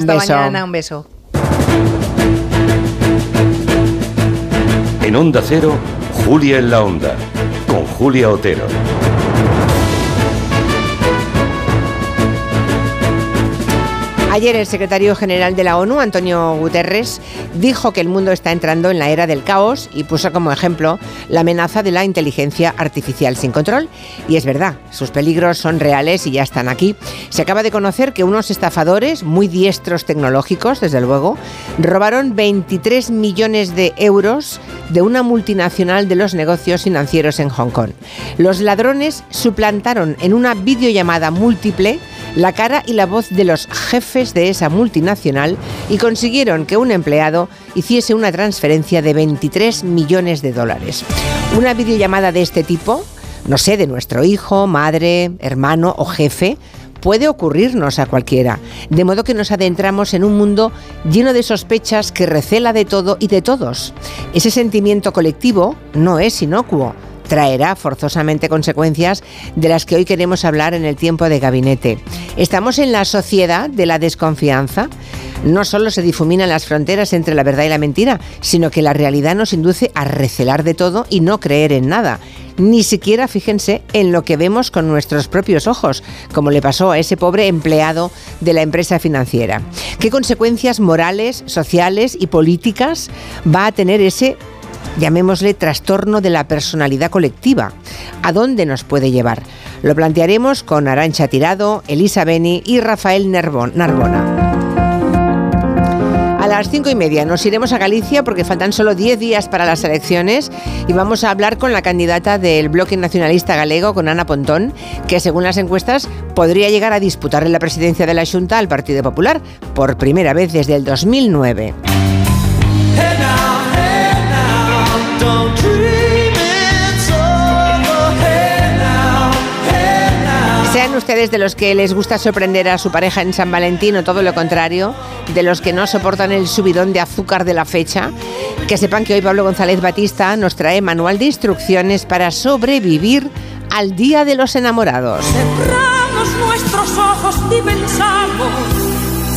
Hasta Beso. mañana, un beso. En Onda Cero, Julia en la Onda, con Julia Otero. Ayer el secretario general de la ONU, Antonio Guterres, dijo que el mundo está entrando en la era del caos y puso como ejemplo la amenaza de la inteligencia artificial sin control. Y es verdad, sus peligros son reales y ya están aquí. Se acaba de conocer que unos estafadores, muy diestros tecnológicos, desde luego, robaron 23 millones de euros de una multinacional de los negocios financieros en Hong Kong. Los ladrones suplantaron en una videollamada múltiple la cara y la voz de los jefes de esa multinacional y consiguieron que un empleado hiciese una transferencia de 23 millones de dólares. Una videollamada de este tipo, no sé, de nuestro hijo, madre, hermano o jefe, puede ocurrirnos a cualquiera, de modo que nos adentramos en un mundo lleno de sospechas que recela de todo y de todos. Ese sentimiento colectivo no es inocuo, traerá forzosamente consecuencias de las que hoy queremos hablar en el tiempo de gabinete. Estamos en la sociedad de la desconfianza. No solo se difuminan las fronteras entre la verdad y la mentira, sino que la realidad nos induce a recelar de todo y no creer en nada. Ni siquiera fíjense en lo que vemos con nuestros propios ojos, como le pasó a ese pobre empleado de la empresa financiera. ¿Qué consecuencias morales, sociales y políticas va a tener ese llamémosle trastorno de la personalidad colectiva. ¿A dónde nos puede llevar? Lo plantearemos con Arancha Tirado, Elisa Beni y Rafael Narbona. A las cinco y media nos iremos a Galicia porque faltan solo 10 días para las elecciones y vamos a hablar con la candidata del bloque nacionalista galego, con Ana Pontón, que según las encuestas podría llegar a disputarle la presidencia de la Junta al Partido Popular por primera vez desde el 2009. Sean ustedes de los que les gusta sorprender a su pareja en San Valentín o todo lo contrario, de los que no soportan el subidón de azúcar de la fecha, que sepan que hoy Pablo González Batista nos trae manual de instrucciones para sobrevivir al Día de los Enamorados. Cerramos nuestros ojos y pensamos,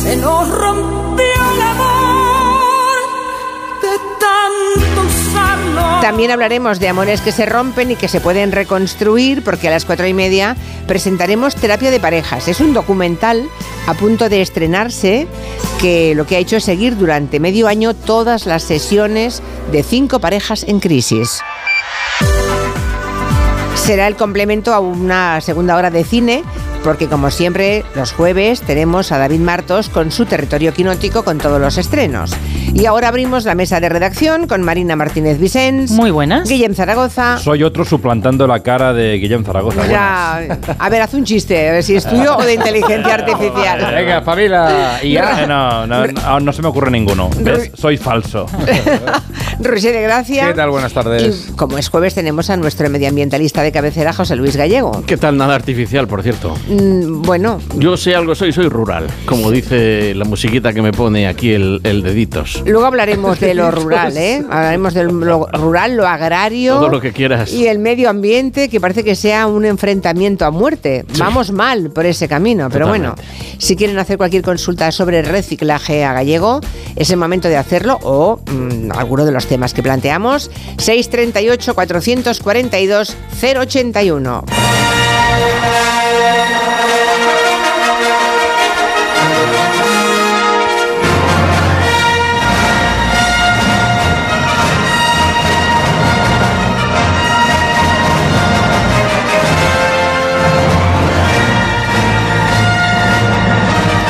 se nos rompió el amor de usarlo. También hablaremos de amores que se rompen y que se pueden reconstruir, porque a las cuatro y media presentaremos Terapia de Parejas. Es un documental a punto de estrenarse que lo que ha hecho es seguir durante medio año todas las sesiones de cinco parejas en crisis. Será el complemento a una segunda hora de cine, porque como siempre los jueves tenemos a David Martos con su territorio quinótico con todos los estrenos. Y ahora abrimos la mesa de redacción con Marina Martínez Vicens. Muy buenas. Guillem Zaragoza. Soy otro suplantando la cara de Guillem Zaragoza. Ya, a ver, haz un chiste, a ver si es tuyo o de inteligencia artificial. Venga, familia. Y ya, no, no, no, no se me ocurre ninguno. ¿Ves? Soy falso. Roger de Gracia. ¿Qué tal? Buenas tardes. Y como es jueves tenemos a nuestro medioambientalista de cabecera, José Luis Gallego. ¿Qué tal nada artificial, por cierto? Mm, bueno, Yo sé algo, soy, soy rural, como dice la musiquita que me pone aquí el, el deditos. luego hablaremos de lo rural, ¿eh? Hablaremos de lo rural, lo agrario. Todo lo que quieras. Y el medio ambiente, que parece que sea un enfrentamiento a muerte. Vamos mal por ese camino, pero bueno, si quieren hacer cualquier consulta sobre reciclaje a gallego, es el momento de hacerlo o mm, alguno de los temas que planteamos. 638 442 081.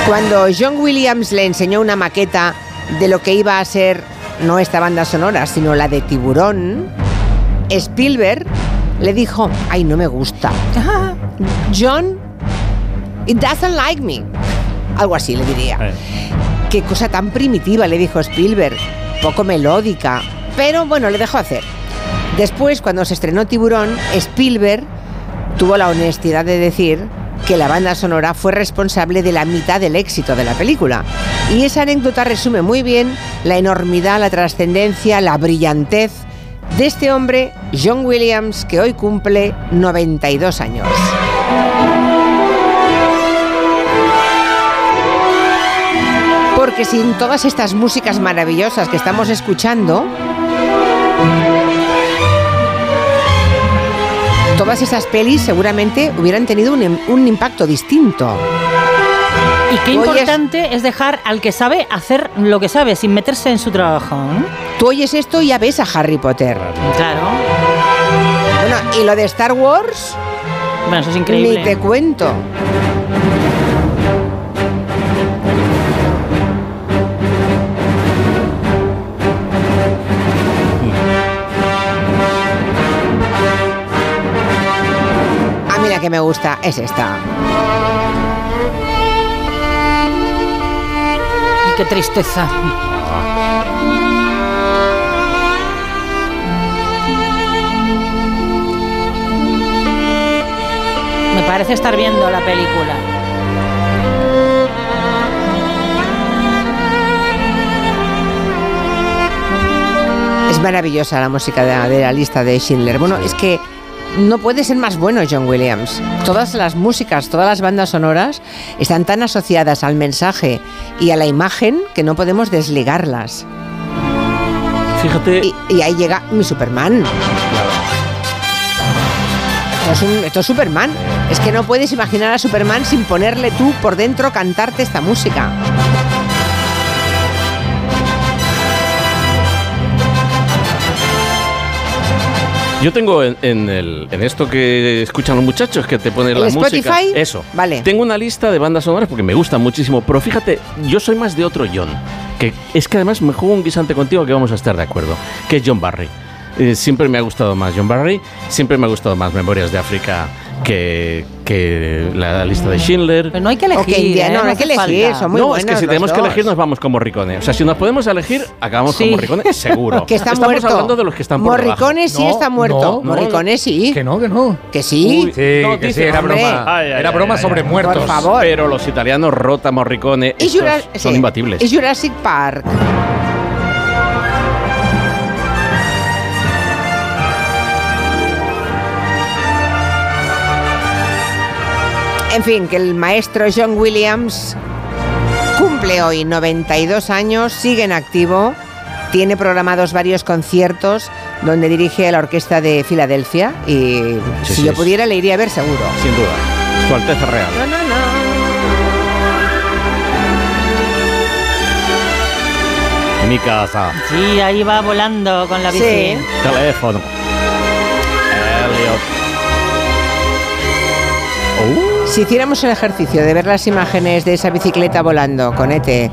Cuando John Williams le enseñó una maqueta de lo que iba a ser no esta banda sonora, sino la de Tiburón, Spielberg le dijo, ay, no me gusta. John, it doesn't like me. Algo así le diría. Eh. Qué cosa tan primitiva, le dijo Spielberg, poco melódica, pero bueno, le dejó hacer. Después, cuando se estrenó Tiburón, Spielberg tuvo la honestidad de decir que la banda sonora fue responsable de la mitad del éxito de la película. Y esa anécdota resume muy bien la enormidad, la trascendencia, la brillantez de este hombre, John Williams, que hoy cumple 92 años. Porque sin todas estas músicas maravillosas que estamos escuchando, todas esas pelis seguramente hubieran tenido un, un impacto distinto. Y qué Oyes- importante es dejar al que sabe hacer lo que sabe sin meterse en su trabajo. Tú oyes esto y ya ves a Harry Potter. Claro. Bueno, y lo de Star Wars, Bueno, eso es increíble. ni te cuento. Que me gusta es esta. Y qué tristeza. Me parece estar viendo la película. Es maravillosa la música de, de la lista de Schindler. Bueno, es que no puede ser más bueno John Williams. Todas las músicas, todas las bandas sonoras están tan asociadas al mensaje y a la imagen que no podemos desligarlas. Fíjate, Y, y ahí llega mi Superman. Esto es, un- esto es Superman. Es que no puedes imaginar a Superman sin ponerle tú por dentro cantarte esta música. Yo tengo en, en el- en esto que escuchan los muchachos que te ponen ¿El la música. Spotify? Eso. Vale. Tengo una lista de bandas sonoras porque me gustan muchísimo. Pero fíjate, yo soy más de otro John. Que es que además me juego un guisante contigo que vamos a estar de acuerdo. Que es John Barry. Eh, siempre me ha gustado más John Barry. Siempre me ha gustado más Memorias de África que, que la lista de Schindler. Pero no hay que elegir. O que India- ¿eh? no, no hay que elegir, falta. son muy no, es que si tenemos que dos. elegir nos vamos con Morricone. O sea, si nos podemos elegir, acabamos Sí. con Morricone, seguro. Que está Estamos muerto. hablando de los que están por Morricone debajo. sí No, está muerto. no. Morricone sí. Que no, que no. Que sí. Uy, Sí, No, que dice, sí, era hombre. broma. Ay, ay, era broma ay, sobre ay. muertos. Por favor. Pero los italianos, Rota, Morricone, Y son sí. imbatibles. Y Jurassic Park. En fin, que el maestro John Williams cumple hoy 92 años, sigue en activo, tiene programados varios conciertos donde dirige a la orquesta de Filadelfia y Sí, si sí, yo pudiera le iría a ver seguro. Sin duda. Su Alteza Real. No, no, no. Mi casa. Sí, ahí va volando con la bici. Sí. Teléfono. Elliot. Si hiciéramos el ejercicio de ver las imágenes de esa bicicleta volando con Ete,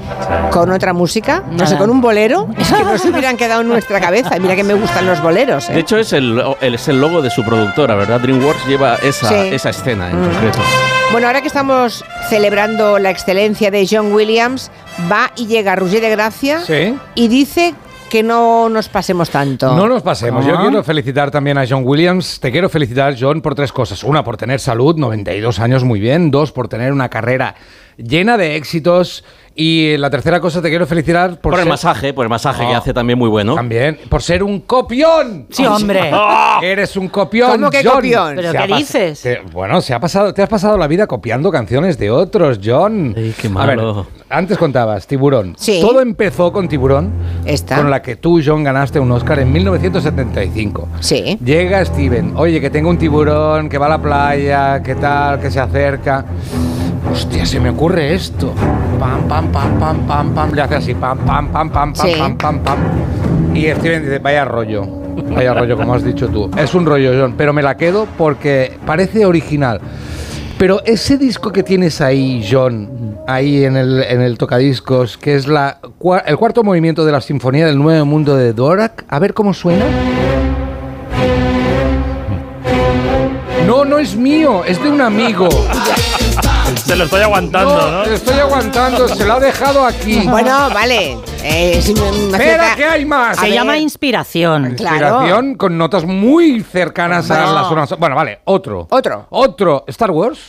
con otra música, no sé, con un bolero, es que no se hubieran quedado en nuestra cabeza. Y mira que me gustan los boleros. ¿eh? De hecho, es el, el- es el logo de su productora, ¿verdad? DreamWorks lleva esa, Sí. esa escena en Mm. concreto. Bueno, ahora que estamos celebrando la excelencia de John Williams, va y llega Roger de Gracia Sí. y dice que no nos pasemos tanto. No nos pasemos. Yo quiero felicitar también a John Williams. Te quiero felicitar, John, por tres cosas. Una, por tener salud, 92 años, muy bien. Dos, por tener una carrera llena de éxitos. Y la tercera cosa, te quiero felicitar por, Por, el ser- masaje, por el masaje que No. hace también muy bueno. También, por ser un copión. Sí, hombre. Eres un copión. ¿Cómo que John. copión? ¿Pero Se qué dices? te- bueno, se ha pasado, te has pasado la vida copiando canciones de otros, John. Ay, qué A ver, malo. antes contabas, Tiburón. Sí. Todo empezó con Tiburón, Esta. con la que tú, John, ganaste un Oscar en 1975. Sí. Llega Steven, oye, que tengo un tiburón, que va a la playa, que tal, que se acerca. Hostia, se me ocurre esto. Pam, pam, pam, pam, pam, pam. Le hace así, pam, pam, pam, pam, pam, Sí. pam, pam, pam. Y Steven dice, vaya rollo. Vaya rollo, como has dicho tú. Es un rollo, John, pero me la quedo porque parece original. Pero ese disco que tienes ahí, John, ahí en el, en el tocadiscos, que es la, cua- el cuarto movimiento de la Sinfonía del Nuevo Mundo de Dorak, a ver cómo suena. No, no es mío, es de un amigo. Se lo estoy aguantando, No, ¿no? estoy aguantando, se lo ha dejado aquí. Bueno, vale. Eh, que hay más. A Se ver. llama inspiración. Claro. Inspiración con notas muy cercanas a las zonas. Bueno, vale, otro. Otro. Otro. Star Wars.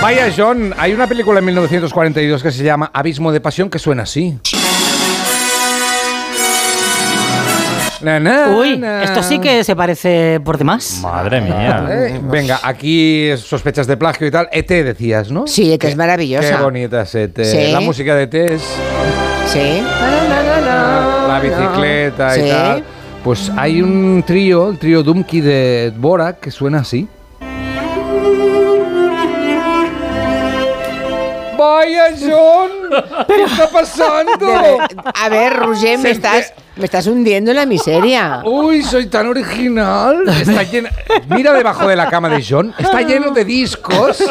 Vaya, John, hay una película en 1942 que se llama Abismo de Pasión que suena así. Na, na, Uy, na. esto sí que se parece por demás. Madre mía. Eh, Venga, aquí sospechas de plagio y tal. ET decías, ¿no? Sí, ET es maravillosa. Qué bonita es ET. Sí. La música de ET es Sí. la bicicleta y Sí. tal. Pues hay un trío, el trío Dumki de Borak, que suena así. Vaya John, ¿qué está pasando? A ver, Roger, me estás, me estás hundiendo en la miseria. Uy, soy tan original. Está llena- Mira debajo de la cama de John. Está lleno de discos.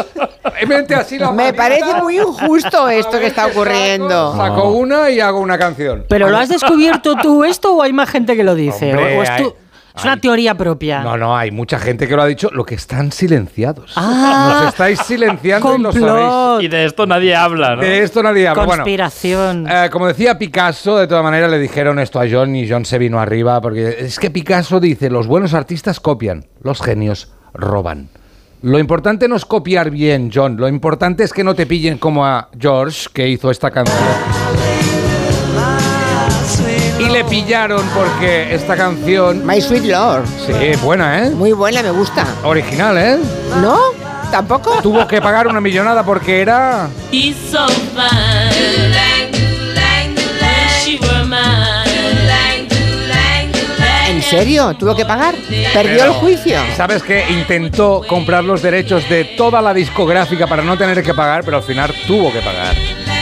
Vente así la Me parece muy injusto A esto que está saco. ocurriendo. Saco una y hago una canción. ¿Pero lo has descubierto tú esto o hay más gente que lo dice? Hombre, ¿O es, hay- es una teoría propia? No, no, hay mucha gente que lo ha dicho. Lo que están silenciados. Ah, Nos estáis silenciando y lo sabéis. Y de esto nadie habla, ¿no? De esto nadie habla. Bueno, conspiración. eh, como decía Picasso, de todas maneras le dijeron esto a John y John se vino arriba porque es que Picasso dice, los buenos artistas copian, los genios roban. Lo importante no es copiar bien, John, lo importante es que no te pillen como a George, que hizo esta canción. Y le pillaron porque esta canción... My Sweet Lord. Sí, buena, ¿eh? Muy buena, me gusta. Original, ¿eh? ¿No? ¿Tampoco? Tuvo que pagar una millonada porque era... ¿En serio? ¿Tuvo que pagar? ¿Perdió el juicio? ¿Sabes que Intentó comprar los derechos de toda la discográfica para no tener que pagar, pero al final tuvo que pagar.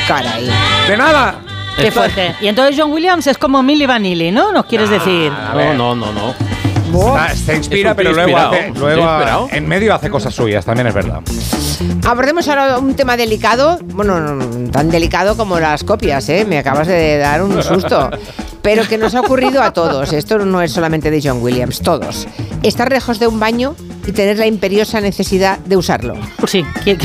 Caray. ¡De nada! Qué fuerte. Y entonces John Williams es como Milli Vanilli, ¿no? ¿Nos quieres decir? No, no, no, no. Está- se inspira, pero luego, hace, luego en medio hace cosas suyas, también es verdad. Abordemos ahora un tema delicado, bueno, no, tan delicado como las copias, ¿eh? Me acabas de dar un susto. Pero que nos ha ocurrido a todos. Esto no es solamente de John Williams, todos. Estar lejos de un baño y tener la imperiosa necesidad de usarlo. Sí. ¿Quién,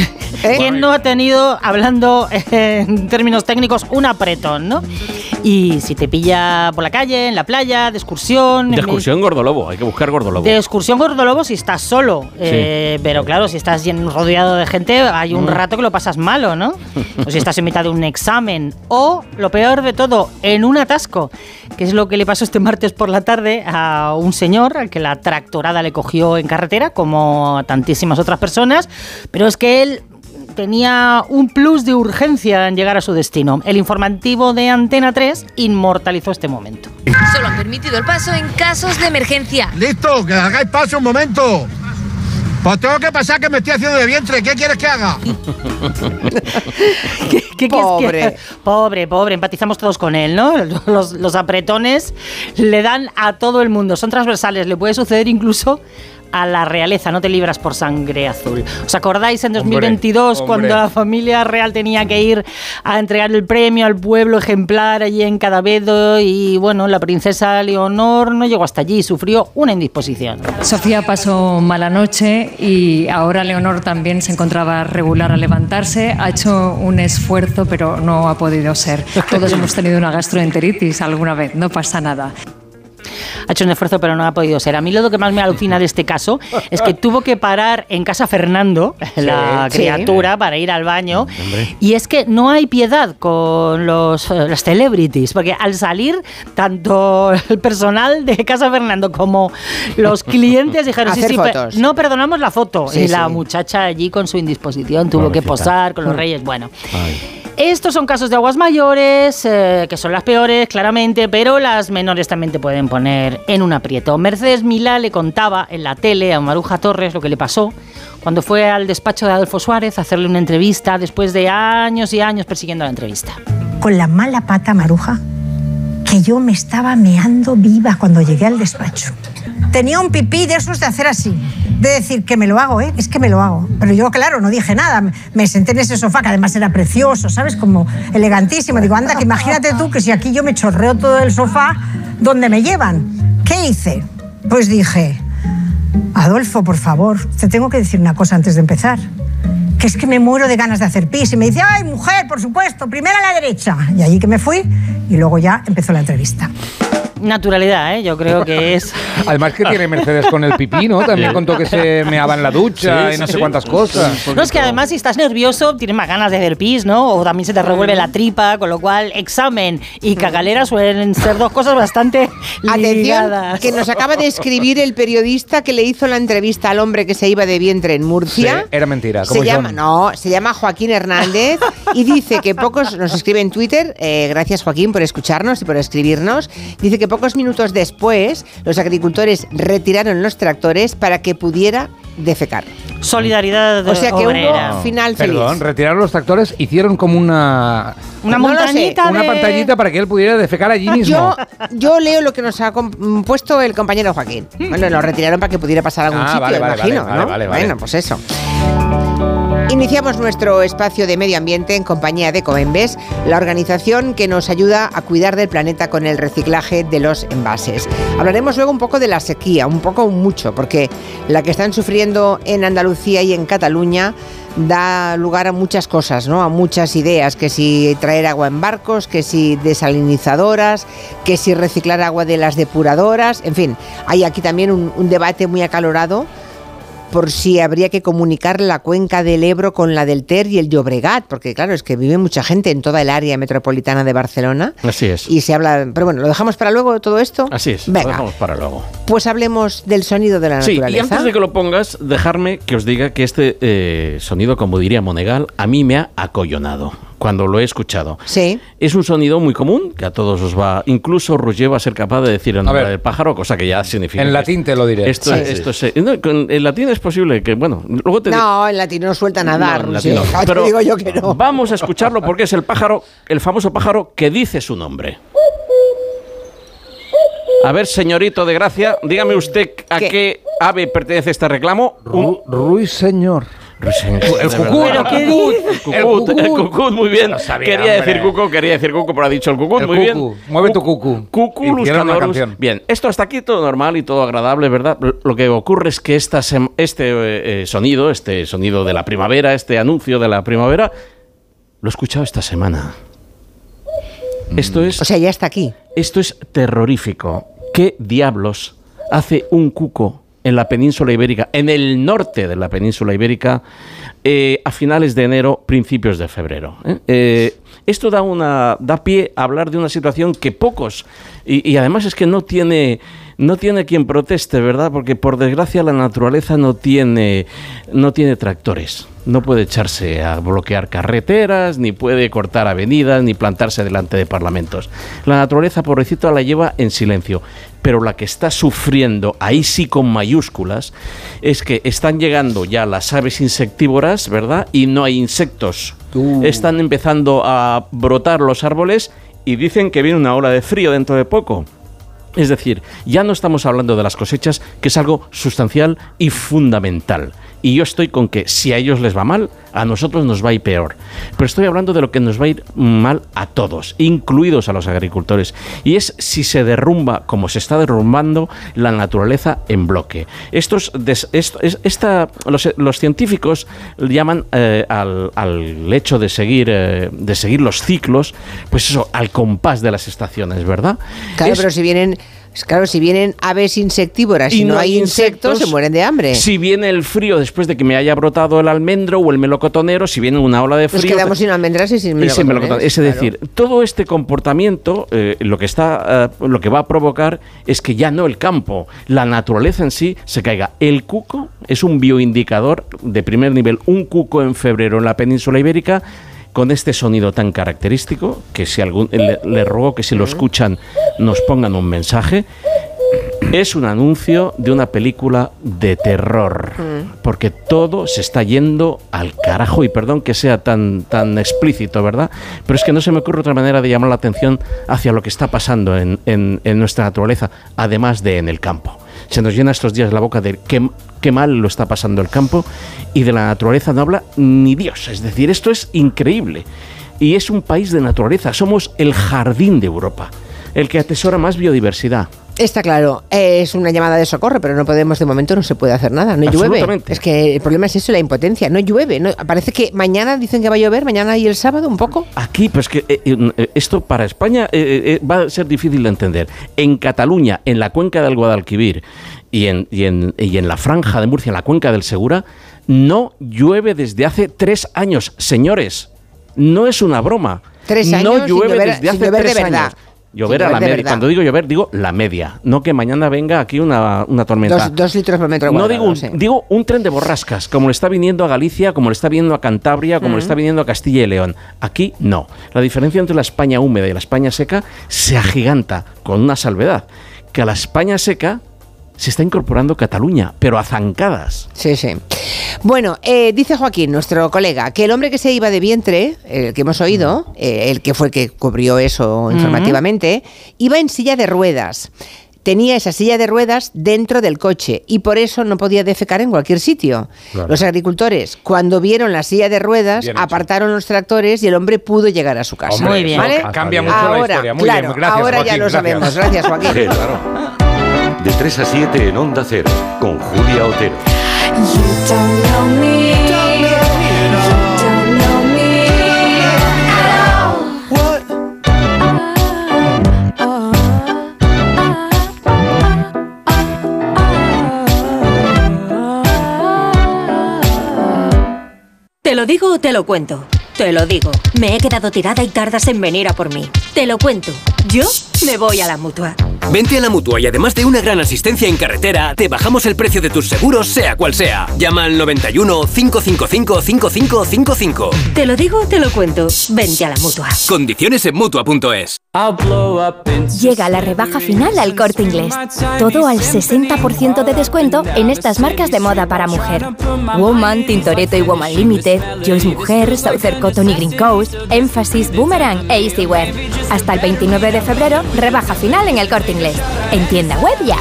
¿Eh? quién no ha tenido, hablando en términos técnicos, un apretón, no? Y si te pilla por la calle, en la playa, de excursión... De en- excursión Gordolobo, hay que buscar Gordolobo. De excursión Gordolobo si estás solo. Eh, pero claro, si estás rodeado de gente, hay Mm. un rato que lo pasas malo, ¿no? O si estás en mitad de un examen. O, lo peor de todo, en un atasco. Que es lo que le pasó este martes por la tarde a un señor al que la tractorada le cogió en carretera, como a tantísimas otras personas. Pero es que él tenía un plus de urgencia en llegar a su destino. El informativo de Antena 3 inmortalizó este momento. Solo han permitido el paso en casos de emergencia. Listo, que hagáis paso un momento. Pues tengo que pasar que me estoy haciendo de vientre. ¿Qué quieres que haga? ¿Qué, qué quieres Pobre. que- Pobre, pobre, empatizamos todos con él, ¿no? Los, los apretones le dan a todo el mundo, son transversales, le puede suceder incluso a la realeza, no te libras por sangre azul. ¿Os acordáis en 2022 hombre. cuando la familia real tenía que ir a entregar el premio al pueblo ejemplar allí en Cadavedo y bueno, la princesa Leonor no llegó hasta allí, sufrió una indisposición. Sofía pasó mala noche y ahora Leonor también se encontraba regular al levantarse. Ha hecho un esfuerzo, pero no ha podido ser. Todos hemos tenido una gastroenteritis alguna vez, no pasa nada. Ha hecho un esfuerzo pero no ha podido ser. A mí lo que más me alucina de este caso es que tuvo que parar en casa Fernando, la sí. criatura, para ir al baño. Y es que no hay piedad con los, eh, celebrities, porque al salir tanto el personal de casa Fernando como los clientes dijeron, sí, Hacer sí, pe- fotos. no perdonamos la foto. Sí, y la sí. muchacha allí con su indisposición tuvo que posar con los reyes. Bueno. Estos son casos de aguas mayores, eh, que son las peores, claramente, pero las menores también te pueden poner en un aprieto. Mercedes Milá le contaba en la tele a Maruja Torres lo que le pasó cuando fue al despacho de Adolfo Suárez a hacerle una entrevista después de años y años persiguiendo la entrevista. con la mala pata maruja que yo me estaba meando viva cuando llegué al despacho. Tenía un pipí de esos de hacer así, de decir que me lo hago, ¿eh? es que me lo hago. Pero yo, claro, no dije nada. Me senté en ese sofá, que además era precioso, ¿sabes? Como elegantísimo. Digo, anda, que imagínate tú que si aquí yo me chorreo todo el sofá, ¿dónde me llevan? ¿Qué hice? Pues dije, Adolfo, por favor, te tengo que decir una cosa antes de empezar que es que me muero de ganas de hacer pis. Y me dice, ay, mujer, por supuesto, primero a la derecha. Y allí que me fui y luego ya empezó la entrevista. Naturalidad, ¿eh? yo creo que es. Además que tiene Mercedes con el pipí, ¿no? También contó que se meaba en la ducha Sí, y no sí, sé sí. cuántas cosas. No, es que además si estás nervioso tienes más ganas de hacer pis, ¿no? O también se te revuelve la tripa, con lo cual examen y cagalera suelen ser dos cosas bastante Atención, ligadas. que nos acaba de escribir el periodista que le hizo la entrevista al hombre que se iba de vientre en Sí, Murcia. era mentira. Como Se llama, no, se llama Joaquín Hernández y dice que pocos, nos escribe en Twitter, eh, gracias Joaquín por escucharnos y por escribirnos, dice que pocos minutos después los agricultores retiraron los tractores para que pudiera defecar. Solidaridad O sea que obrera. hubo final feliz. Perdón, retiraron los tractores, hicieron como una, Una No montañita una de- pantallita para que él pudiera defecar allí mismo. Yo, yo leo lo que nos ha puesto el compañero Joaquín. Bueno, lo retiraron para que pudiera pasar a algún Ah, sitio, vale, vale, imagino, vale, ¿no? vale, vale. Bueno, pues eso. Iniciamos nuestro espacio de medio ambiente en compañía de Coembes, la organización que nos ayuda a cuidar del planeta con el reciclaje de los envases. Hablaremos luego un poco de la sequía, un poco mucho, porque la que están sufriendo en Andalucía y en Cataluña da lugar a muchas cosas, ¿no? A muchas ideas, que si traer agua en barcos, que si desalinizadoras, que si reciclar agua de las depuradoras, en fin, hay aquí también un, un debate muy acalorado por si habría que comunicar la cuenca del Ebro con la del Ter y el Llobregat, porque claro, es que vive mucha gente en toda el área metropolitana de Barcelona Así es. y se habla, pero bueno, lo dejamos para luego todo esto. Así es. Lo Venga, dejamos para luego. pues hablemos del sonido de la Sí, naturaleza. y antes de que lo pongas, dejarme que os diga que este eh, sonido, como diría Monegal, a mí me ha acollonado cuando lo he escuchado. Sí. Es un sonido muy común que a todos os va. Incluso Roger va a ser capaz de decir el nombre del pájaro, cosa que ya significa. En que latín te lo diré. Esto, Sí. esto es- no, con- en latín es posible que, bueno, luego te No, en latín no suelta nada, No, no. Pero digo yo que no. Vamos a escucharlo porque es el pájaro, el famoso pájaro que dice su nombre. A ver, señorito de gracia, dígame usted a ¿Qué? qué, ave pertenece este reclamo. Ru- Ruiseñor. El cucú, ¿Pero el qué el cucut, cucú. el cucut, muy bien. Sabía, quería hombre. decir cuco, quería decir cuco, pero ha dicho el cucut, El muy bien. cucú. Mueve tu una canorus. canción. Bien, esto hasta aquí todo normal y todo agradable, ¿verdad? Lo que ocurre es que esta este eh, eh, sonido, este sonido de la primavera, este anuncio de la primavera, lo he escuchado esta semana. Esto es O sea, ya está aquí. esto es terrorífico. ¿Qué diablos hace un cuco en la península ibérica, en el norte de la península ibérica, eh, a finales de enero, principios de febrero? eh? Eh, esto da, una, da pie a hablar de una situación que pocos, y, y además es que no tiene, no tiene quien proteste, ¿verdad? Porque por desgracia la naturaleza no tiene, no tiene tractores. No puede echarse a bloquear carreteras, ni puede cortar avenidas, ni plantarse delante de parlamentos. La naturaleza, pobrecita, la lleva en silencio. Pero la que está sufriendo, ahí sí con mayúsculas, es que están llegando ya las aves insectívoras, ¿verdad? Y no hay insectos. Están empezando a brotar los árboles y dicen que viene una ola de frío dentro de poco. Es decir, ya no estamos hablando de las cosechas, que es algo sustancial y fundamental. Y yo estoy con que si a ellos les va mal, a nosotros nos va a ir peor. Pero estoy hablando de lo que nos va a ir mal a todos, incluidos a los agricultores. Y es si se derrumba, como se está derrumbando, la naturaleza en bloque. Estos, des- esta, los, los científicos llaman eh, al, al hecho de seguir, eh, de seguir los ciclos, pues eso, al compás de las estaciones, ¿verdad? Claro, Es- pero si vienen, claro, si vienen aves insectívoras y, no hay insectos, se mueren de hambre. Si viene el frío después de que me haya brotado el almendro o el melocotonero, si viene una ola de Nos frío. quedamos sin almendras y sin melocotón. Es claro. decir, todo este comportamiento eh, lo que está eh, lo que va a provocar es que ya no el campo, la naturaleza en sí se caiga. El cuco es un bioindicador de primer nivel. Un cuco en febrero en la península ibérica con este sonido tan característico que si algún le, le ruego que si lo escuchan nos pongan un mensaje. Es un anuncio de una película de terror, porque todo se está yendo al carajo y perdón que sea tan, tan explícito, ¿verdad? Pero es que no se me ocurre otra manera de llamar la atención hacia lo que está pasando en, en- en nuestra naturaleza, además de en el campo. Se nos llena estos días la boca de qué, mal lo está pasando el campo y de la naturaleza no habla ni Dios. Es decir, esto es increíble. Y es un país de naturaleza, somos el jardín de Europa, el que atesora más biodiversidad. Está claro, eh, es una llamada de socorro, pero no podemos, de momento no se puede hacer nada, no llueve. Es que el problema es eso, la impotencia, no llueve. No, parece que mañana dicen que va a llover, mañana y el sábado un poco. Aquí, pues que eh, eh, esto para España eh, eh, va a ser difícil de entender. En Cataluña, en la cuenca del Guadalquivir y en, y, en, y en la franja de Murcia, en la cuenca del Segura, no llueve desde hace tres años. Señores, no es una broma. Tres años No sin llueve llover- desde sin hace de tres verdad. años. Llover a la media. Cuando digo llover, digo la media. No que mañana venga aquí una, una tormenta. Dos, dos litros por metro No digo un, sí. digo un tren de borrascas, como le está viniendo a Galicia, como le está viniendo a Cantabria, como le está viniendo a Castilla y León. Aquí no. La diferencia entre la España húmeda y la España seca se agiganta con una salvedad, que a la España seca se está incorporando Cataluña, pero a zancadas. Sí, sí. Bueno, eh, dice Joaquín, nuestro colega, que el hombre que se iba de vientre, el que hemos oído, eh, el que fue el que cubrió eso informativamente, iba en silla de ruedas. Tenía esa silla de ruedas dentro del coche y por eso no podía defecar en cualquier sitio. Claro. Los agricultores, cuando vieron la silla de ruedas, Bien hecho. apartaron los tractores y el hombre pudo llegar a su casa. Hombre, Muy bien. ¿Vale? ca- Cambia mucho la ahora, historia. Muy claro, bien, gracias, ahora ya lo gracias. sabemos. Gracias, Joaquín. Claro. De 3 a 7 en Onda Cero, con Julia Otero. Te lo digo o te lo cuento. Te lo digo. Me he quedado tirada y tardas en venir a por mí. Te lo cuento. Yo me voy a la mutua. Vente a la mutua y además de una gran asistencia en carretera, te bajamos el precio de tus seguros, sea cual sea. Llama al 91 555 5555. Te lo digo o te lo cuento. Vente a la mutua. Condiciones en mutua.es. Llega la rebaja final al corte inglés. Todo al 60% de descuento en estas marcas de moda para mujer. Woman, Tintoretto y Woman Limited, Joyce Mujer, Southern Cotton y Green Coast, Emphasis, Boomerang e Easywear. Hasta el 29 de febrero, rebaja final en el corte inglés. En tienda web y app.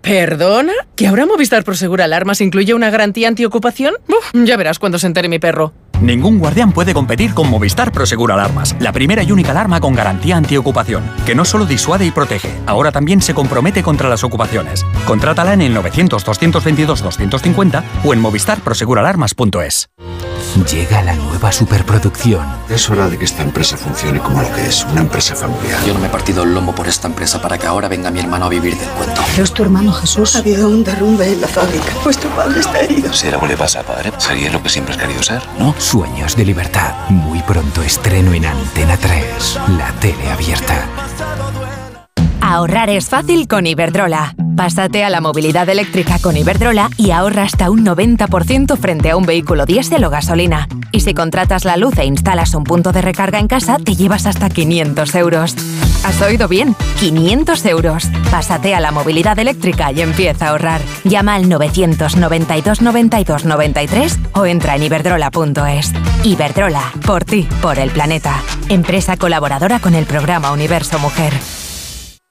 ¿Perdona? ¿Que ahora Movistar Prosegur Alarmas incluye una garantía antiocupación? Uf, ya verás cuando se entere mi perro. Ningún guardián puede competir con Movistar Prosegur Alarmas, la primera y única alarma con garantía antiocupación, que no solo disuade y protege, ahora también se compromete contra las ocupaciones. Contrátala en el 900-222-250 o en movistarproseguralarmas.es. Llega la nueva superproducción. Es hora de que esta empresa funcione como lo que es, una empresa familiar. Yo no me he partido el lomo por esta empresa para que ahora venga mi hermano a vivir del cuento. Pero es tu hermano Jesús. Ha habido un derrumbe en la fábrica. Vuestro padre está herido. Si algo le pasa a padre, sería lo que siempre has querido ser, ¿no? Sueños de libertad. Muy pronto estreno en Antena 3, la tele abierta. Ahorrar es fácil con Iberdrola. Pásate a la movilidad eléctrica con Iberdrola y ahorra hasta un 90% frente a un vehículo diésel o gasolina. Y si contratas la luz e instalas un punto de recarga en casa, te llevas hasta 500 euros. ¿Has oído bien? 500 euros. Pásate a la movilidad eléctrica y empieza a ahorrar. Llama al 992 92 93 o entra en iberdrola.es. Iberdrola, por ti, por el planeta. Empresa colaboradora con el programa Universo Mujer.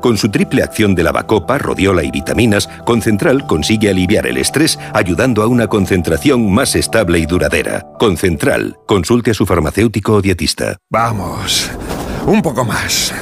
Con su triple acción de lavacopa, rodiola y vitaminas, Concentral consigue aliviar el estrés ayudando a una concentración más estable y duradera. Concentral. Consulte a su farmacéutico o dietista. Vamos, un poco más.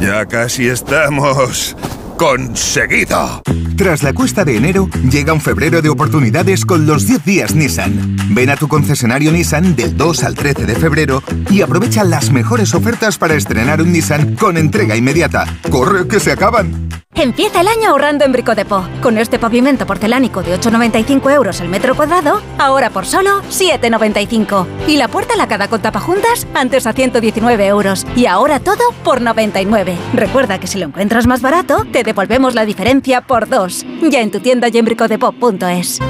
Ya casi estamos. ¡Conseguido! Tras la cuesta de enero, llega un febrero de oportunidades con los 10 días Nissan. Ven a tu concesionario Nissan del 2 al 13 de febrero y aprovecha las mejores ofertas para estrenar un Nissan con entrega inmediata. ¡Corre, que se acaban! Empieza el año ahorrando en Bricodepo. Con este pavimento porcelánico de 8,95 euros el metro cuadrado, ahora por solo 7,95. Y la puerta lacada con tapajuntas, antes a 119 euros. Y ahora todo por 99. Recuerda que si lo encuentras más barato, te devolvemos la diferencia por dos. Ya en tu tienda y en.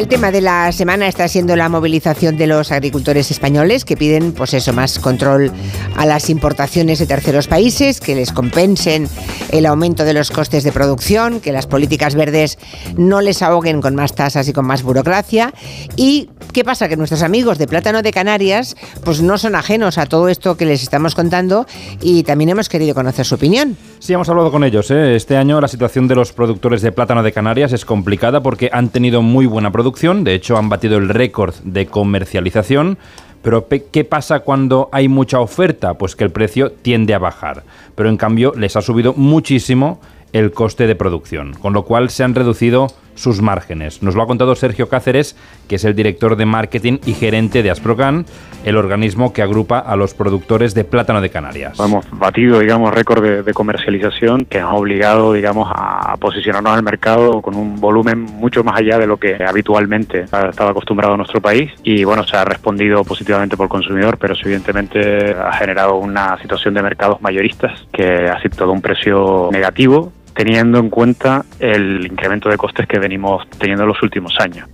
El tema de la semana está siendo la movilización de los agricultores españoles que piden, pues eso, más control a las importaciones de terceros países, que les compensen el aumento de los costes de producción, que las políticas verdes no les ahoguen con más tasas y con más burocracia. ¿Y qué pasa? Que nuestros amigos de Plátano de Canarias, pues no son ajenos a todo esto que les estamos contando y también hemos querido conocer su opinión. Sí, hemos hablado con ellos. ¿eh? Este año la situación de los productores de plátano de Canarias es complicada porque han tenido muy buena producción, de hecho han batido el récord de comercialización. Pero ¿qué pasa cuando hay mucha oferta? Pues que el precio tiende a bajar. Pero en cambio les ha subido muchísimo el coste de producción, con lo cual se han reducido sus márgenes. Nos lo ha contado Sergio Cáceres, que es el director de marketing y gerente de Asprocan, el organismo que agrupa a los productores de plátano de Canarias. Hemos batido, digamos, récord de, comercialización que nos ha obligado, digamos, a posicionarnos al mercado con un volumen mucho más allá de lo que habitualmente estaba acostumbrado nuestro país y, bueno, se ha respondido positivamente por el consumidor, pero evidentemente ha generado una situación de mercados mayoristas que ha sido un precio negativo teniendo en cuenta el incremento de costes que venimos teniendo en los últimos años.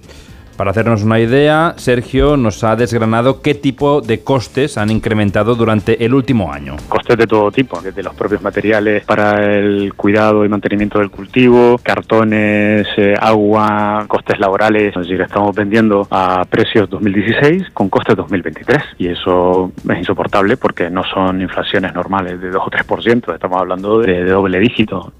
Para hacernos una idea, Sergio nos ha desgranado qué tipo de costes han incrementado durante el último año. Costes de todo tipo, desde los propios materiales para el cuidado y mantenimiento del cultivo, cartones, eh, agua, costes laborales. Es decir, estamos vendiendo a precios 2016 con costes 2023 y eso es insoportable porque no son inflaciones normales de 2 o 3%, estamos hablando de, de doble dígito.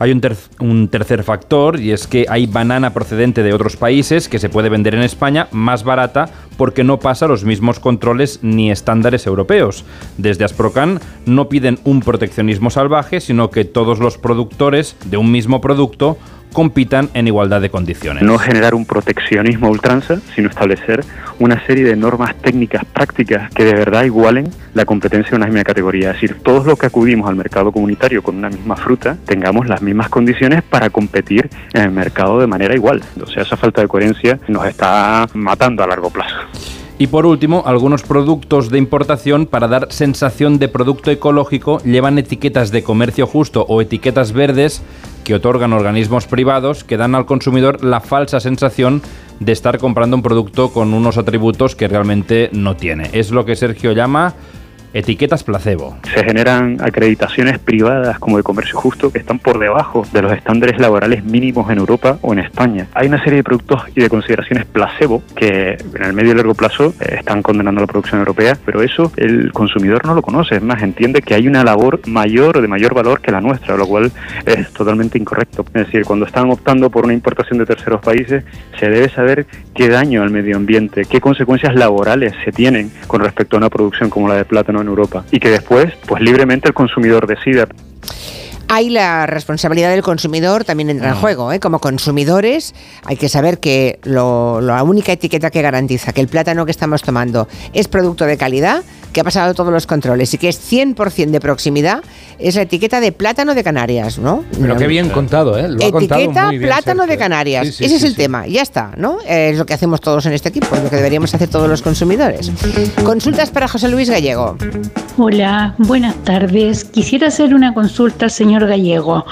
Hay un, tercer factor y es que hay banana procedente de otros países que se puede vender en España más barata porque no pasa los mismos controles ni estándares europeos. Desde Asprocan no piden un proteccionismo salvaje, sino que todos los productores de un mismo producto compitan en igualdad de condiciones. No generar un proteccionismo a ultranza, sino establecer una serie de normas técnicas prácticas que de verdad igualen la competencia de una misma categoría. Es decir, todos los que acudimos al mercado comunitario con una misma fruta tengamos las mismas condiciones para competir en el mercado de manera igual. O sea, esa falta de coherencia nos está matando a largo plazo. Y por último, algunos productos de importación para dar sensación de producto ecológico llevan etiquetas de comercio justo o etiquetas verdes que otorgan organismos privados que dan al consumidor la falsa sensación de estar comprando un producto con unos atributos que realmente no tiene. Es lo que Sergio llama etiquetas placebo. Se generan acreditaciones privadas como de comercio justo que están por debajo de los estándares laborales mínimos en Europa o en España. Hay una serie de productos y de consideraciones placebo que en el medio y largo plazo eh, están condenando la producción europea, pero eso el consumidor no lo conoce, es más, entiende que hay una labor mayor, de mayor valor que la nuestra, lo cual es totalmente incorrecto. Es decir, cuando están optando por una importación de terceros países, se debe saber qué daño al medio ambiente, qué consecuencias laborales se tienen con respecto a una producción como la de plátano en Europa y que después, pues libremente el consumidor decida. Hay la responsabilidad del consumidor también entra en juego. ¿eh? Como consumidores hay que saber que la única etiqueta que garantiza que el plátano que estamos tomando es producto de calidad que ha pasado todos los controles y que es 100% de proximidad, es la etiqueta de plátano de Canarias, ¿no? Pero qué bien contado, ¿eh? Lo etiqueta plátano de Canarias. Ese es el tema, ya está, ¿no? Es lo que hacemos todos en este equipo, es lo que deberíamos hacer todos los consumidores. Consultas para José Luis Gallego. Hola, buenas tardes. Quisiera hacer una consulta al señor Gallego.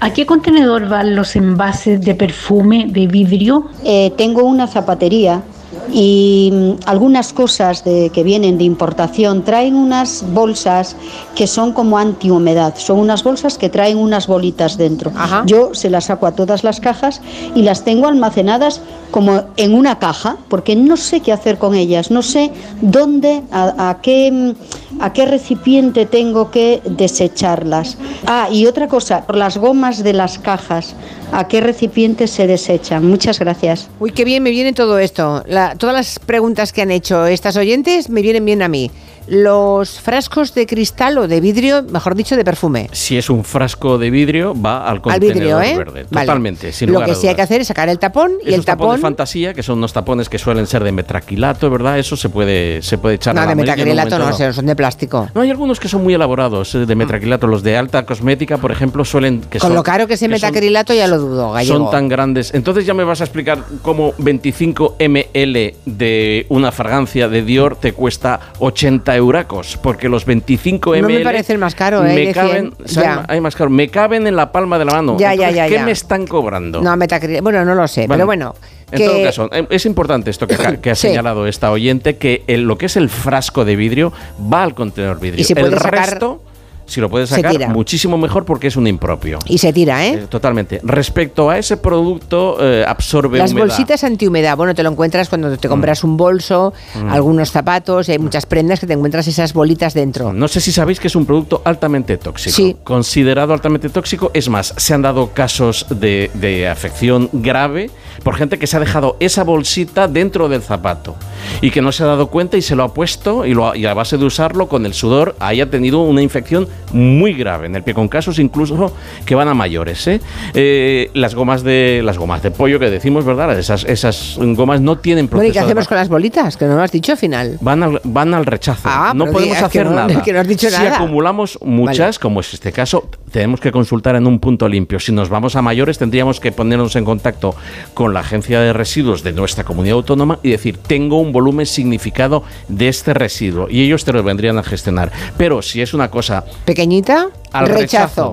¿A qué contenedor van los envases de perfume de vidrio? Eh, tengo una zapatería y mm, algunas cosas de, que vienen de importación traen unas bolsas que son como antihumedad, son unas bolsas que traen unas bolitas dentro. Yo se las saco a todas las cajas y las tengo almacenadas como en una caja porque no sé qué hacer con ellas, no sé dónde, a, qué, mm, a qué recipiente tengo que desecharlas. Ah, y otra cosa, por las gomas de las cajas, ¿a qué recipiente se desechan? Muchas gracias. Uy, qué bien me viene todo esto todas las preguntas que han hecho estas oyentes me vienen bien a mí los frascos de cristal o de vidrio, mejor dicho, de perfume. Si es un frasco de vidrio, va al contenedor ¿eh? verde. Totalmente, sin Lo que sí hay que hacer es sacar el tapón y el tapón... de fantasía, que son unos tapones que suelen ser de metraquilato, ¿verdad? Eso se puede, se puede echar no, a la de metraquilato no, son de plástico. No, hay algunos que son muy elaborados eh, de metraquilato. Los de alta cosmética, por ejemplo, suelen... Que Con lo caro que es el metacrilato ya lo dudo, gallego. Son tan grandes. Entonces ya me vas a explicar cómo 25 ml de una fragancia de Dior te cuesta 80 euracos que los 25 ml. No me parece el más caro, ¿eh? Me caben, hay más caro, me caben en la palma de la mano. Ya, ya, ya. ¿Qué me están cobrando? No, Bueno, no lo sé, pero bueno. En que- todo caso, eh, es importante esto que, ha- que ha Sí. señalado esta oyente, que el- lo que es el frasco de vidrio va al contenedor vidrio. Y se el sacar- resto, si lo puedes sacar, muchísimo mejor porque es un impropio. Y se tira, ¿eh? Eh, totalmente. Respecto a ese producto, eh, absorbe Las humedad. bolsitas antihumedad, bueno, te lo encuentras cuando te compras un bolso, Mm. algunos zapatos, y hay muchas prendas que te encuentras esas bolitas dentro. No sé si sabéis que es un producto altamente tóxico. Sí. Considerado altamente tóxico. Es más, se han dado casos de, de afección grave por gente que se ha dejado esa bolsita dentro del zapato y que no se ha dado cuenta y se lo ha puesto y, lo ha- y a base de usarlo con el sudor haya tenido una infección muy grave en el pie, con casos incluso que van a mayores. ¿eh? Eh, las gomas de las gomas de pollo que decimos, ¿verdad? Esas, esas gomas no tienen Bueno, ¿y qué hacemos con las bolitas? Que no lo has dicho al final. Van al, van al rechazo. Ah, no podemos hacer no- nada. que no has dicho si nada. acumulamos muchas, como es este caso, tenemos que consultar en un punto limpio. Si nos vamos a mayores, tendríamos que ponernos en contacto con la agencia de residuos de nuestra comunidad autónoma y decir, tengo un volumen significado de este residuo. Y ellos te lo vendrían a gestionar. Pero si es una cosa Pequeñita, al rechazo.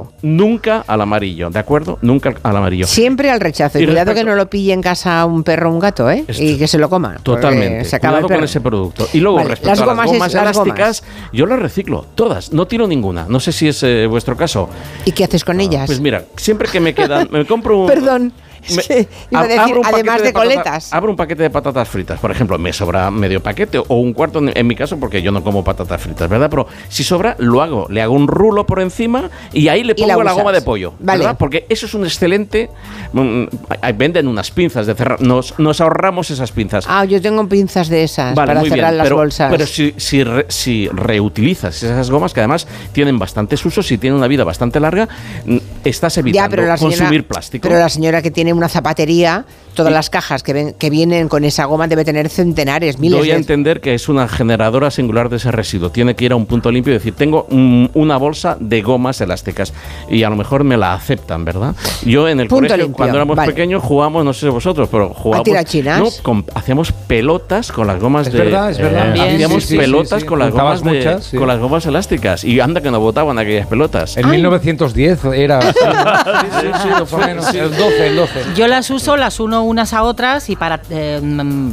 rechazo, nunca al amarillo, ¿de acuerdo? Nunca al amarillo. Siempre al rechazo. Y, Y cuidado respecto- que no lo pille en casa un perro o un gato, ¿eh? y que se lo coma. Totalmente. Se acaba Cuidado con ese producto. Y luego, Vale, respecto las a gomas las es- gomas las elásticas, yo las reciclo, todas. No tiro ninguna. No sé si es eh, vuestro caso. ¿Y qué haces con ellas? Pues mira, siempre que me quedan, me compro un... Perdón. Es que iba a decir, además paquete de, coletas. abro un paquete de patatas fritas, por ejemplo, me sobra medio paquete o un cuarto en, mi caso porque yo no como patatas fritas, ¿verdad? Pero si sobra, lo hago. Le hago un rulo por encima y ahí le la pongo la, goma de pollo, Vale. ¿verdad? Porque eso es un excelente... mm, venden unas pinzas de cerrar. Nos, nos ahorramos esas pinzas. Ah, yo tengo pinzas de esas Vale, para muy cerrar bien, las pero, bolsas. Pero si, si, re- si reutilizas esas gomas, que además tienen bastantes usos y tienen una vida bastante larga, estás evitando ya, pero la señora, consumir plástico. Pero la señora que tiene una zapatería, todas las cajas que, ven- que vienen con esa goma debe tener centenares, miles Doy a de... entender que es una generadora singular de ese residuo. Tiene que ir a un punto limpio y decir, tengo mm, una bolsa de gomas elásticas. Y a lo mejor me la aceptan, ¿verdad? Yo en el Punto colegio, limpio, cuando éramos vale. pequeños, jugábamos, no sé vosotros, pero jugábamos... tirachinas? No, con- hacíamos pelotas con las gomas Es de... verdad, es verdad. Eh, hacíamos Sí, sí, sí, pelotas sí. con las gomas de- muchas, sí. con las gomas elásticas. Y anda que no botaban aquellas pelotas. En 1910 era sí, sí, más o menos. El 12, el 12. Yo las uso, las uno unas a otras y para eh, mm,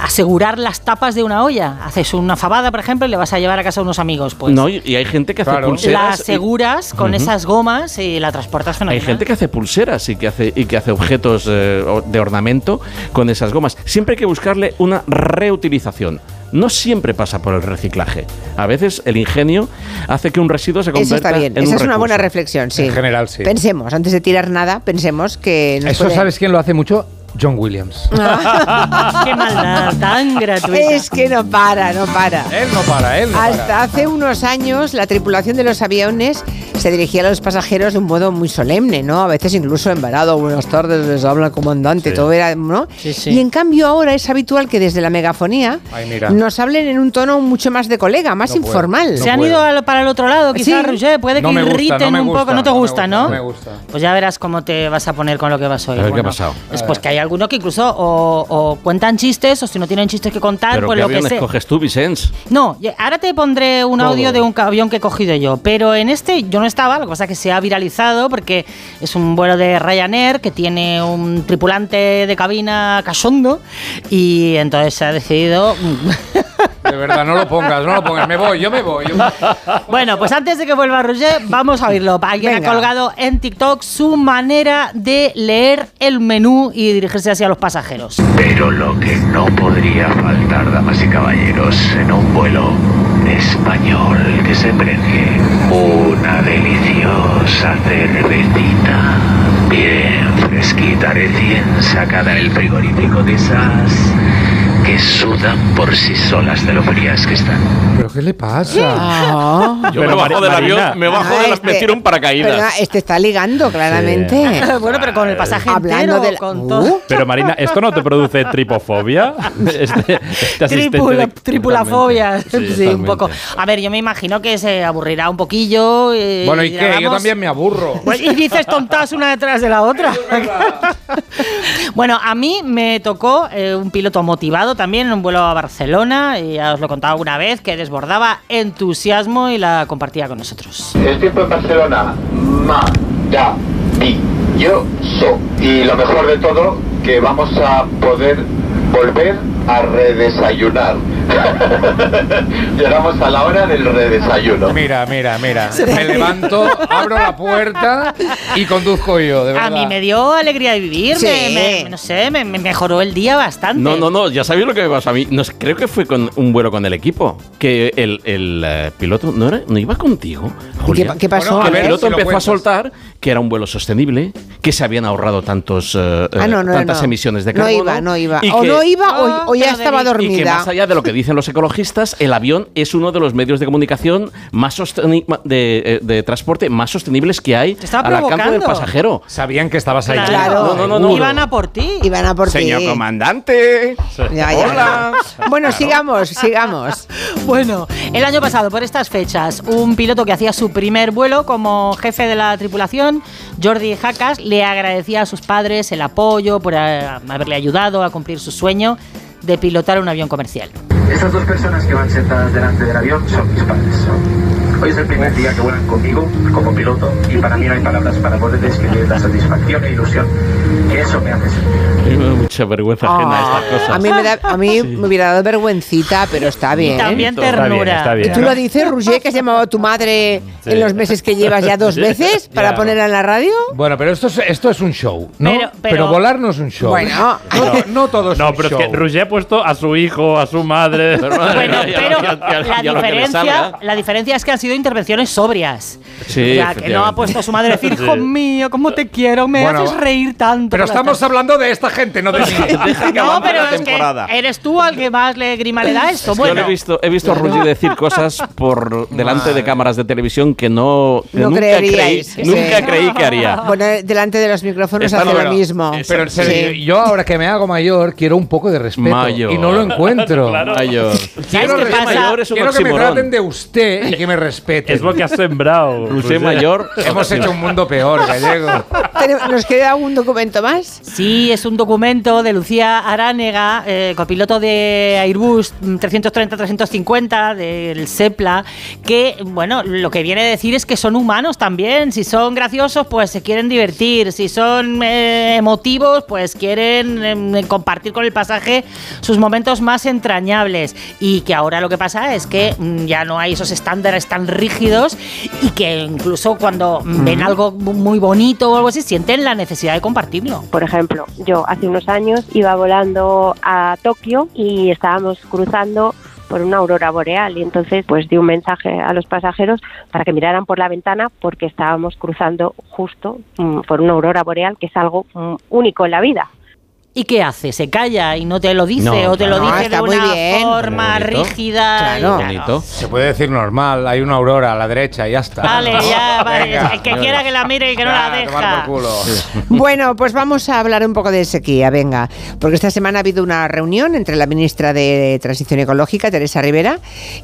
asegurar las tapas de una olla. Haces una fabada, por ejemplo, y le vas a llevar a casa a unos amigos. Pues no, y y hay gente que hace Claro. la pulseras. y- aseguras con Ujú. esas gomas y la transportas fenomenal. Hay gente que hace pulseras y que hace, y que hace objetos eh, de ornamento con esas gomas. Siempre hay que buscarle una reutilización. No siempre pasa por el reciclaje. A veces el ingenio hace que un residuo se Eso convierta está bien, en esa un es una buena reflexión, sí. En general, sí. Pensemos, antes de tirar nada, pensemos que... nos Eso puede- sabes quién lo hace mucho? John Williams. Qué maldad tan gratuita. Es que no para, no para. Él no para, él no Hasta para. hace unos años la tripulación de los aviones se dirigía a los pasajeros de un modo muy solemne, ¿no? A veces incluso embarado, buenas tardes, les habla el comandante, todo era, ¿no? Sí, sí. Y en cambio ahora es habitual que desde la megafonía Ay, nos hablen en un tono mucho más de colega, más No puedo. informal. Se han ido al- para el otro lado, quizás, Sí. Roger, puede que No me gusta, irriten un gusta, poco. No te no me gusta, ¿no? no me gusta. Pues ya verás cómo te vas a poner con lo que vas hoy. A ver, ¿qué ha pasado? Es pues que hay algunos que incluso o, o cuentan chistes o si no tienen chistes que contar, Pero pues ¿qué lo que sea. coges tú, Vicens? No, ahora te pondré un Todo. audio de un avión que he cogido yo, pero en este yo no estaba, lo que pasa es que se ha viralizado porque es un vuelo de Ryanair que tiene un tripulante de cabina cachondo y entonces se ha decidido... De verdad, no lo pongas, no lo pongas. Me voy, yo me voy. yo me voy. Bueno, pues antes de que vuelva Roger, vamos a oírlo. Alguien Venga. ha colgado en TikTok su manera de leer el menú y dirigirse hacia los pasajeros. Pero lo que no podría faltar, damas y caballeros, en un vuelo español que se precie una deliciosa cervecita, bien fresquita, recién sacada del frigorífico de esas que sudan por sí solas de lo frías que están. ¿Pero qué le pasa? Ah. Yo me bajo del avión, me bajo de las, me tiro un paracaídas. Este está ligando, claramente. bueno, pero con el pasaje Hablando entero, del- con Uh. todo. Pero Marina, ¿esto no te produce tripofobia? Este, este tripulafobia, sí, un poco. A ver, yo me imagino que se aburrirá un poquillo. Bueno, ¿y qué? Yo también me aburro. Pues, y dices tontas una detrás de la otra. bueno, a mí me tocó eh, un piloto motivado también en un vuelo a Barcelona, y ya os lo he contado alguna vez, que desbordaba entusiasmo y la compartía con nosotros. El tiempo en Barcelona, Yo so. Y lo mejor de todo, que vamos a poder volver a redesayunar. Llegamos a la hora del redesayuno. Mira, mira, mira. Me levanto, abro la puerta y conduzco yo, de verdad. A mí me dio alegría de vivir, Sí. me, me- no sé, me, me mejoró el día bastante. No, no, no, ya sabéis lo que me pasó a mí. No creo que fue con un vuelo con el equipo. Que el, el, eh, piloto no, era, no iba contigo. ¿Y qué, qué pasó? Bueno, a El ver. ver, piloto si empezó a soltar que era un vuelo sostenible, que se habían ahorrado tantos, eh, Ah, no, no, tantas no. emisiones de No carbono. iba, no iba. y O que- no iba o, No, o ya estaba de- Y que dormida. más allá de lo que dicen los ecologistas, el avión es uno de los medios de comunicación más de, eh, de transporte más sostenibles que hay Te al alcance del pasajero. Sabían que estabas ahí. Claro. No, no, no, no. Iban a por ti. Iban a por Señor ti. comandante. Ya, ya. Hola. Bueno, sigamos, sigamos. Bueno, el año pasado, por estas fechas, un piloto que hacía su primer vuelo como jefe de la tripulación, Jordi Jacas, le agradecía a sus padres el apoyo por eh, haberle ayudado a cumplir su sueño de pilotar un avión comercial. Estas dos personas que van sentadas delante del avión son mis padres. Hoy es el primer día que vuelan conmigo como piloto y para mí no hay palabras para poder describir la satisfacción e ilusión que eso me hace sentir. A mí me da mucha vergüenza ajena a estas cosas. A mí, me, da- a mí me hubiera dado vergüencita, pero está bien. También Está bien, ternura. está bien. ¿Y tú lo dices, Roger, que has llamado a tu madre Sí. en los meses que llevas ya dos veces para Ya. ponerla en la radio? Bueno, pero esto es, esto es un show, ¿no? Pero- Pero, pero- volar no es un show. Bueno. no, no todo es No, un pero es show. que Roger ha puesto a su hijo, a su madre. Bueno, Ya pero lo- ya- ya- la, diferencia, la diferencia es que han sido intervenciones sobrias. Sí, o sea, que no ha puesto a su madre a decir, Sí. hijo mío, cómo te quiero, me Bueno, haces reír tanto. Pero estamos tardes". hablando de esta gente, no de mí. No, pero es temporada. que eres tú al que más le grima le da esto. Yo Bueno, le he visto, he visto a Rudy decir cosas por delante de cámaras de televisión que no, que No nunca, creí, nunca sí. creí que haría. Bueno, delante de los micrófonos Está hace lo- mismo. Pero en serio, Sí. yo ahora que me hago mayor quiero un poco de respeto Mayor. y no lo encuentro. Mayor. Quiero, pasa? mayor es un quiero que me traten de usted y que me respeten. Es lo que has sembrado. Roger mayor. Hemos hecho un mundo peor, gallego. ¿Nos queda un documento más? Sí, es un documento de Lucía Aránega, eh, copiloto de Airbus 330-350 del SEPLA, que, bueno, lo que viene a decir es que son humanos también. Si son graciosos, pues se quieren divertir. Si son eh, emotivos, pues quieren em, compartir con el pasaje sus momentos más entrañables. Y que ahora lo que pasa es que mm, ya no hay esos estándares tan rígidos y que incluso cuando mm, ven algo muy bonito o algo así, sienten la necesidad de compartirlo. Por ejemplo, yo hace unos años iba volando a Tokio y estábamos cruzando por una aurora boreal y entonces pues di un mensaje a los pasajeros para que miraran por la ventana porque estábamos cruzando justo mm, por una aurora boreal que es algo mm, único en la vida. ¿Y qué hace? ¿Se calla y no te lo dice? No, ¿O te lo dice está de una bien. forma rígida? y Claro. Bonito. Se puede decir normal, hay una aurora a la derecha y ya está. Vale, ya, vale. Venga. El que quiera que la mire y que no la deja. por culo. Bueno, pues vamos a hablar un poco de sequía, venga, porque esta semana ha habido una reunión entre la ministra de Transición Ecológica, Teresa Rivera,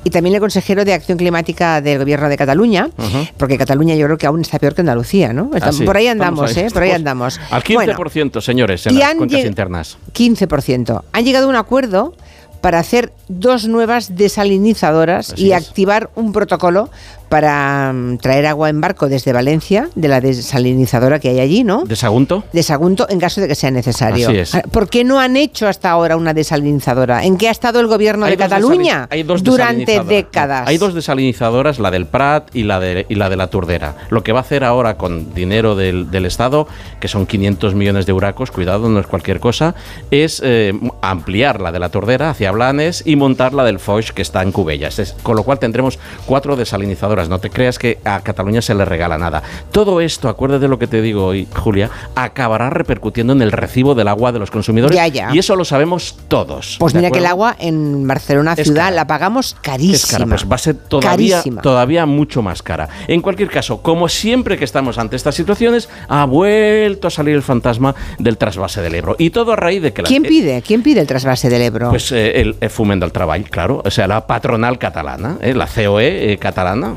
y también el consejero de Acción Climática del Gobierno de Cataluña, porque Cataluña yo creo que aún está peor que Andalucía, ¿no? Ah, sí. Por ahí andamos, ahí, ¿eh? Por ahí andamos. Al 15%, Bueno, señores, en y las internas. 15%. Han llegado a un acuerdo para hacer dos nuevas desalinizadoras Así y es. activar un protocolo para mm, traer agua en barco desde Valencia, de la desalinizadora que hay allí, ¿no? ¿De Sagunto? de Sagunto en caso de que sea necesario. Así es. ¿Por qué no han hecho hasta ahora una desalinizadora? ¿En qué ha estado el gobierno de Hay Cataluña hay dos durante décadas? Hay dos desalinizadoras, la del Prat y la de, y la de la Turdera. Lo que va a hacer ahora con dinero del, del Estado, que son 500 millones de euracos, cuidado, no es cualquier cosa, es eh, ampliar la de la Turdera hacia Blanes y montar la del Foix, que está en Cubellas. Es- con lo cual tendremos cuatro desalinizadoras. No te creas que a Cataluña se le regala nada. Todo esto, acuérdate de lo que te digo hoy, Julia, acabará repercutiendo en el recibo del agua de los consumidores. Ya, ya. Y eso lo sabemos todos. Pues ¿de mira que el agua en Barcelona Es ciudad cara. la pagamos carísima. Es cara, pues va a ser todavía, Carísima. todavía mucho más cara. En cualquier caso, como siempre que estamos ante estas situaciones, ha vuelto a salir el fantasma del trasvase del Ebro. Y todo a raíz de que la- ¿Quién eh, pide? ¿Quién pide el trasvase del Ebro? Pues eh, el, el Foment del Treball, claro. O sea, la patronal catalana, eh, la COE eh, catalana,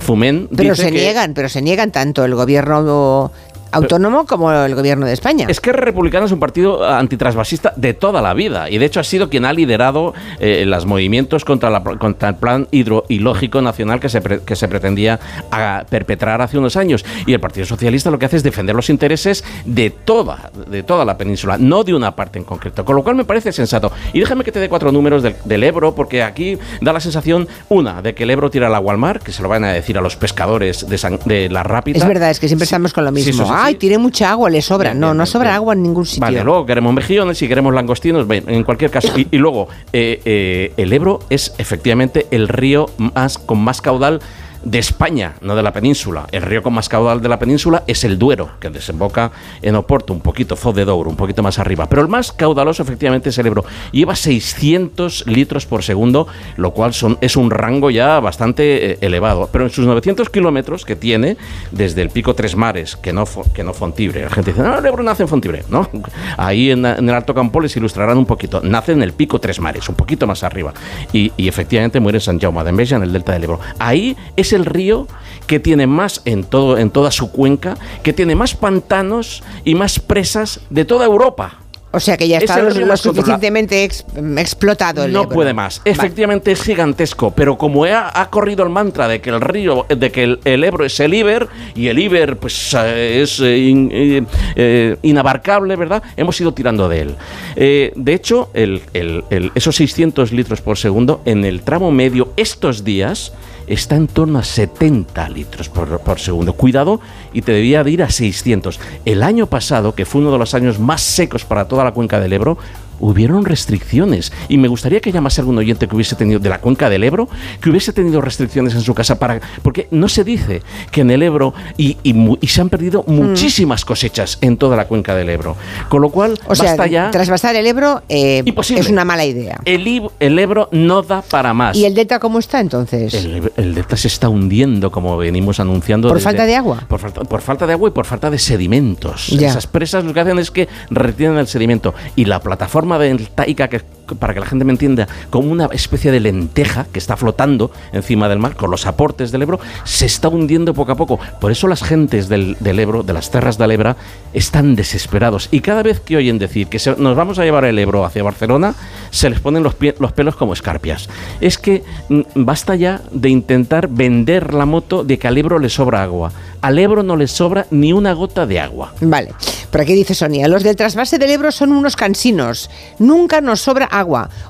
Pero dice se que- niegan, pero se niegan tanto. El gobierno autónomo como el gobierno de España. Esquerra Republicana es un partido antitransvasista de toda la vida y de hecho ha sido quien ha liderado eh, los movimientos contra, la, contra el plan hidroilógico nacional que se, pre- que se pretendía ah, perpetrar hace unos años. Y el Partido Socialista lo que hace es defender los intereses de toda, de toda la península, no de una parte en concreto. Con lo cual me parece sensato. Y déjame que te dé cuatro números del, del Ebro, porque aquí da la sensación, una, de que el Ebro tira el agua al mar, que se lo van a decir a los pescadores de, San- de la Rápida. Es verdad, es que siempre estamos con lo mismo. sí, Ay, tiré mucha agua, le sobra. Bien, no, bien, no sobra bien. agua en ningún sitio. Vale, luego queremos mejillones y queremos langostinos, bien, en cualquier caso. Y, y luego, eh, eh, el Ebro es efectivamente el río más, con más caudal de España, no de la península. El río con más caudal de la península es el Duero, que desemboca en Oporto, un poquito, Foz de Douro, un poquito más arriba. Pero el más caudaloso efectivamente es el Ebro. Lleva 600 litros por segundo, lo cual son, es un rango ya bastante eh, elevado. Pero en sus 900 kilómetros que tiene, desde el pico Tres Mares, que no, que no Fontibre, la gente dice, no, el Ebro nace en Fontibre, ¿no? Ahí en, en el Alto Campo les ilustrarán un poquito. Nace en el pico Tres Mares, un poquito más arriba. Y, y efectivamente muere en San Jaume de Enveja, en el delta del Ebro. Ahí es el río que tiene más en, todo, en toda su cuenca, que tiene más pantanos y más presas de toda Europa. O sea que ya Es está el lo, suficientemente ex- explotado el No Ebro. puede más. Vale. Efectivamente es gigantesco, pero como ha, ha corrido el mantra de que el río, de que el, el Ebro es el Iber y el Iber pues eh, es eh, in- eh, inabarcable, ¿verdad? Hemos ido tirando de él. Eh, de hecho, el- esos 600 litros por segundo en el tramo medio estos días está en torno a 70 litros por, segundo. Cuidado y te debía de ir a 600. El año pasado, que fue uno de los años más secos para toda la cuenca del Ebro, hubieron restricciones. Y me gustaría que llamase algún oyente que hubiese tenido de la cuenca del Ebro, que hubiese tenido restricciones en su casa para. Porque no se dice que en el Ebro y, y se han perdido muchísimas cosechas en toda la cuenca del Ebro. Con lo cual, O sea, basta ya. trasvasar el Ebro eh, es una mala idea. El, el Ebro no da para más. ¿Y el delta cómo está entonces? El, el delta se está hundiendo, como venimos anunciando. ¿Por desde- falta de agua? Por falta, por falta de agua y por falta de sedimentos. Ya. Esas presas lo que hacen es que retienen el sedimento. Y la plataforma deltaica, que para que la gente me entienda, como una especie de lenteja que está flotando encima del mar con los aportes del Ebro, se está hundiendo poco a poco. Por eso las gentes del, Ebro, de las terras del Ebro, están desesperados. Y cada vez que oyen decir que nos vamos a llevar el Ebro hacia Barcelona, se les ponen los pelos como escarpias. Es que mm, basta ya de intentar vender la moto de que al Ebro le sobra agua. Al Ebro no le sobra ni una gota de agua. Vale. Por aquí dice Sonia, los del trasvase del Ebro son unos cansinos. Nunca nos sobra agua.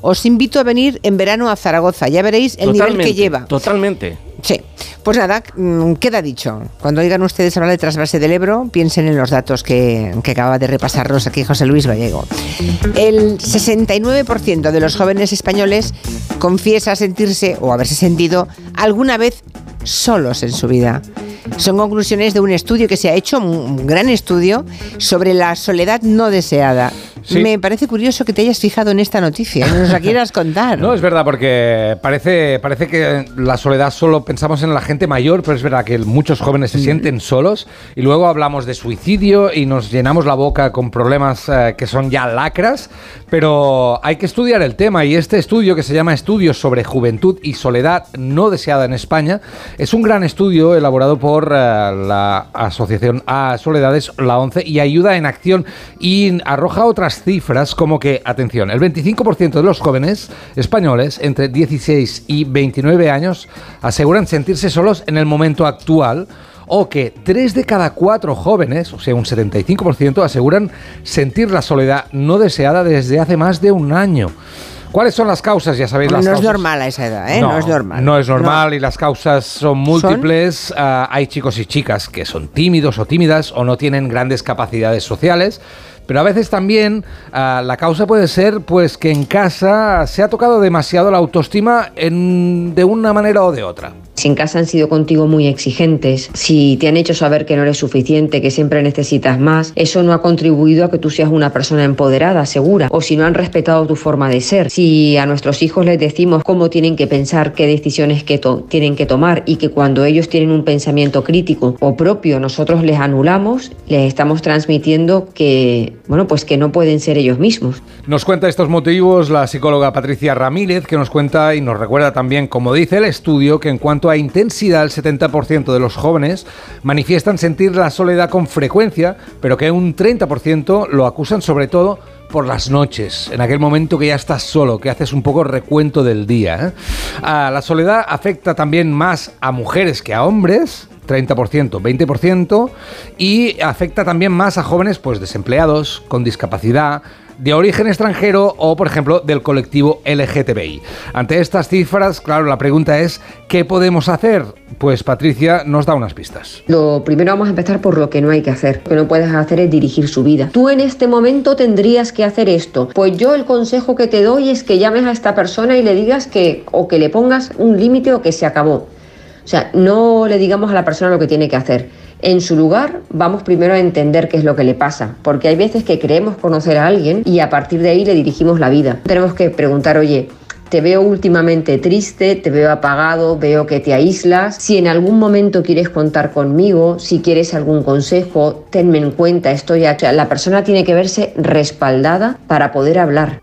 Os invito a venir en verano a Zaragoza. Ya veréis el nivel que lleva. Totalmente. Sí. Pues nada, mm, queda dicho. Cuando oigan ustedes hablar de trasvase del Ebro, piensen en los datos que, que acaba de repasarnos aquí José Luis Gallego. El 69% de los jóvenes españoles confiesa sentirse o haberse sentido alguna vez solos en su vida. Son conclusiones de un estudio que se ha hecho, un gran estudio, sobre la soledad no deseada. Sí. Me parece curioso que te hayas fijado en esta noticia y nos la quieras contar. No, es verdad, porque parece, parece que la soledad solo pensamos en la gente mayor, pero es verdad que muchos jóvenes se sienten solos y luego hablamos de suicidio y nos llenamos la boca con problemas eh, que son ya lacras, pero hay que estudiar el tema y este estudio que se llama Estudios sobre Juventud y Soledad no deseada en España es un gran estudio elaborado por eh, la Asociación A Soledades, la 11, y ayuda en acción y arroja otras cifras como que, atención, el 25% de los jóvenes españoles entre 16 y 29 años aseguran sentirse solos en el momento actual o que 3 de cada 4 jóvenes, o sea, un 75%, aseguran sentir la soledad no deseada desde hace más de un año. ¿Cuáles son las causas? Ya sabéis no las es causas. normal a esa edad, ¿eh? No, es normal. No es normal y las causas son múltiples. Ah, hay chicos y chicas que son tímidos o tímidas o no tienen grandes capacidades sociales. Pero a veces también ah, la causa puede ser pues que en casa se ha tocado demasiado la autoestima en- de una manera o de otra. Si en casa han sido contigo muy exigentes, si te han hecho saber que no eres suficiente, que siempre necesitas más, eso no ha contribuido a que tú seas una persona empoderada, segura, o si no han respetado tu forma de ser. Si a nuestros hijos les decimos cómo tienen que pensar, qué decisiones tienen que tomar y que cuando ellos tienen un pensamiento crítico o propio nosotros les anulamos, les estamos transmitiendo que, bueno, pues que no pueden ser ellos mismos. Nos cuenta estos motivos la psicóloga Patricia Ramírez, que nos cuenta y nos recuerda también, como dice el estudio, que en cuanto a intensidad, el 70% de los jóvenes manifiestan sentir la soledad con frecuencia, pero que un 30% lo acusan sobre todo por las noches, en aquel momento que ya estás solo, que haces un poco recuento del día. ¿eh? Ah, la soledad afecta también más a mujeres que a hombres. 30%, 20%, y afecta también más a jóvenes pues desempleados, con discapacidad, de origen extranjero o, por ejemplo, del colectivo LGTBI. Ante estas cifras, claro, la pregunta es, ¿qué podemos hacer? Pues Patricia nos da unas pistas. Lo primero vamos a empezar por lo que no hay que hacer. Lo que no puedes hacer es dirigir su vida. Tú en este momento tendrías que hacer esto. Pues yo el consejo que te doy es que llames a esta persona y le digas que o que le pongas un límite o que se acabó. O sea, no le digamos a la persona lo que tiene que hacer. En su lugar, vamos primero a entender qué es lo que le pasa, porque hay veces que creemos conocer a alguien y a partir de ahí le dirigimos la vida. Tenemos que preguntar, oye, te veo últimamente triste, te veo apagado, veo que te aíslas. Si en algún momento quieres contar conmigo, si quieres algún consejo, tenme en cuenta, estoy aquí. La persona tiene que verse respaldada para poder hablar.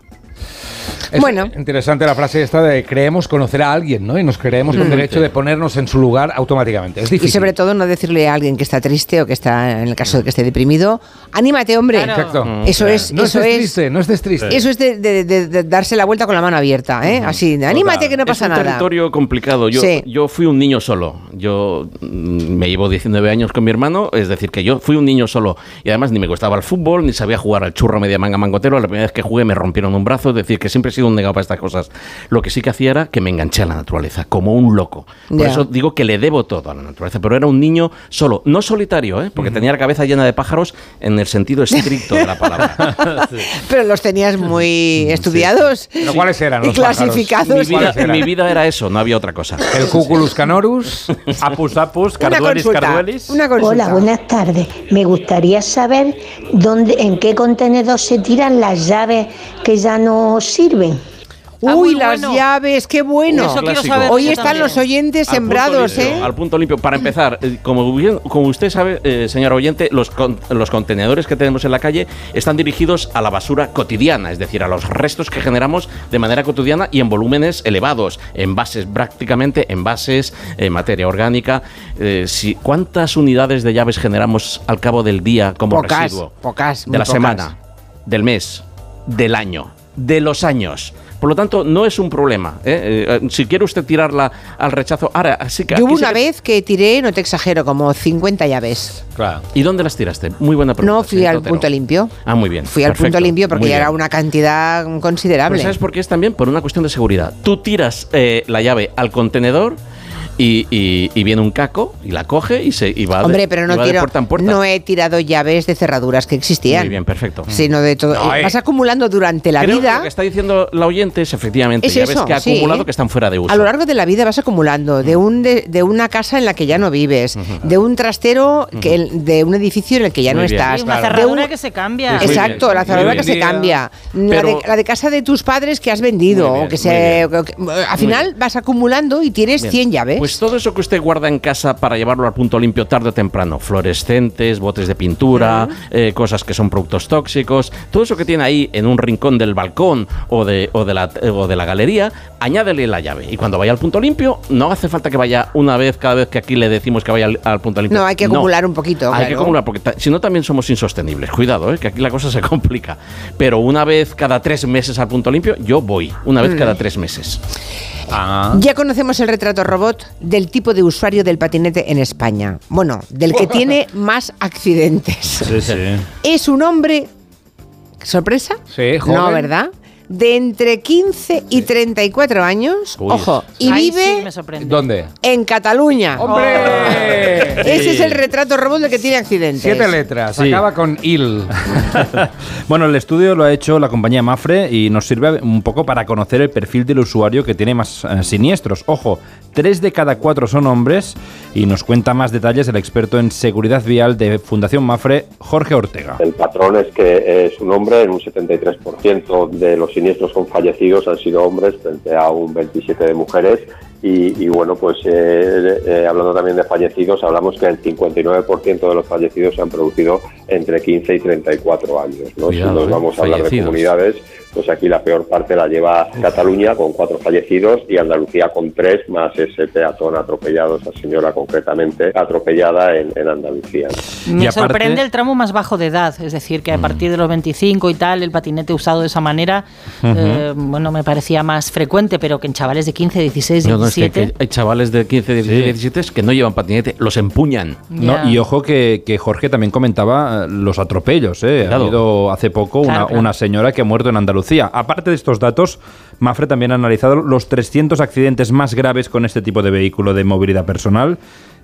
Es bueno. interesante la frase esta de creemos conocer a alguien, ¿no? Y nos creemos con Mm. derecho de ponernos en su lugar automáticamente. Es difícil. Y sobre todo no decirle a alguien que está triste o que está, en el caso de que esté deprimido, anímate, hombre. Exacto. Eso es, No eso estés es. triste, no estés triste. Eso es de, de- de- de darse la vuelta con la mano abierta, ¿eh? Así, anímate que no pasa es un nada. territorio complicado. Yo, Sí. yo fui un niño solo. Yo mm, me llevo 19 años con mi hermano, es decir, que yo fui un niño solo. Y además ni me gustaba el fútbol, ni sabía jugar al churro media manga mangotero. La primera vez que jugué me rompieron un brazo, es decir, que siempre sido un negado para estas cosas. Lo que sí que hacía era que me enganché a la naturaleza, como un loco. Por eso digo que le debo todo a la naturaleza. Pero era un niño solo, no solitario, ¿eh? porque tenía la cabeza llena de pájaros en el sentido estricto de la palabra. Pero los tenías muy estudiados ¿Pero cuáles eran y los clasificados. mi, vida, mi vida era eso, no había otra cosa. El Cuculus canorus. Apus apus, Una carduelis carduelis. una consulta. Hola, buenas tardes. Me gustaría saber dónde, en qué contenedor se tiran las llaves que ya no sirven. Uy, las llaves, qué bueno. Eso quiero saber Hoy están también. los oyentes Al punto sembrados, limpio, ¿eh? Al punto limpio. Para empezar, eh, como, bien- como usted sabe, eh, señor oyente, los, con- los contenedores que tenemos en la calle están dirigidos a la basura cotidiana, es decir, a los restos que generamos de manera cotidiana y en volúmenes elevados, envases prácticamente, envases, en materia orgánica. Eh, si, ¿Cuántas unidades de llaves generamos al cabo del día como Pocas, residuo? pocas, De la pocas. semana, del mes, del año, de los años. Por lo tanto, no es un problema. ¿eh? Eh, si quiere usted tirarla al rechazo, ahora, así que. Yo hubo sí una que- vez que tiré, no te exagero, como 50 llaves. Claro. ¿Y dónde las tiraste? Muy buena pregunta. No fui al punto limpio. Ah, muy bien. Fui al punto limpio porque ya era una cantidad considerable. Pues ¿Sabes por qué es también? Por una cuestión de seguridad. Tú tiras eh, la llave al contenedor y, y- y viene un caco y la coge y se y va, de- Hombre, pero y no, de tiro- puerta en puerta. no he tirado llaves de cerraduras que existían. Muy bien, perfecto. Sino de todo. No, eh. Vas acumulando durante la Creo que vida. lo que está diciendo la oyente es efectivamente Es llaves eso, que ha sí. acumulado que están fuera de uso. A lo largo de la vida vas acumulando de un de, de una casa en la que ya no vives, de un trastero que el- de un edificio en el que ya Muy no bien. estás, Sí, una de cerradura un- que se cambia. Muy Exacto, bien. la cerradura que se cambia, la, Pero- de, la de casa de tus padres que has vendido, Muy bien, o que se, que- al final vas acumulando y tienes Bien. 100 llaves. Pues todo eso que usted guarda en casa para llevarlo al punto limpio tarde o temprano, fluorescentes, botes de pintura, eh, cosas que son productos tóxicos, todo eso que tiene ahí en un rincón del balcón o de, o de, la, o de la galería, añádele la llave. Y cuando vaya al punto limpio, no hace falta que vaya una vez cada vez que aquí le decimos que vaya al, al punto limpio. no, hay que acumular un poquito. Hay que acumular, porque si no también somos insostenibles. Cuidado, eh, que aquí la cosa se complica. Pero una vez cada tres meses al punto limpio, yo voy. Una vez Mm. cada tres meses. Ya conocemos el retrato robot del tipo de usuario del patinete en España. Bueno, del que tiene más accidentes. Sí, sí. Es un hombre. ¿Sorpresa? Sí, joven. No, ¿verdad? De entre 15 y 34 años. Uy. Ojo. Y vive sí me sorprende. ¿Dónde? en Cataluña. ¡Hombre! Ese es el retrato robot del que tiene accidentes. Siete letras. Sí. Acaba con il. Bueno, el estudio lo ha hecho la compañía Mafre y nos sirve un poco para conocer el perfil del usuario que tiene más eh, siniestros. Ojo, tres de cada cuatro son hombres y nos cuenta más detalles el experto en seguridad vial de Fundación Mafre, Jorge Ortega. El patrón es que es un hombre, en un 73% de los siniestros con fallecidos han sido hombres frente a un 27% de mujeres. Y, y bueno, pues eh, eh, hablando también de fallecidos, hablamos que el 59% de los fallecidos se han producido entre 15 y 34 años. ¿no? Cuidado, si nos eh, vamos a hablar de comunidades, pues aquí la peor parte la lleva Cataluña con cuatro fallecidos y Andalucía con tres, más ese peatón atropellado, esa señora concretamente atropellada en, en Andalucía. Me sorprende el tramo más bajo de edad, es decir, que a partir de los 25 y tal, el patinete usado de esa manera, eh, bueno, me parecía más frecuente, pero que en chavales de 15, 16, No, no, es que- 17... que hay chavales de 15, 16, 17 que no llevan patinete, los empuñan. No, y ojo que, que Jorge también comentaba eh, los atropellos. ¿eh? Ha habido hace poco una, claro. una señora que ha muerto en Andalucía. Aparte de estos datos, Mafre también ha analizado los 300 accidentes más graves con este tipo de vehículo de movilidad personal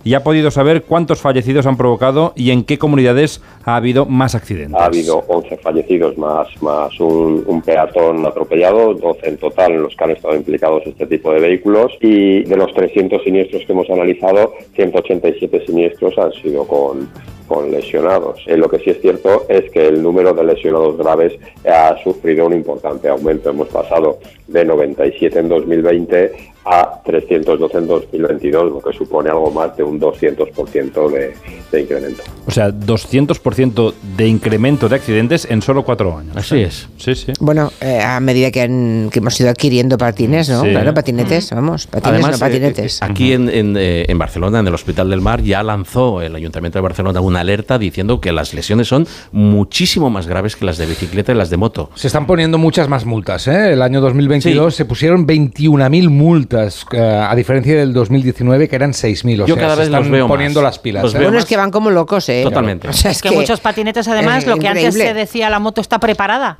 y ha podido saber cuántos fallecidos han provocado y en qué comunidades ha habido más accidentes. Ha habido 11 fallecidos más, más un, un peatón atropellado, 12 en total en los que han estado implicados este tipo de vehículos y de los 300 siniestros que hemos analizado, 187 siniestros han sido con, con lesionados. Eh, lo que sí es cierto es que el número de lesionados graves ha sufrido un importante aumento. Hemos pasado de 97 en 2020 a 312 en 2022, lo que supone algo más de un 200% de, de incremento. O sea, 200% de incremento de accidentes en solo cuatro años. Así es. Sí, sí. Bueno, eh, a medida que, han- que hemos ido adquiriendo patines, ¿no? Sí. Claro, patinetes, vamos, patines Además, no eh, patinetes. eh, aquí en, en, eh, en Barcelona, en el Hospital del Mar, ya lanzó el Ayuntamiento de Barcelona una alerta diciendo que las lesiones son muchísimo más graves que las de bicicleta y las de moto. Se están poniendo muchas más multas. ¿eh? El año 2022 se pusieron 21.000 multas, eh, a diferencia del 2019 que eran 6.000. O Yo sea, cada se vez los están veo poniendo más. las pilas. Los ¿eh? veo bueno, es que van como locos, ¿eh? Totalmente. O sea, es que, muchos patinetes, además, lo que antes se decía la moto está preparada,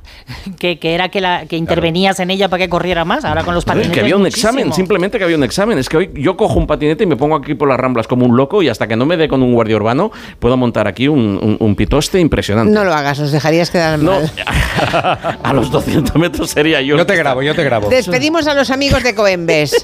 que, que era que, la, que intervenías en ella para que corriera más. Ahora con los Es patinetes. que había un muchísimo. examen, simplemente que había un examen. Es que hoy yo cojo un patinete y me pongo aquí por las ramblas como un loco y hasta que no me dé con un guardia urbano puedo montar aquí un, un- un pitoste impresionante. No lo hagas, os dejarías quedar mal. A los 200 metros sería yo. Yo te grabo, yo te grabo. Despedimos a los amigos de Coembes.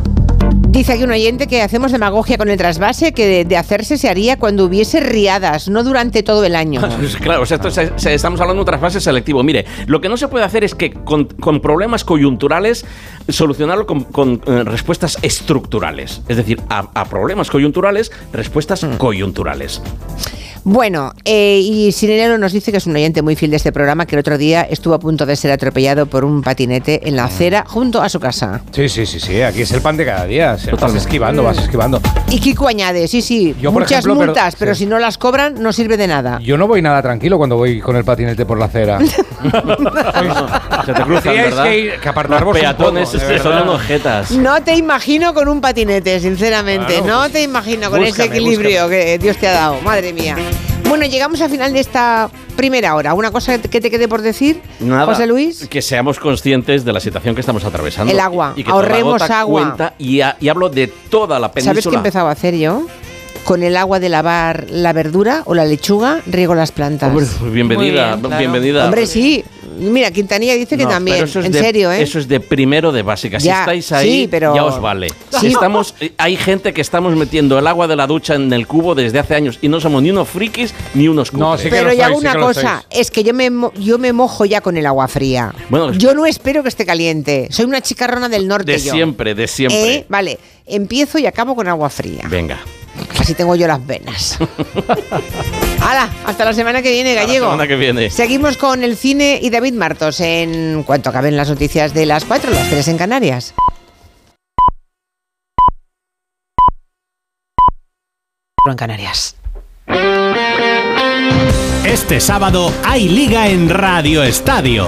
Dice aquí un oyente que hacemos demagogia con el trasvase, que de, de hacerse se haría cuando hubiese riadas, no durante todo el año. Pues Claro, o sea, esto se- se- estamos hablando de un trasvase selectivo. Mire, lo que no se puede hacer es que con, con problemas coyunturales solucionarlo con, con, eh, respuestas estructurales. Es decir, a, a problemas coyunturales, respuestas coyunturales. Bueno, eh, y Sirenero nos dice que es un oyente muy fiel de este programa, que el otro día estuvo a punto de ser atropellado por un patinete en la acera junto a su casa. Sí, sí, sí, sí. Aquí es el pan de cada día. Se- Vas esquivando, vas esquivando. Y Kiko añade, sí, sí, Yo, por muchas ejemplo, pero- multas, pero, sí. si no las cobran no sirve de nada. Yo no voy nada tranquilo cuando voy con el patinete por la acera. Se te cruzan, que, ir- que apartaros Los un peatones poco, de este, son verdad. unos jetas. No te imagino con un patinete, sinceramente. Claro, no pues, te imagino con ese búscame, equilibrio que Dios te ha dado. Madre mía. Bueno, llegamos al final de esta primera hora. ¿Una cosa que te quede por decir, Nada, José Luis? Que seamos conscientes de la situación que estamos atravesando. El agua. Y que toda Ahorremos gota agua. cuenta y, a- y hablo de toda la península. ¿Sabes qué he empezado a hacer yo? Con el agua de lavar la verdura o la lechuga, riego las plantas. Hombre, bienvenida, bienvenida. Hombre, sí. Mira, Quintanilla dice que No, también. pero eso es En de- serio, ¿eh? Eso es de primero de básica. Si Ya, estáis ahí, sí, pero- ya os vale. Sí. Estamos, hay gente que estamos metiendo el agua de la ducha en el cubo desde hace años y no somos ni unos frikis ni unos cutres. Pero ya hago una cosa, es que yo me, mo- yo me mojo ya con el agua fría. Bueno, yo no espero que esté caliente. Soy una chicarrona del norte de yo. siempre, de siempre. ¿Eh? Vale, empiezo y acabo con agua fría. Venga. Así tengo yo las venas. ¡Hala! Hasta la semana que viene, Hasta la Gallego. semana que viene. Seguimos con el cine y David Martos en cuanto acaben las noticias de las 4, las 3 en Canarias. en Canarias. Este sábado hay liga en Radio Estadio,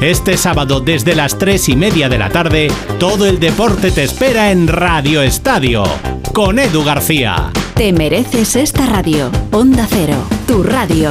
Este sábado desde las 3 y media de la tarde, todo el deporte te espera en Radio Estadio, con Edu García. Te mereces esta radio. Onda Cero, tu radio.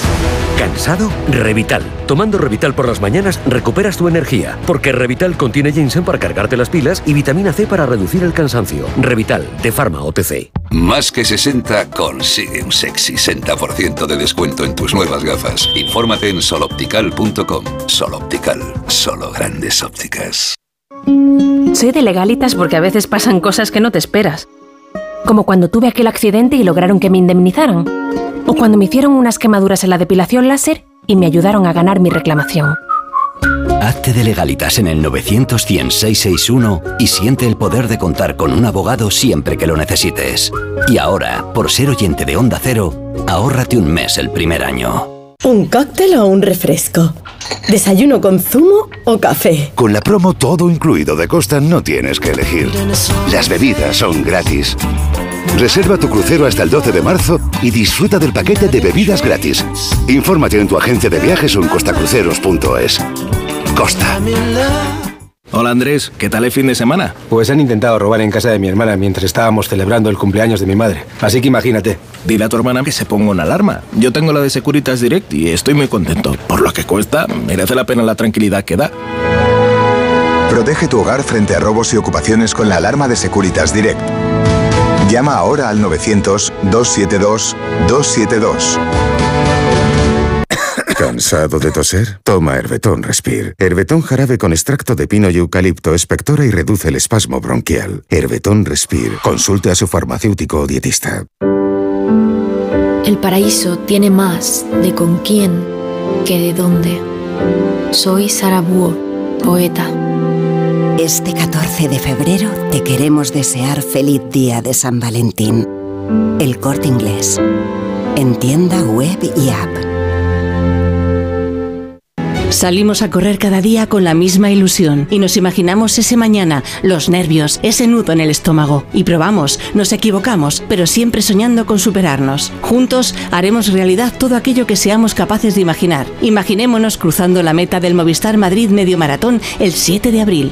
¿Cansado? Revital. Tomando Revital por las mañanas recuperas tu energía, porque Revital contiene ginseng para cargarte las pilas y vitamina C para reducir el cansancio. Revital, de Pharma OTC. Más que 60 consigue un sexy 60% de descuento en tus nuevas gafas. Infórmate en soloptical.com. Soloptical, solo grandes ópticas. Soy de legalitas porque a veces pasan cosas que no te esperas. Como cuando tuve aquel accidente y lograron que me indemnizaran. O cuando me hicieron unas quemaduras en la depilación láser y me ayudaron a ganar mi reclamación. Hazte de legalitas en el 900 661 y siente el poder de contar con un abogado siempre que lo necesites. Y ahora, por ser oyente de Onda Cero, ahórrate un mes el primer año. ¿Un cóctel o un refresco? ¿Desayuno con zumo o café? Con la promo todo incluido de Costa no tienes que elegir. Las bebidas son gratis. Reserva tu crucero hasta el 12 de marzo y disfruta del paquete de bebidas gratis. Infórmate en tu agencia de viajes o en costacruceros.es. Costa. Hola Andrés, ¿qué tal el fin de semana? Pues han intentado robar en casa de mi hermana mientras estábamos celebrando el cumpleaños de mi madre. Así que imagínate. Dile a tu hermana que se ponga una alarma. Yo tengo la de Securitas Direct y estoy muy contento. Por lo que cuesta, merece la pena la tranquilidad que da. Protege tu hogar frente a robos y ocupaciones con la alarma de Securitas Direct. Llama ahora al 900-272-272. ¿Cansado de toser? Toma Herbetón Respire. Herbetón jarabe con extracto de pino y eucalipto espectora y reduce el espasmo bronquial. Herbetón Respire. Consulte a su farmacéutico o dietista. El paraíso tiene más de con quién que de dónde. Soy Sara Búo, poeta. Este 14 de febrero te queremos desear feliz día de San Valentín. El corte inglés. En tienda web y app. Salimos a correr cada día con la misma ilusión y nos imaginamos ese mañana, los nervios, ese nudo en el estómago. Y probamos, nos equivocamos, pero siempre soñando con superarnos. Juntos haremos realidad todo aquello que seamos capaces de imaginar. Imaginémonos cruzando la meta del Movistar Madrid Medio Maratón el 7 de abril.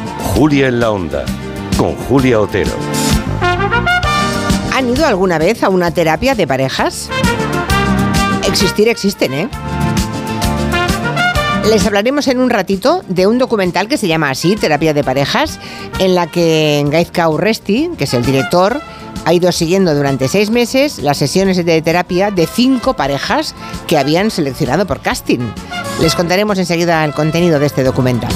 Julia en la Onda, con Julia Otero. ¿Han ido alguna vez a una terapia de parejas? Existir existen, ¿eh? Les hablaremos en un ratito de un documental que se llama así, Terapia de Parejas, en la que Gaizka Urresti, que es el director, ha ido siguiendo durante seis meses las sesiones de terapia de cinco parejas que habían seleccionado por casting. Les contaremos enseguida el contenido de este documental.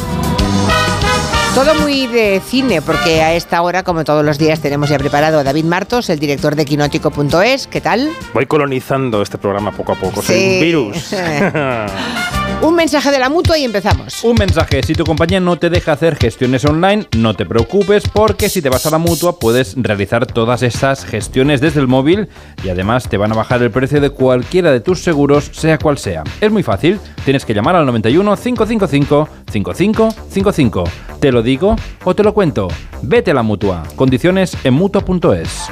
Todo muy de cine, porque a esta hora, como todos los días, tenemos ya preparado a David Martos, el director de quinótico.es. ¿Qué tal? Voy colonizando este programa poco a poco. Soy Sí. un virus. Un mensaje de la mutua y empezamos. Un mensaje, si tu compañía no te deja hacer gestiones online, no te preocupes porque si te vas a la mutua puedes realizar todas esas gestiones desde el móvil y además te van a bajar el precio de cualquiera de tus seguros, sea cual sea. Es muy fácil, tienes que llamar al 91 555 5555. ¿Te lo digo o te lo cuento? Vete a la mutua. Condiciones en mutua.es.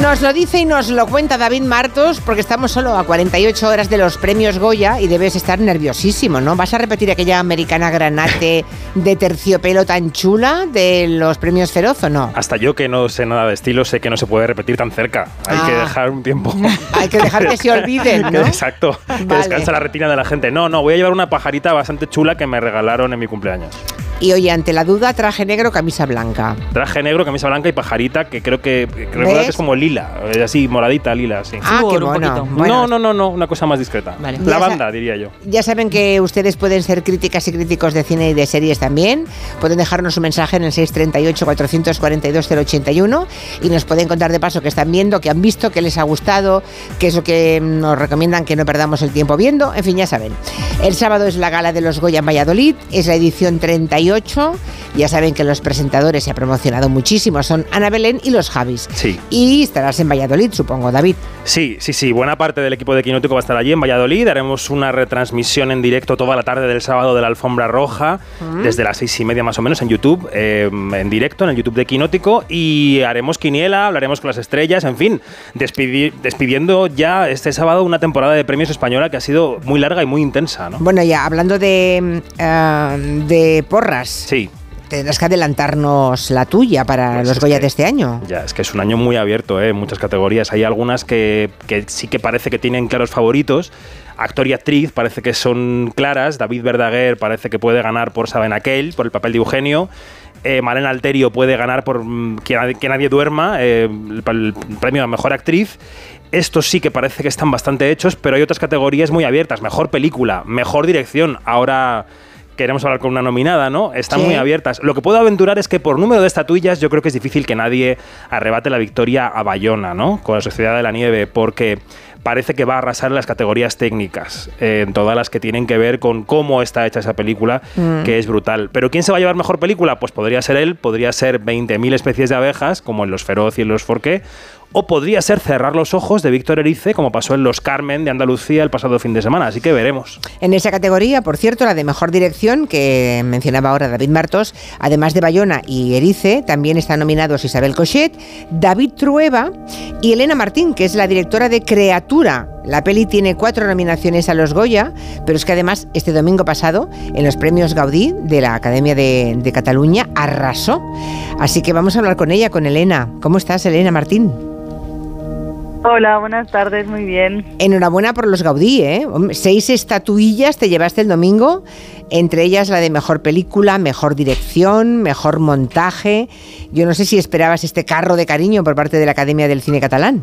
Nos lo dice y nos lo cuenta David Martos, porque estamos solo a 48 horas de los premios Goya y debes estar nerviosísimo, ¿no? ¿Vas a repetir aquella americana granate de terciopelo tan chula de los premios Feroz o no? Hasta yo que no sé nada de estilo sé que no se puede repetir tan cerca. Hay que Ah. dejar un tiempo. Hay que dejar que se olviden, ¿no? Exacto. Que descansa la retina de la gente. No, no, voy a llevar una pajarita bastante chula que me regalaron en mi cumpleaños. Y oye, ante la duda, traje negro, camisa blanca. Traje negro, camisa blanca y pajarita, que creo que, creo que es como lila, eh, así moradita, lila, sí. Ah, qué bueno. Bueno, No, no, no, no, una cosa más discreta. Ya La banda, diría yo. Ya saben que ustedes pueden ser críticas y críticos de cine y de series también. Pueden dejarnos un mensaje en el 638-442-081 y nos pueden contar de paso que están viendo, que han visto, que les ha gustado, qué es lo que nos recomiendan que no perdamos el tiempo viendo. En fin, ya saben. El sábado es la gala de los Goya en Valladolid, es la edición 38. Ya saben que los presentadores se ha promocionado muchísimo, son Ana Belén y los Javis. Sí. Y estarás en Valladolid, supongo, David. Sí, sí, sí. Buena parte del equipo de Quinótico va a estar allí en Valladolid. Haremos una retransmisión en directo toda la tarde del sábado de la Alfombra Roja, Mm. desde las seis y media más o menos en YouTube, eh, en directo, en el YouTube de Quinótico. Y haremos quiniela, hablaremos con las estrellas, en fin, despidi- despidiendo ya este sábado una temporada de premios española que ha sido muy larga y muy intensa, ¿no? Bueno, ya hablando de, eh, de Sí. Tendrás que adelantarnos la tuya para Pues los Goya que- de este año. Ya, es que es un año muy abierto, ¿eh? en muchas categorías. Hay algunas que, que sí que parece que tienen claros favoritos. Actor y actriz parece que son claras. David Verdaguer parece que puede ganar por Saben Aquel, por el papel de Eugenio. Eh, Malena Alterio puede ganar por mm, que, nadie- que nadie duerma, eh, el, el premio a mejor actriz. Estos sí que parece que están bastante hechos, pero hay otras categorías muy abiertas. Mejor película, mejor dirección. Ahora queremos hablar con una nominada, ¿no? Están Sí. muy abiertas. Lo que puedo aventurar es que por número de estatuillas yo creo que es difícil que nadie arrebate la victoria a Bayona, ¿no? Con la Sociedad de la Nieve, porque parece que va a arrasar en las categorías técnicas, eh, en todas las que tienen que ver con cómo está hecha esa película, Mm. que es brutal. Pero ¿quién se va a llevar mejor película? Pues podría ser él, podría ser 20.000 especies de abejas, como en Los Feroz y en Los Forqué, o podría ser Cerrar los ojos de Víctor Erice, como pasó en Los Carmen de Andalucía el pasado fin de semana. Así que veremos. En esa categoría, por cierto, la de mejor dirección, que mencionaba ahora David Martos, además de Bayona y Erice, también están nominados Isabel Cochet, David Trueba y Elena Martín, que es la directora de Creatura. La peli tiene cuatro nominaciones a los Goya, pero es que además este domingo pasado, en los premios Gaudí de la Academia de, de Cataluña, arrasó. Así que vamos a hablar con ella, con Elena. ¿Cómo estás, Elena Martín? Hola, buenas tardes, muy bien. Enhorabuena por los Gaudí, ¿eh? Seis estatuillas te llevaste el domingo, entre ellas la de mejor película, mejor dirección, mejor montaje. Yo no sé si esperabas este carro de cariño por parte de la Academia del Cine Catalán.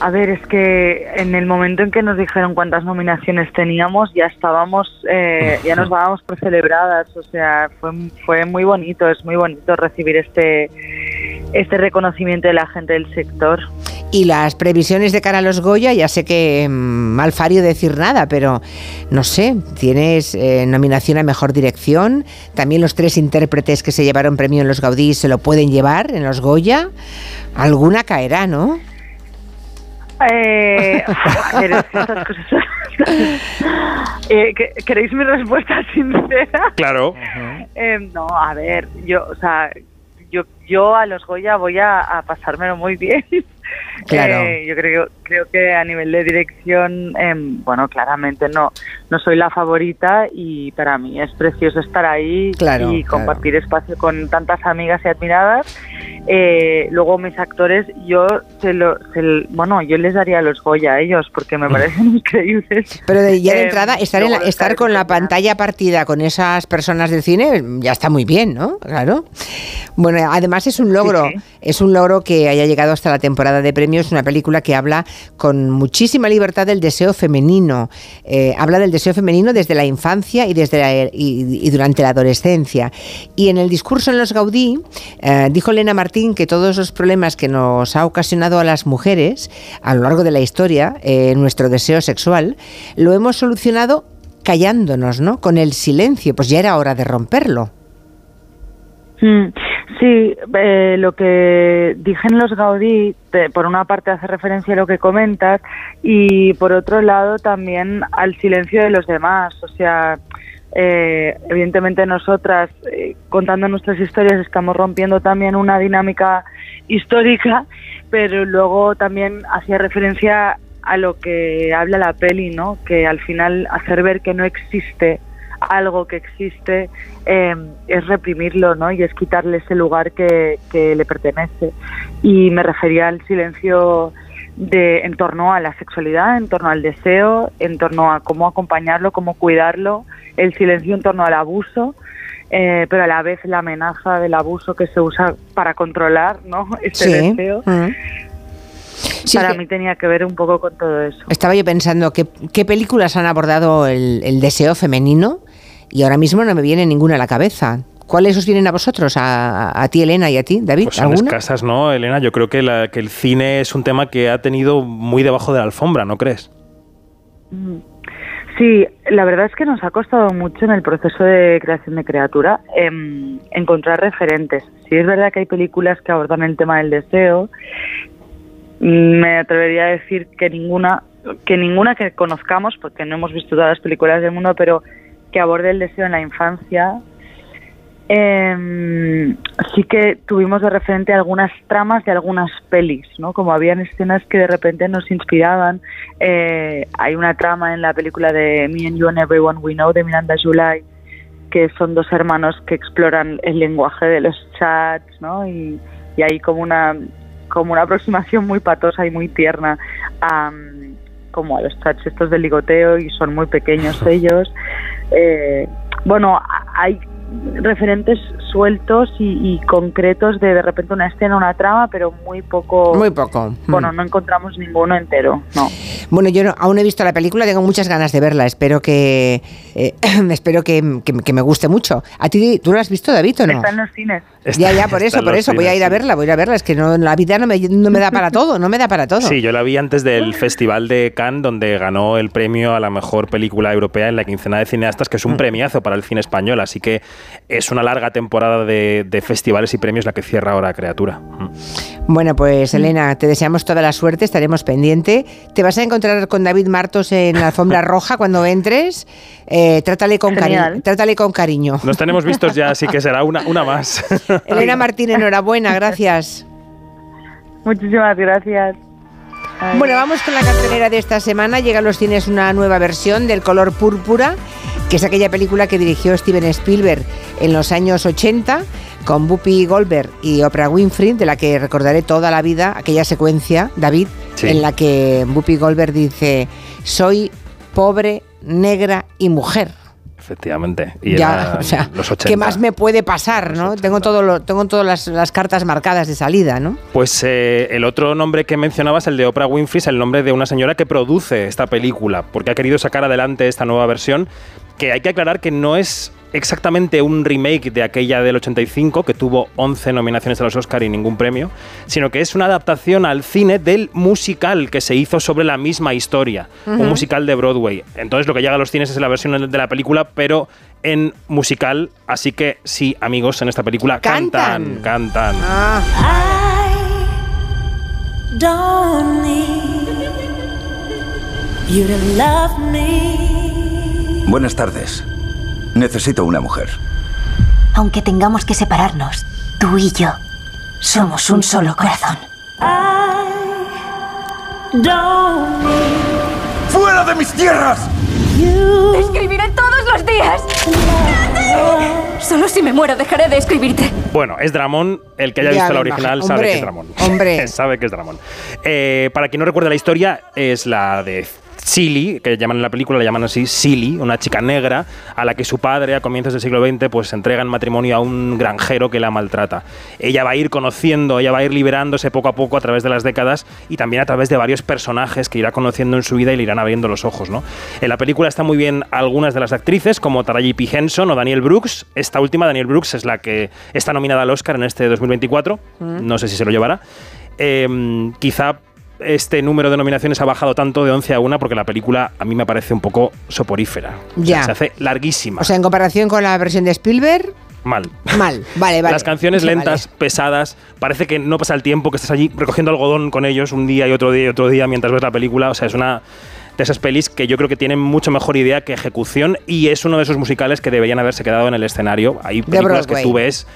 A ver, es que en el momento en que nos dijeron cuántas nominaciones teníamos, ya estábamos, eh, ya nos dábamos por celebradas. O sea, fue, fue muy bonito, es muy bonito recibir este, este reconocimiento de la gente del sector. Y las previsiones de cara a los Goya, ya sé que mm, mal fario decir nada, pero no sé, tienes eh, nominación a Mejor Dirección, también los tres intérpretes que se llevaron premio en los Gaudí se lo pueden llevar en los Goya, alguna caerá, ¿no? Eh, que estas cosas Eh, ¿que- ¿Queréis mi respuesta sincera? Claro. Eh, no, a ver, yo, o sea, yo, yo a los Goya voy a, a pasármelo muy bien. Claro. Eh, yo creo, creo que a nivel de dirección, em, bueno, claramente no, no soy la favorita y para mí es precioso estar ahí Claro, y compartir espacio con tantas amigas y admiradas. Eh, luego mis actores, yo se lo, se bueno, yo les daría los Goya a ellos porque me parecen increíbles. Pero de- ya de Eh, entrada, estar, en la- estar con la pantalla partida con esas personas del cine ya está muy bien, ¿no? Claro. Bueno, además es un logro, es un logro que haya llegado hasta la temporada de premios, una película que habla con muchísima libertad del deseo femenino. Eh, habla del deseo femenino desde la infancia y, desde la- y, y durante la adolescencia. Y en el discurso en los Gaudí, eh, dijo Elena Martín que todos los problemas que nos ha ocasionado a las mujeres a lo largo de la historia, eh, nuestro deseo sexual, lo hemos solucionado callándonos, ¿no? Con el silencio, pues ya era hora de romperlo. Mm, Sí, eh, lo que dije los Gaudí, te- por una parte hace referencia a lo que comentas y por otro lado también al silencio de los demás. O sea, eh, evidentemente nosotras eh, contando nuestras historias estamos rompiendo también una dinámica histórica, pero luego también hacía referencia a lo que habla la peli, ¿no? Que al final hacer ver que no existe algo que existe eh, es reprimirlo, ¿no? Y es quitarle ese lugar que, que le pertenece. Y me refería al silencio de en torno a la sexualidad, en torno al deseo, en torno a cómo acompañarlo, cómo cuidarlo, el silencio en torno al abuso, eh, pero a la vez la amenaza del abuso que se usa para controlar, ¿no? Este Sí. deseo. Sí, para mí tenía que ver un poco con todo eso. Estaba yo pensando qué películas han abordado el, el deseo femenino y ahora mismo no me viene ninguna a la cabeza. ¿Cuáles os vienen a vosotros? A, a ti, Elena, y a ti, David. Pues son ¿Alguna? escasas, ¿no, Elena? Yo creo que, la- que el cine es un tema que ha tenido muy debajo de la alfombra, ¿no crees? Mm. Sí, la verdad es que nos ha costado mucho en el proceso de creación de criatura em, encontrar referentes. Sí es verdad que hay películas que abordan el tema del deseo. Me atrevería a decir que ninguna, que ninguna que conozcamos, porque no hemos visto todas las películas del mundo, pero que aborde el deseo en la infancia. Em, sí que tuvimos de referente algunas tramas de algunas pelis, ¿no? Como habían escenas que de repente nos inspiraban. Eh, hay una trama en la película de Me and You and Everyone We Know de Miranda July, que son dos hermanos que exploran el lenguaje de los chats, ¿no? Y, y hay como una como una aproximación muy patosa y muy tierna a, como a los chats estos de ligoteo y son muy pequeños ellos. Eh, bueno, hay referentes sueltos y, y concretos de de repente una escena, una trama, pero muy poco. Muy poco. Bueno, Mm. no encontramos ninguno entero, no. Bueno, yo no- aún he visto la película, tengo muchas ganas de verla. Espero que eh, espero que, que- que me guste mucho. ¿A ti tú la has visto, David, o no? Está en los cines. ya, ya, por eso, por eso voy a ir a verla, voy a ir a verla. Es que no, la vida no me, no me da para todo, no me da para todo. Sí, yo la vi antes del Festival de Cannes, donde ganó el premio a la mejor película europea en la quincena de cineastas, que es un premiazo para el cine español. Así que es una larga temporada de, de festivales y premios la que cierra ahora Criatura. Mm. Bueno, pues Elena, te deseamos toda la suerte, estaremos pendiente. Te vas a encontrar con David Martos en la alfombra roja cuando entres. Eh, trátale, con cari- trátale con cariño. Nos tenemos vistos ya, así que será una, una más. Elena Martín, enhorabuena, gracias. Muchísimas gracias. Bueno, vamos con la cartelera de esta semana. Llega a los cines una nueva versión del color púrpura, que es aquella película que dirigió Steven Spielberg en los años 80 con Whoopi Goldberg y Oprah Winfrey, de la que recordaré toda la vida aquella secuencia, David, Sí. en la que Whoopi Goldberg dice, soy pobre, negra y mujer. Efectivamente. Y ya, o sea, los 80. ¿qué más me puede pasar? ¿no? Tengo, todo lo- tengo todas las, las cartas marcadas de salida, ¿no? Pues eh, el otro nombre que mencionabas, el de Oprah Winfrey, es el nombre de una señora que produce esta película, porque ha querido sacar adelante esta nueva versión, que hay que aclarar que no es exactamente un remake de aquella del 85, que tuvo 11 nominaciones a los Oscar y ningún premio, sino que es una adaptación al cine del musical que se hizo sobre la misma historia, un musical de Broadway. Entonces lo que llega a los cines es la versión de la película, pero en musical, así que sí, amigos, en esta película cantan, cantan. Don't need you to love me. Buenas tardes. Necesito una mujer. Aunque tengamos que separarnos, tú y yo somos un solo corazón. ¡Fuera de mis tierras! you. Escribiré todos los días. Solo si me muero dejaré de escribirte. Bueno, es Dramón. El que haya Ya visto la original sabe Hombre, que es Dramón. hombre. sabe que es Dramón. Eh, para quien no recuerda la historia, es la de Silly, que llaman en la película, la llaman así Silly, una chica negra a la que su padre a comienzos del siglo XX pues entrega en matrimonio a un granjero que la maltrata. Ella va a ir conociendo, ella va a ir liberándose poco a poco a través de las décadas y también a través de varios personajes que irá conociendo en su vida y le irán abriendo los ojos. ¿no? En la película están muy bien algunas de las actrices, como Taraji P. Henson o Daniel Brooks. Esta última, Daniel Brooks, es la que está nominada al Oscar en este 2024. Mm. No sé si se lo llevará. Eh, quizá este número de nominaciones ha bajado tanto de 11 a 1 porque la película a mí me parece un poco soporífera. O sea, Ya. se hace larguísima. O sea, en comparación con la versión de Spielberg, Mal. mal. Vale, vale. Las canciones lentas, pesadas, parece que no pasa el tiempo, que estás allí recogiendo algodón con ellos un día y otro día y otro día mientras ves la película. O sea, es una. de esas pelis que yo creo que tienen mucho mejor idea que ejecución y es uno de esos musicales que deberían haberse quedado en el escenario. Hay películas que tú ves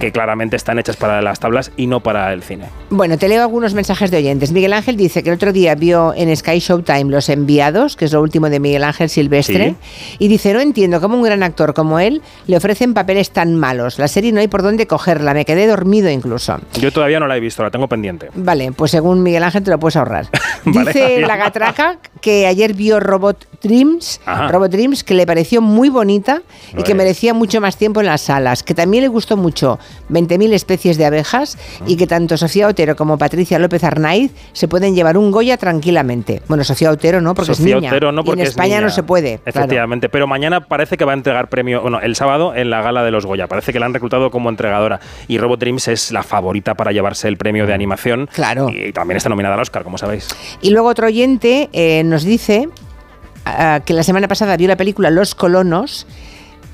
que claramente están hechas para las tablas y no para el cine. Bueno, te leo algunos mensajes de oyentes. Miguel Ángel dice que el otro día vio en Sky Showtime Los Enviados, que es lo último de Miguel Ángel Silvestre, y dice, no entiendo cómo un gran actor como él le ofrecen papeles tan malos. La serie no hay por dónde cogerla, me quedé dormido incluso. Yo todavía no la he visto, la tengo pendiente. Vale, pues según Miguel Ángel te lo puedes ahorrar. Vale, Dice la Gatraca que ayer vio Robot Dreams, Ajá. Robot Dreams, que le pareció muy bonita y que merecía mucho más tiempo en las salas. Que también le gustó mucho 20.000 especies de abejas y que tanto Sofía Otero como Patricia López Arnaiz se pueden llevar un Goya tranquilamente. Bueno, Sofía Otero no, porque Sofía es niña. Otero no, Y porque en es España niña. no se puede. claro. Efectivamente, pero mañana parece que va a entregar premio, bueno, el sábado en la gala de los Goya. Parece que la han reclutado como entregadora. Y Robot Dreams es la favorita para llevarse el premio de animación. Claro. Y también está nominada al Oscar, como sabéis. Y luego otro oyente eh, nos dice ah, que la semana pasada vio la película Los Colonos,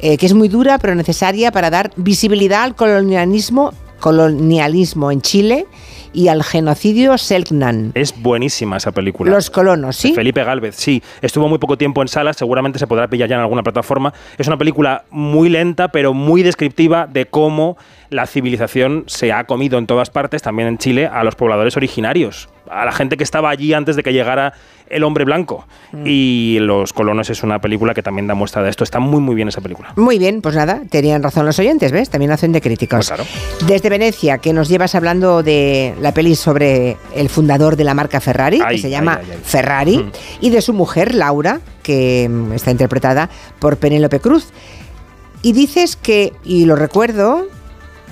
eh, que es muy dura pero necesaria para dar visibilidad al colonialismo, colonialismo en Chile y al genocidio Selknam. Es buenísima esa película. Los Colonos, De ¿sí? Felipe Galvez, sí. Estuvo muy poco tiempo en salas, seguramente se podrá pillar ya en alguna plataforma. Es una película muy lenta, pero muy descriptiva de cómo la civilización se ha comido en todas partes, también en Chile, a los pobladores originarios, a la gente que estaba allí antes de que llegara el hombre blanco. Mm. Y Los Colonos es una película que también da muestra de esto. Está muy, muy bien esa película. Muy bien, pues nada, tenían razón los oyentes, ¿ves? También hacen de críticos. Pues Desde Venecia, que nos llevas hablando de la peli sobre el fundador de la marca Ferrari, Ay, que se llama ay, ay. Ferrari, Mm. y de su mujer, Laura, que mm, está interpretada por Penélope Cruz. Y dices que, y lo recuerdo,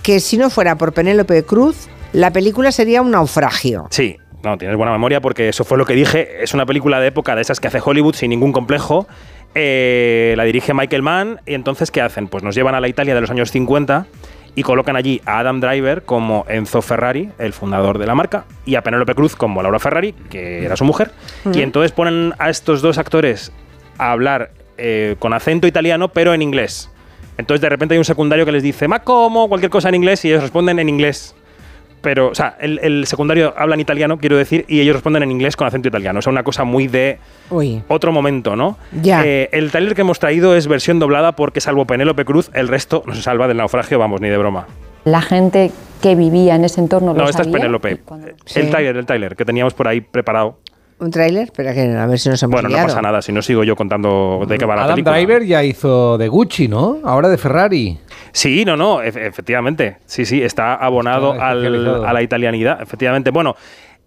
que si no fuera por Penélope Cruz, la película sería un naufragio. Sí, no, tienes buena memoria porque eso fue lo que dije. Es una película de época de esas que hace Hollywood sin ningún complejo. Eh, la dirige Michael Mann y entonces ¿qué hacen? Pues nos llevan a la Italia de los años 50 y colocan allí a Adam Driver como Enzo Ferrari, el fundador de la marca, y a Penélope Cruz como Laura Ferrari, que era su mujer. Mm. Y entonces ponen a estos dos actores a hablar eh, con acento italiano, pero en inglés. Entonces de repente hay un secundario que les dice, ma como, cualquier cosa en inglés, y ellos responden en inglés. Pero, o sea, el, el secundario habla en italiano, quiero decir, y ellos responden en inglés con acento italiano. O sea, una cosa muy de Uy. otro momento, ¿no? Ya. Eh, el trailer que hemos traído es versión doblada porque, salvo Penélope Cruz, el resto no se salva del naufragio, vamos, ni de broma. La gente que vivía en ese entorno lo No, esta es sabía. Penélope. Sí. El trailer, el trailer que teníamos por ahí preparado. ¿Un tráiler? Espera, que a ver si nos hemos Bueno, no liado. pasa nada, si no sigo yo contando de qué va la Adam película. Driver ya hizo de Gucci, ¿no? Ahora de Ferrari. Sí, no, no, efe- efectivamente. Sí, sí, está abonado Está al- especializado. a la italianidad, efectivamente. Bueno,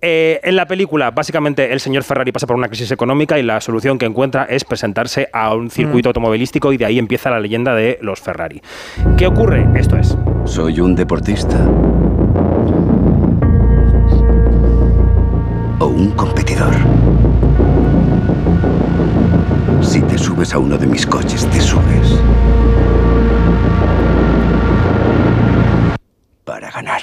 eh, en la película, básicamente, el señor Ferrari pasa por una crisis económica y la solución que encuentra es presentarse a un circuito automovilístico y de ahí empieza la leyenda de los Ferrari. ¿Qué ocurre? Esto es. Soy un deportista. O un competidor. Si te subes a uno de mis coches, te subes. Para ganar.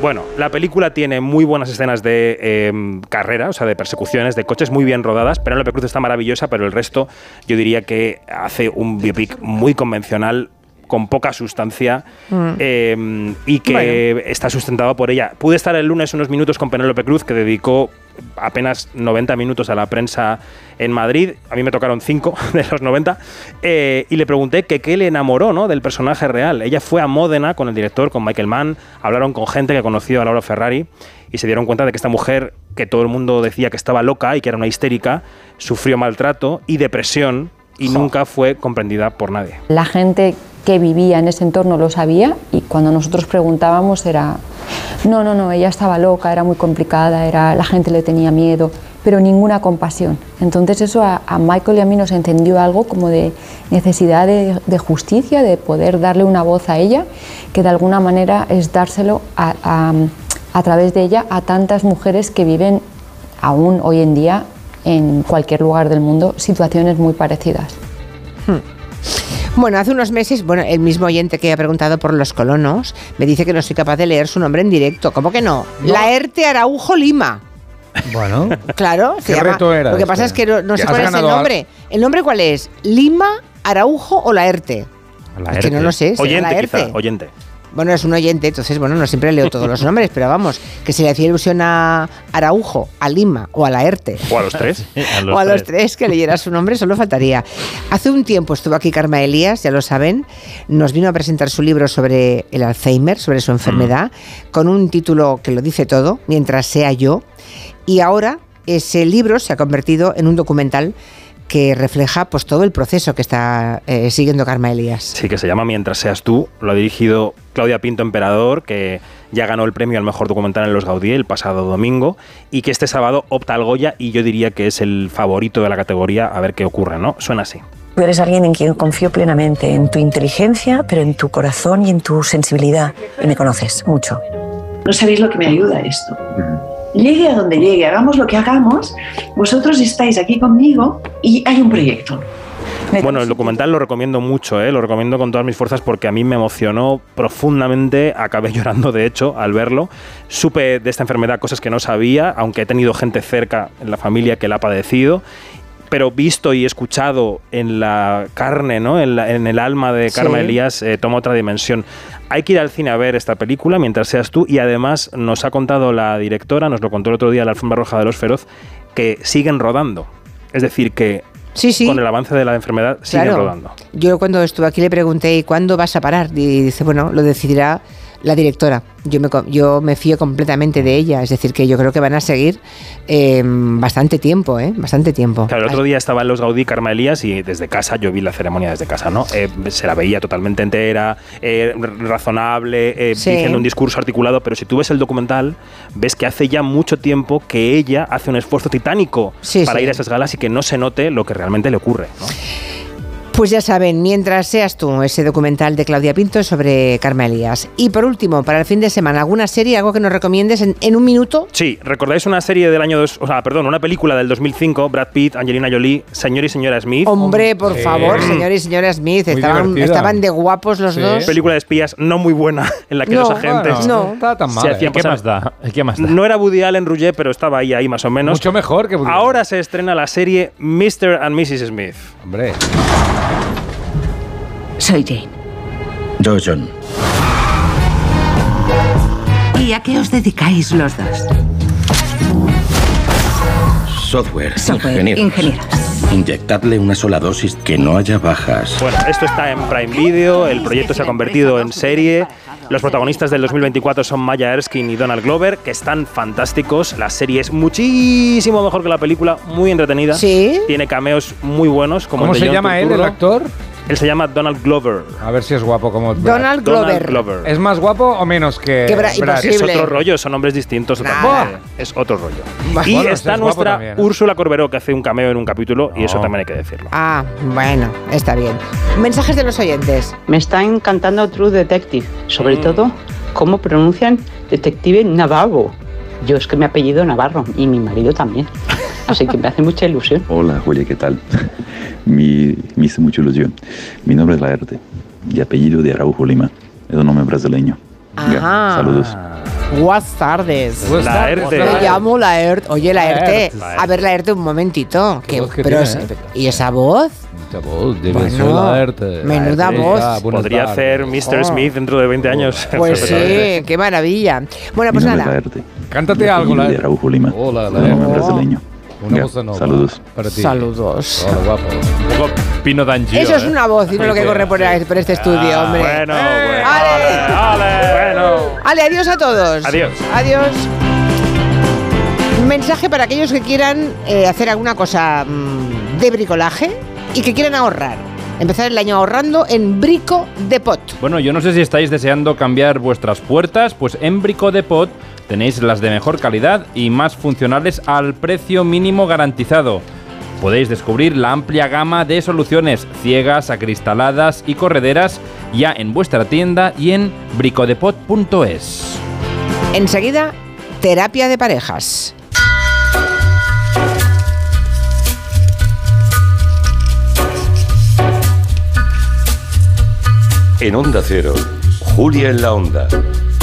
Bueno, la película tiene muy buenas escenas de eh, carrera, o sea, de persecuciones, de coches muy bien rodadas. Penélope Cruz está maravillosa, pero el resto yo diría que hace un biopic muy convencional con poca sustancia Mm. eh, y que está sustentado por ella. Pude estar el lunes unos minutos con Penélope Cruz, que dedicó apenas 90 minutos a la prensa en Madrid. A mí me tocaron 5 de los 90. eh, y le pregunté que qué le enamoró ¿no? del personaje real. Ella fue a Módena con el director, con Michael Mann, hablaron con gente que conoció a Laura Ferrari y se dieron cuenta de que esta mujer, que todo el mundo decía que estaba loca y que era una histérica, sufrió maltrato y depresión y nunca fue comprendida por nadie. La gente que vivía en ese entorno lo sabía y cuando nosotros preguntábamos era, no, no, no, ella estaba loca, era muy complicada, era, la gente le tenía miedo, pero ninguna compasión. Entonces eso a, a Michael y a mí nos encendió algo como de necesidad de, de justicia, de poder darle una voz a ella, que de alguna manera es dárselo a, a- a través de ella a tantas mujeres que viven aún hoy en día en cualquier lugar del mundo situaciones muy parecidas. Bueno, hace unos meses, bueno, el mismo oyente que ha preguntado por los colonos me dice que no soy capaz de leer su nombre en directo. ¿Cómo que no? Laerte Araujo Lima. Bueno. Claro, ¿Qué llama. reto era Lo que este? pasa es que no, no sé cuál es el al- nombre. ¿El nombre cuál es? ¿Lima, Araujo o Laerte? Es que no lo sé, Oyente, Laerte. quizá, oyente. Bueno, es un oyente, entonces, bueno, no siempre leo todos los nombres, pero vamos, que se le hacía ilusión a Araujo, a Lima o a Laerte. O a los tres. o a los tres que leyera su nombre, solo faltaría. Hace un tiempo estuvo aquí Karma Elías, ya lo saben, nos vino a presentar su libro sobre el Alzheimer, sobre su enfermedad, con un título que lo dice todo, Mientras sea yo, y ahora ese libro se ha convertido en un documental que refleja pues todo el proceso que está eh, siguiendo Karma Elías. Sí, que se llama Mientras seas tú. Lo ha dirigido Claudia Pinto Emperador, que ya ganó el premio al mejor documental en los Gaudí el pasado domingo y que este sábado opta al Goya y yo diría que es el favorito de la categoría a ver qué ocurre, ¿no? Suena así. Tú eres alguien en quien confío plenamente, en tu inteligencia, pero en tu corazón y en tu sensibilidad. Y me conoces mucho. No sabéis lo que me ayuda esto. Llegue a donde llegue, hagamos lo que hagamos, vosotros estáis aquí conmigo y hay un proyecto. Bueno, el documental lo recomiendo mucho, ¿eh? lo recomiendo con todas mis fuerzas porque a mí me emocionó profundamente, acabé llorando de hecho al verlo. Supe de esta enfermedad cosas que no sabía, aunque he tenido gente cerca en la familia que la ha padecido pero visto y escuchado en la carne, ¿no? en, la- en el alma de Karma Sí. Elías, eh, toma otra dimensión. Hay que ir al cine a ver esta película mientras seas tú y además nos ha contado la directora, nos lo contó el otro día la alfombra roja de los feroz, que siguen rodando. Es decir, que con el avance de la enfermedad siguen Claro. rodando. Yo cuando estuve aquí le pregunté, ¿y cuándo vas a parar? Y dice, bueno, lo decidirá la directora. Yo me, yo me fío completamente de ella, es decir, que yo creo que van a seguir eh, bastante tiempo, ¿eh? Bastante tiempo. Claro, el otro día estaba en los Gaudí Karma Elías y desde casa yo vi la ceremonia desde casa, ¿no? Eh, se la veía totalmente entera, eh, razonable, eh, Sí. diciendo un discurso articulado, pero si tú ves el documental, ves que hace ya mucho tiempo que ella hace un esfuerzo titánico Sí, para sí. ir a esas galas y que no se note lo que realmente le ocurre, ¿no? Pues ya saben, mientras seas tú, ese documental de Claudia Pinto sobre Karma Elías. Y por último, para el fin de semana, ¿alguna serie, algo que nos recomiendes en, en un minuto? Sí, ¿recordáis una serie del año, dos, o sea, perdón, una película del 2005, Brad Pitt, Angelina Jolie, Señor y Señora Smith? Hombre, por Sí. favor, señor y señora Smith, estaban, de guapos los dos. Película de espías no muy buena, en la que No, los agentes bueno, no estaba tan se mal, hacían ¿eh? ¿Qué pasar- más da? ¿Qué más da? No era Woody Allen Rouget, pero estaba ahí, ahí más o menos. Mucho mejor que Woody Ahora se estrena la serie Mr. and Mrs. Smith. Hombre. Soy Jane. Yo, John. ¿Y a qué os dedicáis los dos? Software. Software, ingenieros. ingenieros. Inyectadle una sola dosis que no haya bajas. Bueno, esto está en Prime Video, el proyecto se ha convertido en serie. Los protagonistas del 2024 son Maya Erskine y Donald Glover, que están fantásticos. La serie es muchísimo mejor que la película, muy entretenida. Sí. Tiene cameos muy buenos. Como ¿Cómo el de se John llama él, el actor? Él se llama Donald Glover. A ver si es guapo como Brad. Donald Glover. Glover. ¿Es más guapo o menos que Que Bra- Brad? Es otro rollo, son nombres distintos. Es otro rollo. Y Bueno, está nuestra también, ¿eh? Úrsula Corberó, que hace un cameo en un capítulo, y eso también hay que decirlo. Ah, bueno, está bien. Mensajes de los oyentes. Me está encantando True Detective, sobre Mm. todo cómo pronuncian Detective Navarro. Yo es que mi apellido Navarro y mi marido también. Así que me hace mucha ilusión. Hola, Julia, ¿qué tal? Mi, me hizo mucha ilusión. Mi nombre es Laerte, de apellido de Araujo Lima. Es un nombre brasileño. Ya, Ajá. Saludos. Buenas tardes. Buenas tardes. Me llamo Laerte. Oye, Laerte. A ver, Laerte, un momentito. Voz que pero tiene, es- ¿eh? ¿Y esa voz? Esta voz debe Bueno, ser Laerte. menuda Laerte. voz. Ah, Podría tardes. hacer Mr. Oh. Smith dentro de 20 años. Pues sí, qué maravilla. Bueno, pues Mi nombre es nada. Laerte. Cántate algo, apellido de Laerte. Araujo Lima. Hola, nombre Laerte. brasileño. Una voz nova Saludos. para ti. Saludos. Hola, guapo. Un poco Pino D'Angio. Eso es ¿eh? una voz y no lo que corre por, por este estudio, hombre. Bueno, ¡Eh! bueno. ¡Ale! bueno. Ale, adiós a todos. Adiós. Adiós. Mensaje para aquellos que quieran eh, hacer alguna cosa mm, de bricolaje y que quieran ahorrar. Empezar el año ahorrando en Brico Depot. Bueno, yo no sé si estáis deseando cambiar vuestras puertas, pues en Brico Depot tenéis las de mejor calidad y más funcionales al precio mínimo garantizado. Podéis descubrir la amplia gama de soluciones ciegas, acristaladas y correderas ya en vuestra tienda y en bricodepot.es. Enseguida, terapia de parejas. En Onda Cero, Julia en la Onda,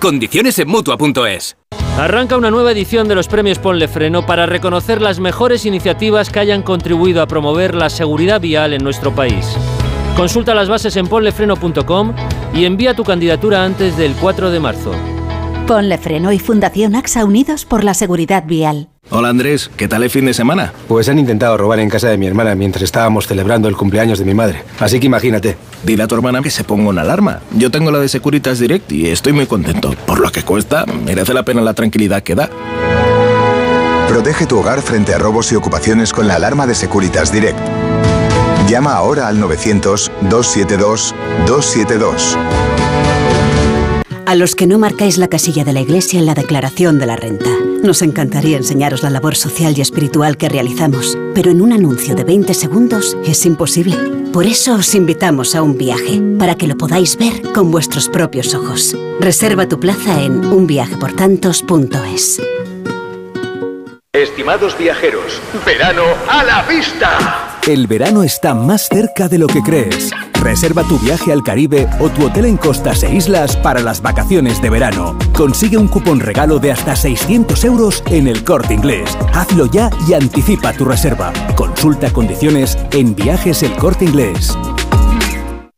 Condiciones en mutua.es. Arranca una nueva edición de los premios Ponle Freno para reconocer las mejores iniciativas que hayan contribuido a promover la seguridad vial en nuestro país. Consulta las bases en ponlefreno.com y envía tu candidatura antes del 4 de marzo. Ponle Freno y Fundación AXA Unidos por la Seguridad Vial. Hola Andrés, ¿qué tal el fin de semana? Pues han intentado robar en casa de mi hermana mientras estábamos celebrando el cumpleaños de mi madre. Así que imagínate. Dile a tu hermana que se ponga una alarma. Yo tengo la de Securitas Direct y estoy muy contento. Por lo que cuesta, merece la pena la tranquilidad que da. Protege tu hogar frente a robos y ocupaciones con la alarma de Securitas Direct. Llama ahora al 900-272-272. A los que no marcáis la casilla de la iglesia en la declaración de la renta. Nos encantaría enseñaros la labor social y espiritual que realizamos, pero en un anuncio de 20 segundos es imposible. Por eso os invitamos a un viaje, para que lo podáis ver con vuestros propios ojos. Reserva tu plaza en unviajeportantos.es. Estimados viajeros, verano a la vista. El verano está más cerca de lo que crees. Reserva tu viaje al Caribe o tu hotel en costas e islas para las vacaciones de verano. Consigue un cupón regalo de hasta 600 euros en el corte inglés. Hazlo ya y anticipa tu reserva. Consulta condiciones en viajes el corte inglés.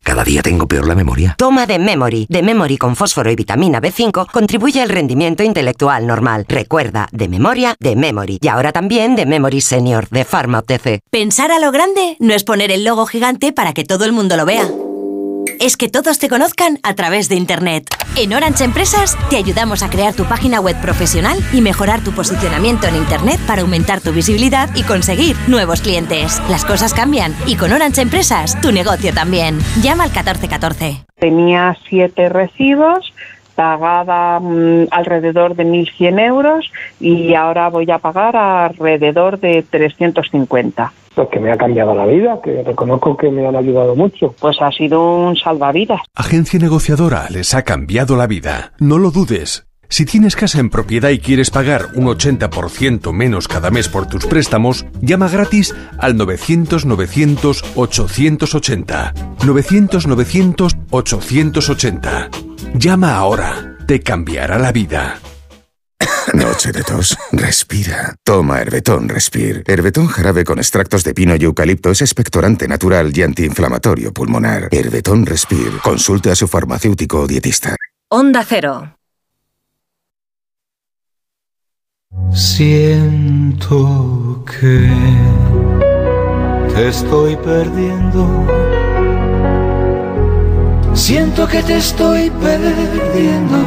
Cada día tengo peor la memoria. Toma de Memory. De Memory con fósforo y vitamina B5 contribuye al rendimiento intelectual normal. Recuerda, de memoria, de Memory. Y ahora también de Memory Senior, de Pharma OTC. Pensar a lo grande no es poner el logo gigante para que todo el mundo lo vea. Es que todos te conozcan a través de Internet. En Orange Empresas te ayudamos a crear tu página web profesional y mejorar tu posicionamiento en Internet para aumentar tu visibilidad y conseguir nuevos clientes. Las cosas cambian y con Orange Empresas tu negocio también. Llama al 1414. Tenía siete recibos, pagaba mm, alrededor de 1.100 euros y ahora voy a pagar alrededor de 350. Pues que me ha cambiado la vida, que reconozco que me han ayudado mucho. Pues ha sido un salvavidas. Agencia negociadora les ha cambiado la vida. No lo dudes. Si tienes casa en propiedad y quieres pagar un 80% menos cada mes por tus préstamos, llama gratis al 900-900-880. 900-900-880. Llama ahora. Te cambiará la vida. Noche de tos. Respira. Toma Herbetón Respir. Herbetón jarabe con extractos de pino y eucalipto es expectorante natural y antiinflamatorio pulmonar. Herbetón Respir. Consulte a su farmacéutico o dietista. Onda Cero. Siento que te estoy perdiendo. Siento que te estoy perdiendo.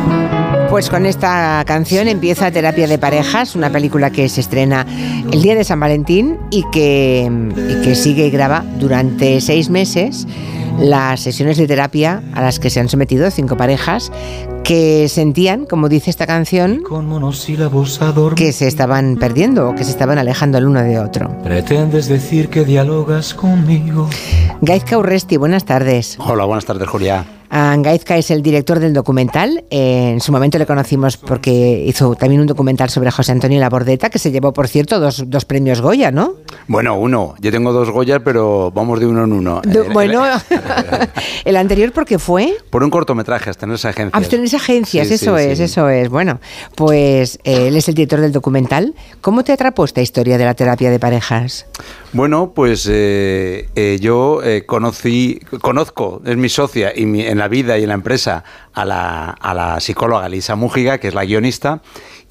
Pues con esta canción empieza Terapia de Parejas, una película que se estrena el día de San Valentín y que, que sigue y graba durante seis meses las sesiones de terapia a las que se han sometido cinco parejas que sentían, como dice esta canción, Con monosílabos adornos. que se estaban perdiendo o que se estaban alejando el uno de otro. Pretendes decir que dialogas conmigo. Gaizka Urresti, buenas tardes. Hola, buenas tardes, Julia. Ah, Gaizka es el director del documental. Eh, en su momento le conocimos porque hizo también un documental sobre José Antonio Labordeta, que se llevó, por cierto, dos, dos premios Goya, ¿no? Bueno, uno. Yo tengo dos Goyas, pero vamos de uno en uno. El- bueno, el anterior porque fue Por un cortometraje, hasta en esa agencia. Abstenerse agencias, Sí, eso sí, es, sí. eso es. Bueno, pues eh, él es el director del documental. ¿Cómo te atrapó esta historia de la terapia de parejas? Bueno, pues eh, eh, yo eh, conocí, conozco, es mi socia y mi- en la vida y en la empresa a la, a la psicóloga Lisa Mújiga, que es la guionista,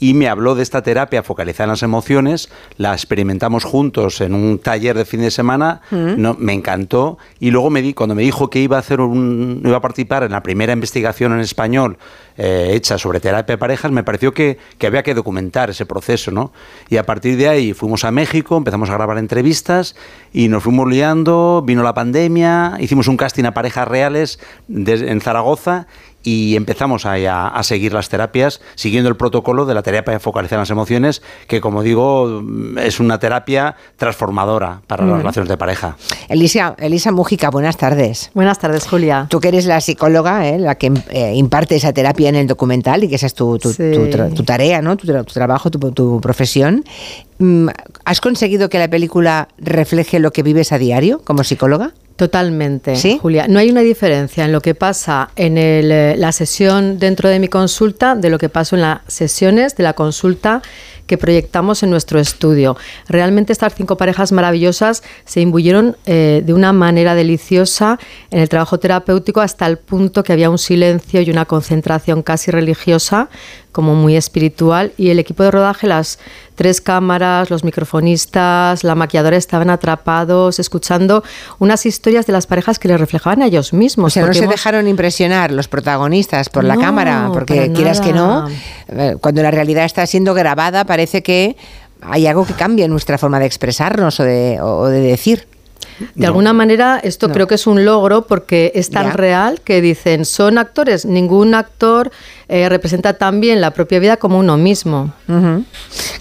y me habló de esta terapia focalizada en las emociones, la experimentamos juntos en un taller de fin de semana, Mm. no, me encantó, y luego me di, cuando me dijo que iba a hacer un, iba a participar en la primera investigación en español eh, hecha sobre terapia de parejas, me pareció que, que había que documentar ese proceso, ¿no? Y a partir de ahí fuimos a México, empezamos a grabar entrevistas y nos fuimos liando, vino la pandemia, hicimos un casting a parejas reales de- en Zaragoza y empezamos a, a, a seguir las terapias siguiendo el protocolo de la terapia focalizada en las emociones, que como digo, es una terapia transformadora para las relaciones de pareja. Elisa, Elisa Mújica, buenas tardes. Buenas tardes, Julia. Tú que eres la psicóloga, ¿eh? la que eh, imparte esa terapia en el documental y que esa es tu, tu- Sí. tu tra- tu tarea, ¿no? tu, tra- tu trabajo, tu, tu profesión. Mm, ¿Has conseguido que la película refleje lo que vives a diario como psicóloga? Totalmente, Julia. No hay una diferencia en lo que pasa en el, eh, la sesión dentro de mi consulta de lo que pasa en las sesiones de la consulta que proyectamos en nuestro estudio. Realmente estas cinco parejas maravillosas se imbuyeron eh, de una manera deliciosa en el trabajo terapéutico hasta el punto que había un silencio y una concentración casi religiosa, como muy espiritual, y el equipo de rodaje, las tres cámaras, los microfonistas, la maquilladora estaban atrapados escuchando unas historias de las parejas que les reflejaban a ellos mismos. O sea, no se hemos- dejaron impresionar los protagonistas por la No, cámara, porque para quieras que no, nada. eh, cuando la realidad está siendo grabada parece que hay algo que cambia en nuestra forma de expresarnos o de, o de decir. De alguna manera, esto creo que es un logro porque es tan Ya. real que dicen, son actores, ningún actor eh, representa tan bien la propia vida como uno mismo.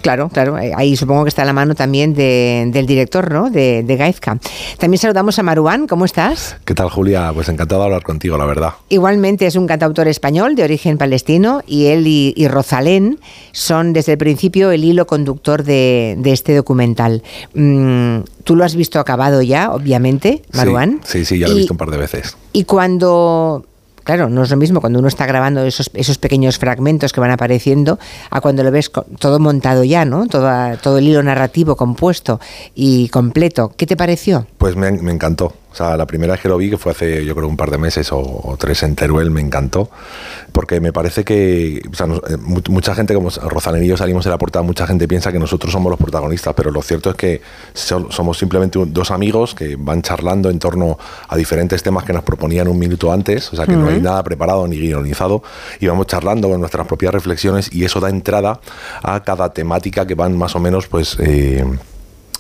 Claro, claro. eh, Ahí supongo que está la mano también de- del director, ¿no? De, de Gaizka. También saludamos a Maruán. ¿Cómo estás? ¿Qué tal, Julia? Pues encantado de hablar contigo, la verdad. Igualmente es un cantautor español de origen palestino y él y, y Rosalén son desde el principio el hilo conductor de, de este documental. Mm, Tú lo has visto acabado ya, obviamente, Maruán. Sí, sí, sí, ya lo he Y- visto un par de veces. Y cuando, claro, no es lo mismo cuando uno está grabando esos, esos pequeños fragmentos que van apareciendo a cuando lo ves todo montado ya, ¿no? Toda- todo el hilo narrativo compuesto y completo. ¿Qué te pareció? Pues me, me encantó. O sea, la primera vez que lo vi, que fue hace yo creo un par de meses o, o tres en Teruel, me encantó. Porque me parece que o sea, nos- eh, mu- mucha gente, como Rosalén y yo salimos de la portada, mucha gente piensa que nosotros somos los protagonistas, pero lo cierto es que so- somos simplemente dos amigos que van charlando en torno a diferentes temas que nos proponían un minuto antes. O sea, que no hay nada preparado ni guionizado. Y vamos charlando con nuestras propias reflexiones y eso da entrada a cada temática que van más o menos, pues... eh,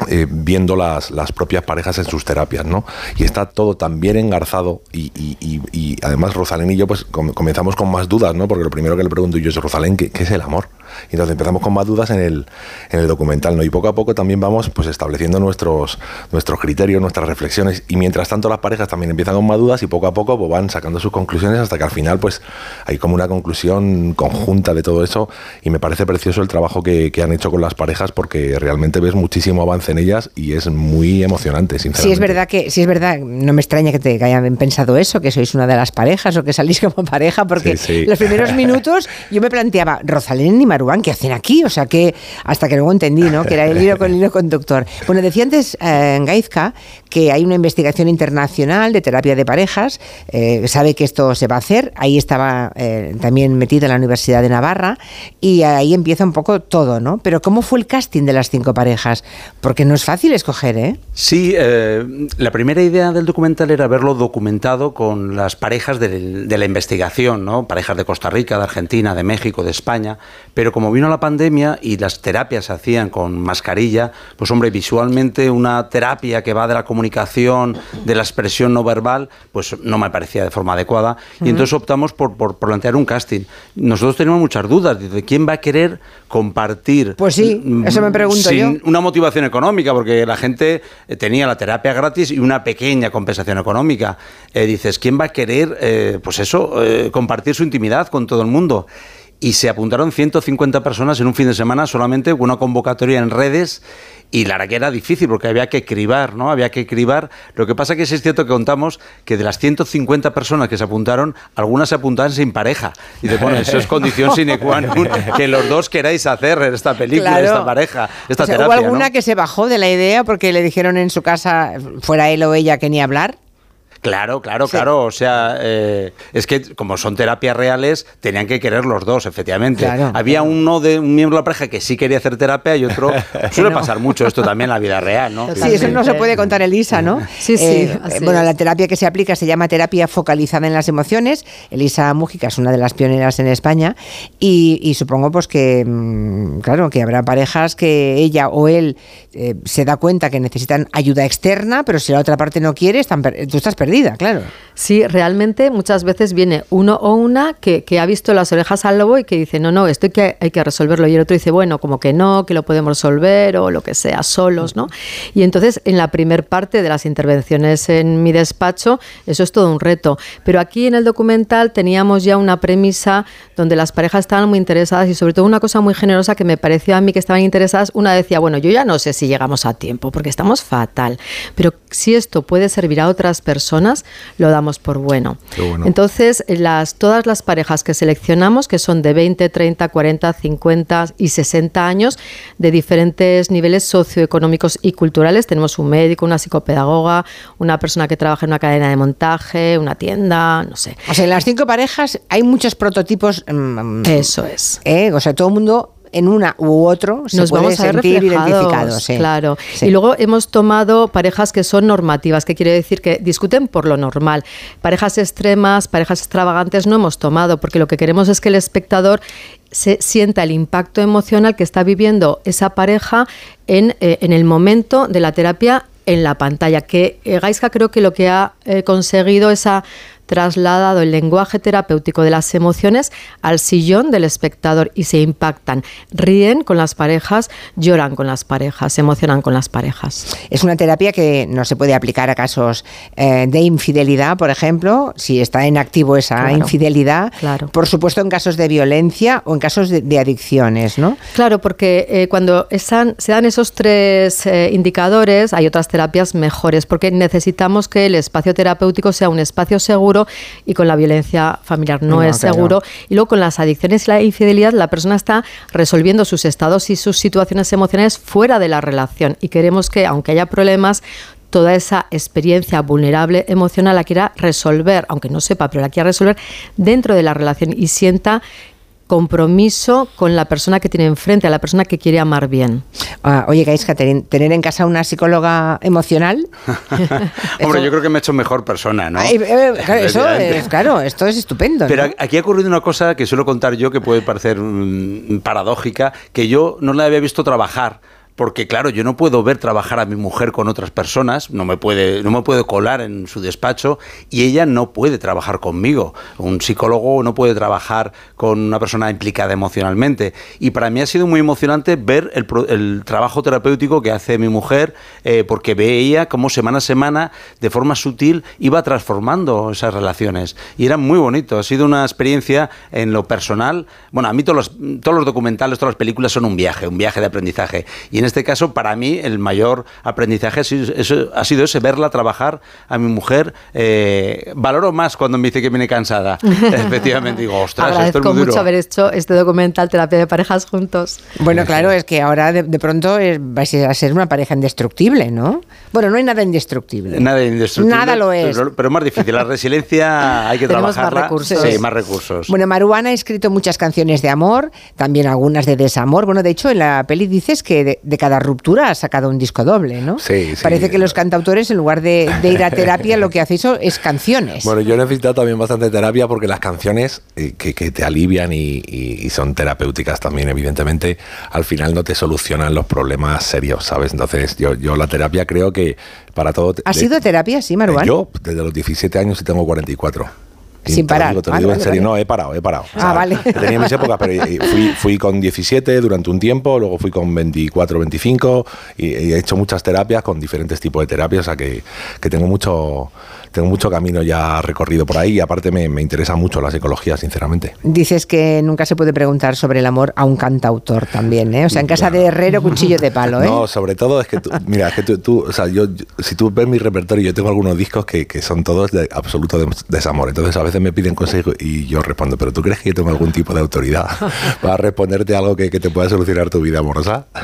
eh, viendo las, las propias parejas en sus terapias, ¿no? Y está todo tan bien engarzado y, y- y- además Rosalén y yo pues com- comenzamos con más dudas, ¿no? Porque lo primero que le pregunto yo es, Rosalén, ¿qué, qué es el amor? Y entonces empezamos con más dudas en el, en el documental, ¿no? Y poco a poco también vamos pues estableciendo nuestros, nuestros criterios, nuestras reflexiones y mientras tanto las parejas también empiezan con más dudas y poco a poco pues, van sacando sus conclusiones hasta que al final pues hay como una conclusión conjunta de todo eso y me parece precioso el trabajo que, que han hecho con las parejas porque realmente ves muchísimo avance en ellas y es muy emocionante, sinceramente. Si es verdad que, si es verdad, no me extraña que te que hayan pensado eso, que sois una de las parejas o que salís como pareja, porque Sí, sí. los primeros minutos yo me planteaba, Rosalén y ¿qué hacen aquí? O sea que hasta que luego entendí, ¿no? Que era el hilo con el hilo conductor. Bueno, decía antes eh, Gaizka que hay una investigación internacional de terapia de parejas, eh, sabe que esto se va a hacer, ahí estaba eh, también metida la Universidad de Navarra y ahí empieza un poco todo, ¿no? Pero ¿cómo fue el casting de las cinco parejas? Porque no es fácil escoger, ¿eh? Sí, eh, la primera idea del documental era verlo documentado con las parejas del- de, la investigación, ¿no? Parejas de Costa Rica, de Argentina, de México, de España. Pero como vino la pandemia y las terapias se hacían con mascarilla, pues hombre, visualmente una terapia que va de la comunicación, de la expresión no verbal, pues no me parecía de forma adecuada. Y Ujú. entonces optamos por, por plantear un casting. Nosotros tenemos muchas dudas de quién va a querer compartir. Pues sí, eso me pregunto sin yo. una motivación económica, porque la gente eh, tenía la terapia gratis y una pequeña compensación económica. Eh, dices, ¿quién va a querer, eh, pues eso, eh, compartir su intimidad con todo el mundo? Y se apuntaron 150 personas en un fin de semana solamente con una convocatoria en redes. Y la verdad que era difícil porque había que cribar, ¿no? Había que cribar. Lo que pasa que sí es cierto que contamos que de las 150 personas que se apuntaron, algunas se apuntaban sin pareja. Y de bueno, eso es condición sine qua non, que los dos queráis hacer esta película, Claro. esta pareja, esta O sea, terapia. ¿Hubo alguna ¿no? que se bajó de la idea porque le dijeron en su casa, fuera él o ella, que ni hablar? Claro, claro, claro. O sea, eh, es que como son terapias reales, tenían que querer los dos, efectivamente. Claro, Había uno de un miembro de la pareja que sí quería hacer terapia y otro. suele no. pasar mucho esto también en la vida real, ¿no? Sí, eso no se puede contar Elisa, ¿no? Sí, sí, Eh, así bueno, es. la terapia que se aplica se llama terapia focalizada en las emociones. Elisa Mújica es una de las pioneras en España y, y supongo pues que, mm, claro, que habrá parejas que ella o él eh, se da cuenta que necesitan ayuda externa, pero si la otra parte no quiere, están per- tú estás perdido. Claro. Sí, realmente muchas veces viene uno o una que, ha visto las orejas al lobo y que dice, no, no, esto hay que, hay que resolverlo. Y el otro dice, bueno, como que no, que lo podemos resolver o lo que sea, solos, ¿no? Y entonces en la primer parte de las intervenciones en mi despacho, eso es todo un reto. Pero aquí en el documental teníamos ya una premisa donde las parejas estaban muy interesadas y sobre todo una cosa muy generosa que me pareció a mí que estaban interesadas. Una decía, bueno, yo ya no sé si llegamos a tiempo porque estamos fatal, pero si esto puede servir a otras personas, lo damos por bueno. Entonces, las, todas las parejas que seleccionamos, que son de 20, 30, 40, 50 y 60 años, de diferentes niveles socioeconómicos y culturales, tenemos un médico, una psicopedagoga, una persona que trabaja en una cadena de montaje, una tienda, no sé. O sea, en las cinco parejas hay muchos prototipos. Mm, Eso es. ¿eh? O sea, todo el mundo en una u otro se nos vamos a sentir identificados. Claro. Y luego hemos tomado parejas que son normativas, que quiere decir que discuten por lo normal. Parejas extremas, parejas extravagantes no hemos tomado, porque lo que queremos es que el espectador se sienta el impacto emocional que está viviendo esa pareja en, eh, en el momento de la terapia en la pantalla. Que eh, Gaiska creo que lo que ha eh, conseguido esa trasladado el lenguaje terapéutico de las emociones al sillón del espectador y se impactan. Ríen con las parejas, lloran con las parejas, se emocionan con las parejas. Es una terapia que no se puede aplicar a casos eh, de infidelidad, por ejemplo, si está en activo esa infidelidad. Claro. Por supuesto, en casos de violencia o en casos de, adicciones, ¿no? Claro, porque eh, cuando están, se dan esos tres eh, indicadores, hay otras terapias mejores, porque necesitamos que el espacio terapéutico sea un espacio seguro y con la violencia familiar no, es seguro. Y luego con las adicciones y la infidelidad, la persona está resolviendo sus estados y sus situaciones emocionales fuera de la relación. Y queremos que, aunque haya problemas, toda esa experiencia vulnerable emocional la quiera resolver, aunque no sepa, pero la quiera resolver dentro de la relación y sienta compromiso con la persona que tiene enfrente, a la persona que quiere amar bien. Ah, oye, Gaisca, tener en casa una psicóloga emocional. Hombre, yo creo que me he hecho mejor persona, ¿no? Eh, eso es, claro, esto es estupendo. Pero aquí ha ocurrido una cosa que suelo contar yo que puede parecer mm, paradójica, que yo no la había visto trabajar porque claro, yo no puedo ver trabajar a mi mujer con otras personas, no me puede, no me puede colar en su despacho y ella no puede trabajar conmigo. Un psicólogo no puede trabajar con una persona implicada emocionalmente. Y para mí ha sido muy emocionante ver el, trabajo terapéutico que hace mi mujer, eh, porque veía cómo semana a semana, de forma sutil, iba transformando esas relaciones. Y era muy bonito. Ha sido una experiencia en lo personal. Bueno, a mí todos los, todos los documentales, todas las películas son un viaje, un viaje de aprendizaje. Y en este caso, para mí, el mayor aprendizaje ha sido, ese, verla trabajar a mi mujer. Eh, valoro más cuando me dice que viene cansada. Efectivamente, digo, ostras, Agradezco esto es muy mucho haber hecho este documental Terapia de Parejas juntos. Bueno, claro, es que ahora de, pronto es, vais a ser una pareja indestructible, ¿no? Bueno, no hay nada indestructible. Nada indestructible. Nada lo es. Pero, es más difícil. La resiliencia hay que trabajarla. Más recursos. Sí, más recursos. Bueno, Maruana ha escrito muchas canciones de amor, también algunas de desamor. Bueno, de hecho, en la peli dices que de, de cada ruptura ha sacado un disco doble, ¿no? Sí, sí. Parece que los cantautores, en lugar de, ir a terapia, lo que hacéis es canciones. Bueno, yo he necesitado también bastante terapia porque las canciones eh, que, te alivian y, son terapéuticas también, evidentemente, al final no te solucionan los problemas serios, ¿sabes? Entonces, yo, yo la terapia creo que para todo... ¿Has sido terapia, sí, Maruán? Yo, desde los 17 años y tengo 44. Sin parar. Te lo digo, en serio. No, he parado, he parado. Ah, vale. Tenía mis épocas, pero fui, fui, con 17 durante un tiempo, luego fui con 24, 25 y, he hecho muchas terapias con diferentes tipos de terapias, o sea que, que tengo mucho tengo mucho camino ya recorrido por ahí y aparte me, interesa mucho la psicología, sinceramente. Dices que nunca se puede preguntar sobre el amor a un cantautor también, ¿eh? O sea, en casa de herrero, cuchillo de palo, ¿eh? No, sobre todo es que tú, mira, es que tú, o sea, yo, si tú ves mi repertorio, yo tengo algunos discos que, que son todos de absoluto desamor. Entonces a veces me piden consejo y yo respondo, pero ¿tú crees que yo tengo algún tipo de autoridad para responderte algo que, que te pueda solucionar tu vida amorosa?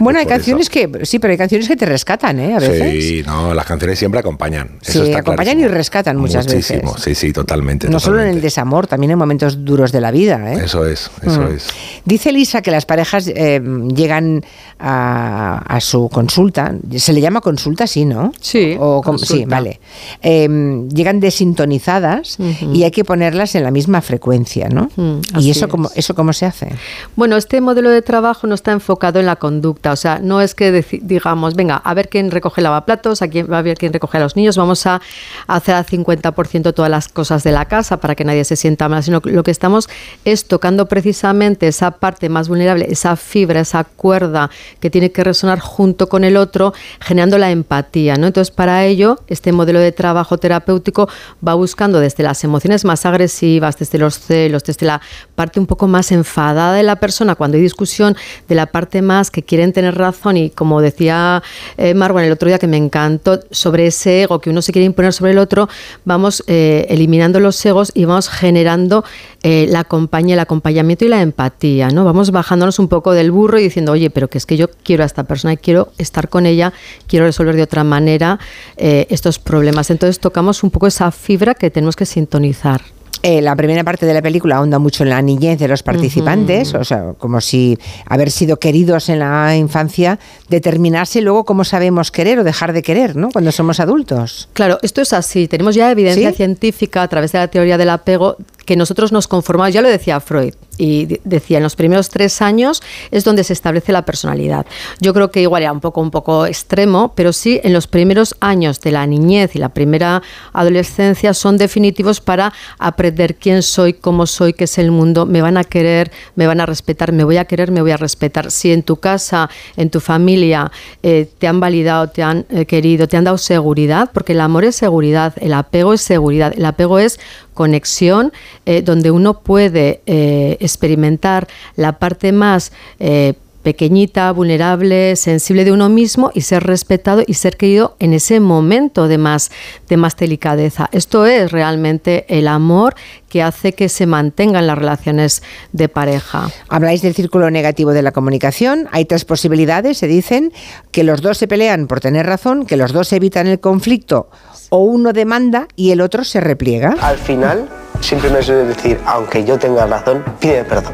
Bueno, hay canciones que, sí, pero hay canciones que te rescatan, ¿eh? A veces. Sí, no, las canciones siempre acompañan. Sí, Eso está acompañan y rescatan muchas Muchísimo, veces. sí, sí, totalmente. No solo en el desamor, también en momentos duros de la vida. ¿eh? Eso es, eso mm. es. Dice Lisa que las parejas eh, llegan a, su consulta, se le llama consulta, sí, ¿no? Sí. O, sí, vale. Em, llegan desintonizadas y hay que ponerlas en la misma frecuencia, ¿no? ¿Y eso cómo, eso cómo se hace? Bueno, este modelo de trabajo no está enfocado en la conducta, o sea, no es que digamos, venga, a ver quién recoge lavaplatos, a quién, a ver quién recoge a los niños, vamos a hacer al 50% todas las cosas de la casa para que nadie se sienta mal, sino lo que estamos es tocando precisamente esa parte más vulnerable, esa fibra, esa cuerda que tiene que resonar junto con el otro, generando la empatía, ¿no? Entonces, para ello, este modelo de trabajo terapéutico va buscando desde las emociones más agresivas, desde los celos, desde la parte un poco más enfadada de la persona cuando hay discusión, de la parte más que quieren tener razón y como decía eh, Marwan el otro día que me encantó sobre ese ego que uno se quiere imponer sobre el otro, vamos eh, eliminando los egos y vamos generando eh, la compañía, el acompañamiento y la empatía, ¿no? Vamos bajándonos un poco del burro y diciendo, oye, pero que es que yo quiero a esta persona y quiero estar con ella, quiero resolver de otra manera estos problemas. Entonces tocamos un poco esa fibra que tenemos que sintonizar. Eh, la primera parte de la película ahonda mucho en la niñez de los participantes, o sea, como si haber sido queridos en la infancia determinase luego cómo sabemos querer o dejar de querer, ¿no? Cuando somos adultos. Claro, esto es así. Tenemos ya evidencia científica a través de la teoría del apego que nosotros nos conformamos, ya lo decía Freud, y decía, en los primeros tres años es donde se establece la personalidad. Yo creo que igual era un poco, un poco extremo, pero sí en los primeros años de la niñez y la primera adolescencia son definitivos para aprender quién soy, cómo soy, qué es el mundo, me van a querer, me van a respetar, me voy a querer, me voy a respetar. Si en tu casa, en tu familia, eh, te han validado, te han eh, querido, te han dado seguridad, porque el amor es seguridad, el apego es seguridad, el apego es conexión eh, donde uno puede eh, experimentar la parte más eh, pequeñita, vulnerable, sensible de uno mismo y ser respetado y ser querido en ese momento de más, de más delicadeza. Esto es realmente el amor que hace que se mantengan las relaciones de pareja. Habláis del círculo negativo de la comunicación. Hay tres posibilidades, se dicen, que los dos se pelean por tener razón, que los dos evitan el conflicto o uno demanda y el otro se repliega. Al final, siempre me suele decir, aunque yo tenga razón, pide perdón.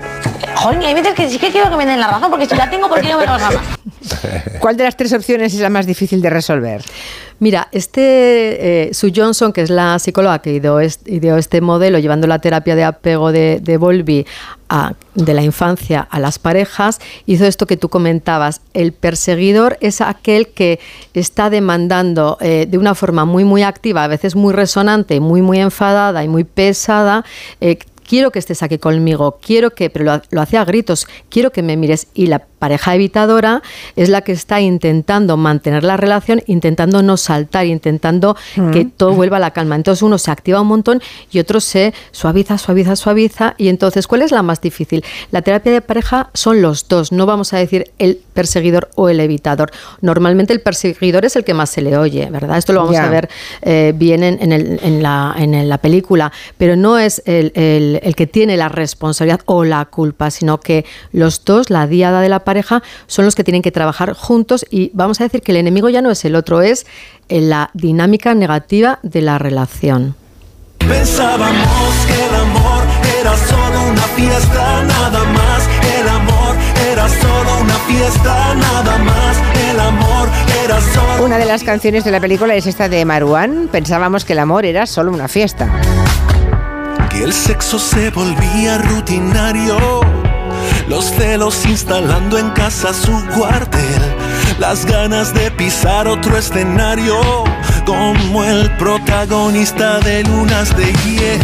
Joder, hay veces que sí que quiero que me den la razón, porque si la tengo, ¿por qué no me vas a más? ¿Cuál de las tres opciones es la más difícil de resolver? Mira, este eh, Sue Johnson, que es la psicóloga que ideó este, modelo, llevando la terapia de apego de, de Volvi de la infancia a las parejas, hizo esto que tú comentabas. El perseguidor es aquel que está demandando eh, de una forma muy, muy activa, a veces muy resonante, muy, muy enfadada y muy pesada, eh, quiero que estés aquí conmigo, quiero que, pero lo, lo, hace a gritos, quiero que me mires. Y la pareja evitadora es la que está intentando mantener la relación, intentando no saltar, intentando que todo vuelva a la calma. Entonces uno se activa un montón y otro se suaviza, suaviza, suaviza. Y entonces, ¿cuál es la más difícil? La terapia de pareja son los dos, no vamos a decir el perseguidor o el evitador. Normalmente el perseguidor es el que más se le oye, ¿verdad? Esto lo vamos a ver eh, bien en, en, la, en, la, película, pero no es el, el, el que tiene la responsabilidad o la culpa, sino que los dos, la diada de la pareja son los que tienen que trabajar juntos y vamos a decir que el enemigo ya no es el otro, es la dinámica negativa de la relación. Pensábamos que el amor era solo una fiesta, nada más. El amor era solo una fiesta, nada más. El amor era solo. Una de las canciones de la película es esta de Maruán. Pensábamos que el amor era solo una fiesta. El sexo se volvía rutinario los celos instalando en casa su cuartel, las ganas de pisar otro escenario, como el protagonista de Lunas de Hiel.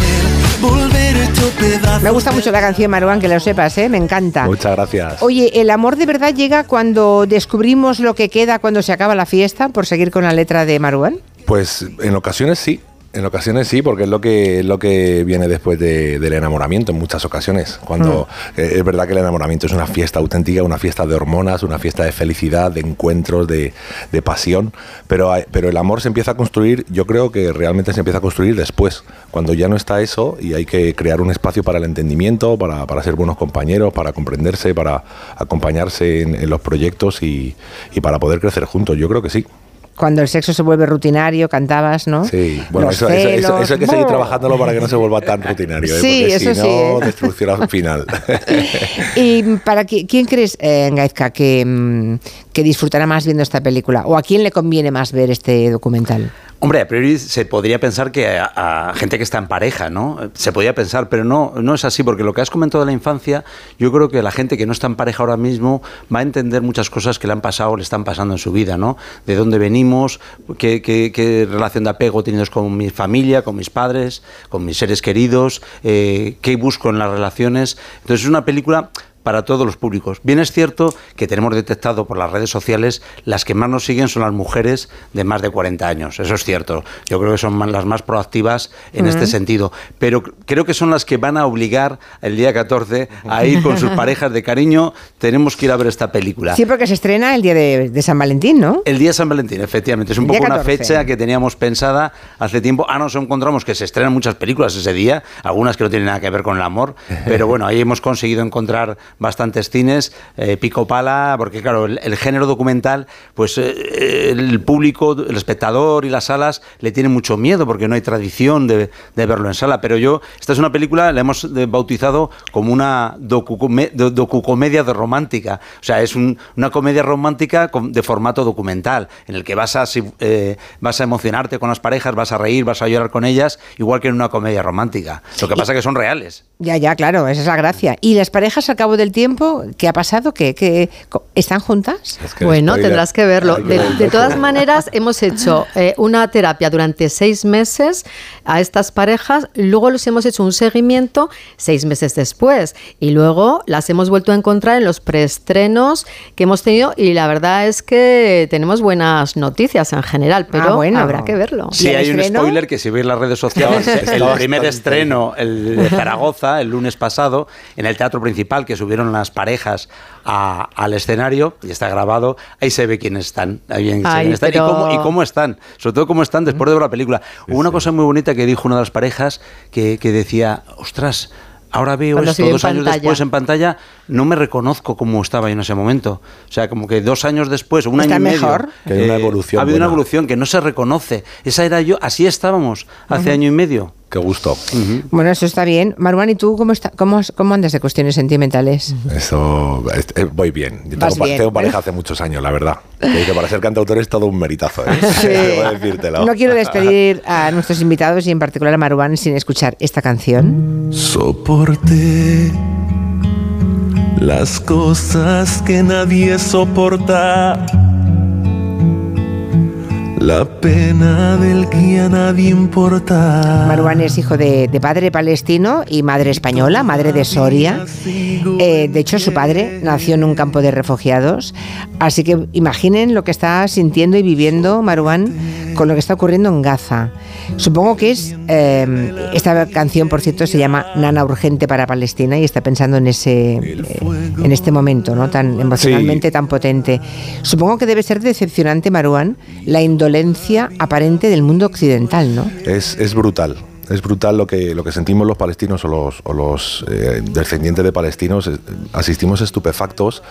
Volver hecho pedazos Me gusta mucho la canción, Maruán, que lo sepas, ¿eh? me encanta. Muchas gracias. Oye, ¿el amor de verdad llega cuando descubrimos lo que queda cuando se acaba la fiesta, por seguir con la letra de Maruán? Pues en ocasiones sí, en ocasiones sí, porque es lo que, lo que viene después del enamoramiento, en muchas ocasiones. Cuando mm. eh, es verdad que el enamoramiento es una fiesta auténtica, una fiesta de hormonas, una fiesta de felicidad, de encuentros, de, pasión, pero, pero el amor se empieza a construir, yo creo que realmente se empieza a construir después, cuando ya no está eso y hay que crear un espacio para el entendimiento, para, ser buenos compañeros, para comprenderse, para acompañarse en, los proyectos y, y para poder crecer juntos. Yo creo que sí cuando el sexo se vuelve rutinario, cantabas, ¿no? Sí, bueno, eso, eso, hay que seguir trabajándolo para que no se vuelva tan rutinario, ¿eh? sí, eso si no, ¿eh? destrucción al final. ¿Y para quién crees, eh, Gaizka, que, mm, que disfrutará más viendo esta película? ¿O a quién le conviene más ver este documental? Hombre, a priori se podría pensar que a, gente que está en pareja, ¿no? Se podría pensar, pero no, no es así, porque lo que has comentado de la infancia, yo creo que la gente que no está en pareja ahora mismo va a entender muchas cosas que le han pasado o le están pasando en su vida, ¿no? De dónde venimos, qué, qué, relación de apego tienes con mi familia, con mis padres, con mis seres queridos, eh, qué busco en las relaciones. Entonces es una película para todos los públicos. Bien es cierto que tenemos detectado por las redes sociales las que más nos siguen son las mujeres de más de 40 años. Eso es cierto. Yo creo que son las más proactivas en este sentido. Pero creo que son las que van a obligar el día 14 a ir con sus parejas de cariño. Tenemos que ir a ver esta película. Sí, porque se estrena el día de, San Valentín, ¿no? El día de San Valentín, efectivamente. Es un poco una fecha que teníamos pensada hace tiempo. Ah, nos encontramos que se estrenan muchas películas ese día, algunas que no tienen nada que ver con el amor. Pero bueno, ahí hemos conseguido encontrar bastantes cines, eh, pico pala, porque claro, el, género documental, pues eh, el público, el espectador y las salas le tienen mucho miedo porque no hay tradición de, verlo en sala. Pero yo, esta es una película, la hemos bautizado como una docucomedia de romántica. O sea, es una comedia romántica de formato documental, en el que vas a, eh, vas a emocionarte con las parejas, vas a reír, vas a llorar con ellas, igual que en una comedia romántica. Lo que pasa es que son reales. Ya, ya, claro, esa es la gracia. ¿Y las parejas al cabo del tiempo qué ha pasado? ¿Que, están juntas? bueno, tendrás que verlo. De, todas maneras, hemos hecho eh, una terapia durante seis meses a estas parejas, luego les hemos hecho un seguimiento seis meses después y luego las hemos vuelto a encontrar en los preestrenos que hemos tenido y la verdad es que tenemos buenas noticias en general, pero ah, bueno. habrá que verlo. Sí, hay un spoiler que si veis las redes sociales, el primer estreno, el de Zaragoza, el lunes pasado, en el teatro principal, que subieron las parejas al escenario, y está grabado, ahí se ve quiénes están, ahí están y, cómo, están, sobre todo cómo están después de ver la película. Hubo una cosa muy bonita que dijo una de las parejas que, que decía, ostras, ahora veo esto dos años después en pantalla, no me reconozco como estaba en ese momento. O sea, como que dos años después, un año y mejor? medio, una evolución ha habido una evolución que no se reconoce. Esa era yo, así estábamos hace año y medio. Qué gusto. Bueno, eso está bien. Marwan, ¿y tú cómo, está, cómo, cómo andas de cuestiones sentimentales? Eso, eh, voy bien. tengo, tengo, pareja hace muchos años, la verdad. Que para ser cantautor es todo un meritazo. ¿eh? No quiero despedir a nuestros invitados y en particular a Marwan sin escuchar esta canción. Soporté las cosas que nadie soporta la pena del que a nadie importa. Marwan es hijo de, padre palestino y madre española, madre de Soria. Eh, de hecho, su padre nació en un campo de refugiados. Así que imaginen lo que está sintiendo y viviendo Marwan con lo que está ocurriendo en Gaza. Supongo que es. Eh, esta canción, por cierto, se llama Nana Urgente para Palestina y está pensando en ese eh, en este momento, ¿no? Tan emocionalmente tan potente. Supongo que debe ser decepcionante, Marwan, la indolencia aparente del mundo occidental, ¿no? Es, es brutal. Es brutal lo que, lo que sentimos los palestinos o los, o los eh, descendientes de palestinos. Eh, asistimos estupefactos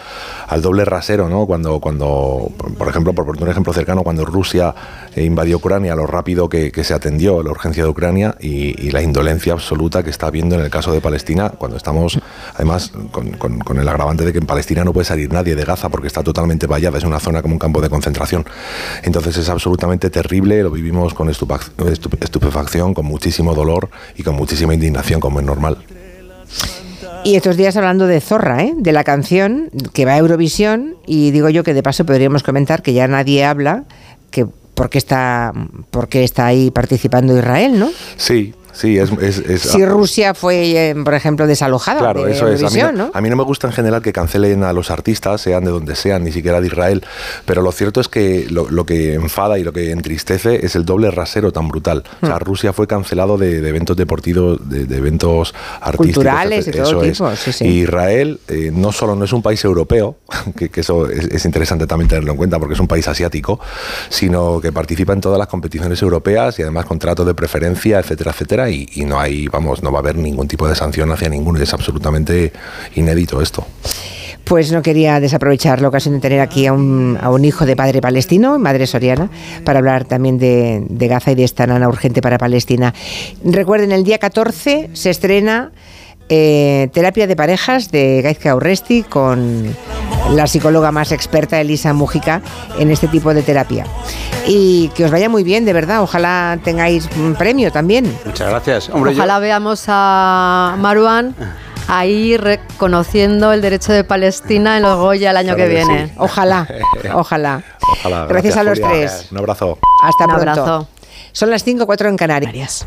al doble rasero, ¿no? Cuando, cuando por ejemplo, por poner un ejemplo cercano, cuando Rusia eh, invadió Ucrania, lo rápido que, se atendió la urgencia de Ucrania y, la indolencia absoluta que está habiendo en el caso de Palestina, cuando estamos, además, con, con, el agravante de que en Palestina no puede salir nadie de Gaza porque está totalmente vallada, es una zona como un campo de concentración. Entonces es absolutamente terrible, lo vivimos con estupefacción, con muchísimo dolor y con muchísima indignación, como es normal. Y estos días hablando de Zorra, ¿eh? de la canción que va a Eurovisión, y digo yo que de paso podríamos comentar que ya nadie habla, que porque está, porque está ahí participando Israel, ¿no? Sí, Sí, es, si Rusia fue, eh, por ejemplo, desalojada. Claro, eso es. A mí, ¿no? me gusta en general que cancelen a los artistas, sean de donde sean, ni siquiera de Israel. Pero lo cierto es que lo, que enfada y lo que entristece es el doble rasero tan brutal. O sea, hmm. Rusia fue cancelado de, eventos deportivos, de, eventos artísticos. Culturales y todo tipo. Israel eh, no solo no es un país europeo, que, eso es, interesante también tenerlo en cuenta porque es un país asiático, sino que participa en todas las competiciones europeas y además contratos de preferencia, etcétera, etcétera y, no hay, vamos, no va a haber ningún tipo de sanción hacia ninguno. Es absolutamente inédito esto. Pues no quería desaprovechar la ocasión de tener aquí a un, hijo de padre palestino, madre soriana, para hablar también de, Gaza y de esta nana urgente para Palestina. Recuerden, el día 14 se estrena eh, Terapia de Parejas de Gaizka Aurresti con la psicóloga más experta, Elisa Mújica, en este tipo de terapia. Y que os vaya muy bien, de verdad. Ojalá tengáis un premio también. Muchas gracias. Ojalá veamos a Maruán ahí reconociendo el derecho de Palestina en los Goya el año que viene. Ojalá, ojalá. Gracias, a los tres. Un abrazo. Hasta un Abrazo. Son las 5 4 en Canarias.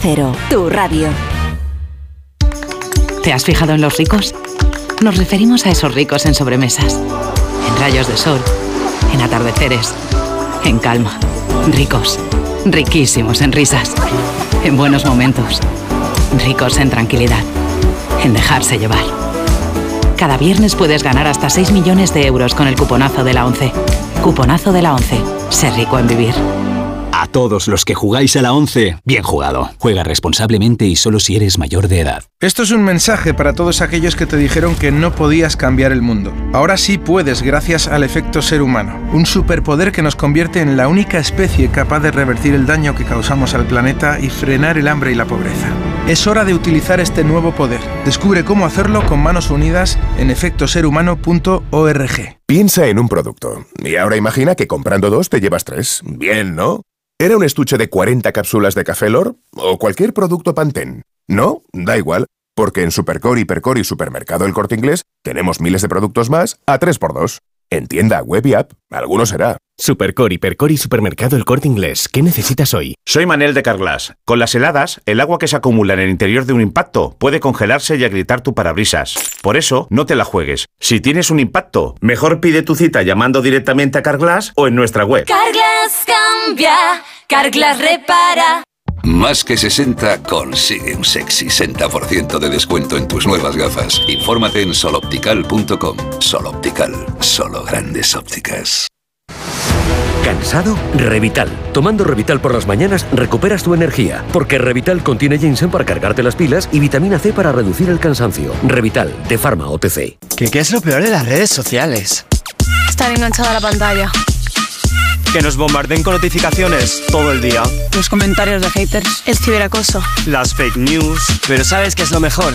Cero, tu radio. ¿Te has fijado en los ricos? Nos referimos a esos ricos en sobremesas, en rayos de sol, en atardeceres, en calma. Ricos, riquísimos en risas, en buenos momentos, ricos en tranquilidad, en dejarse llevar. Cada viernes puedes ganar hasta 6 millones de euros con el cuponazo de la 11. Cuponazo de la 11. Ser rico en vivir. A todos los que jugáis a la 11, bien jugado. Juega responsablemente y solo si eres mayor de edad. Esto es un mensaje para todos aquellos que te dijeron que no podías cambiar el mundo. Ahora sí puedes gracias al efecto ser humano, un superpoder que nos convierte en la única especie capaz de revertir el daño que causamos al planeta y frenar el hambre y la pobreza. Es hora de utilizar este nuevo poder. Descubre cómo hacerlo con manos unidas en efectoserhumano.org. Piensa en un producto y ahora imagina que comprando dos te llevas tres. Bien, ¿no? ¿Era un estuche de 40 cápsulas de café Lor? ¿O cualquier producto Pantene? No, da igual, porque en Supercore, Hipercore y Supermercado El Corte Inglés tenemos miles de productos más a 3x2. En tienda, web y app, alguno será. Supercore, Hipercore y Supermercado El Corte Inglés. ¿Qué necesitas hoy? Soy Manel de Carglass. Con las heladas, el agua que se acumula en el interior de un impacto puede congelarse y agrietar tu parabrisas. Por eso, no te la juegues. Si tienes un impacto, mejor pide tu cita llamando directamente a Carglass o en nuestra web. Carglass cambia, Carglass repara. Más que 60 consigue un sexy 60% de descuento en tus nuevas gafas. Infórmate en soloptical.com. Soloptical, solo grandes ópticas. ¿Cansado? Revital. Tomando Revital por las mañanas recuperas tu energía, porque Revital contiene ginseng para cargarte las pilas y vitamina C para reducir el cansancio. Revital, de Pharma OTC. ¿Qué, qué es lo peor de las redes sociales? Estar enganchada a la pantalla. Que nos bombarden con notificaciones todo el día. Los comentarios de haters. El ciberacoso. Las fake news. Pero ¿sabes qué es lo mejor?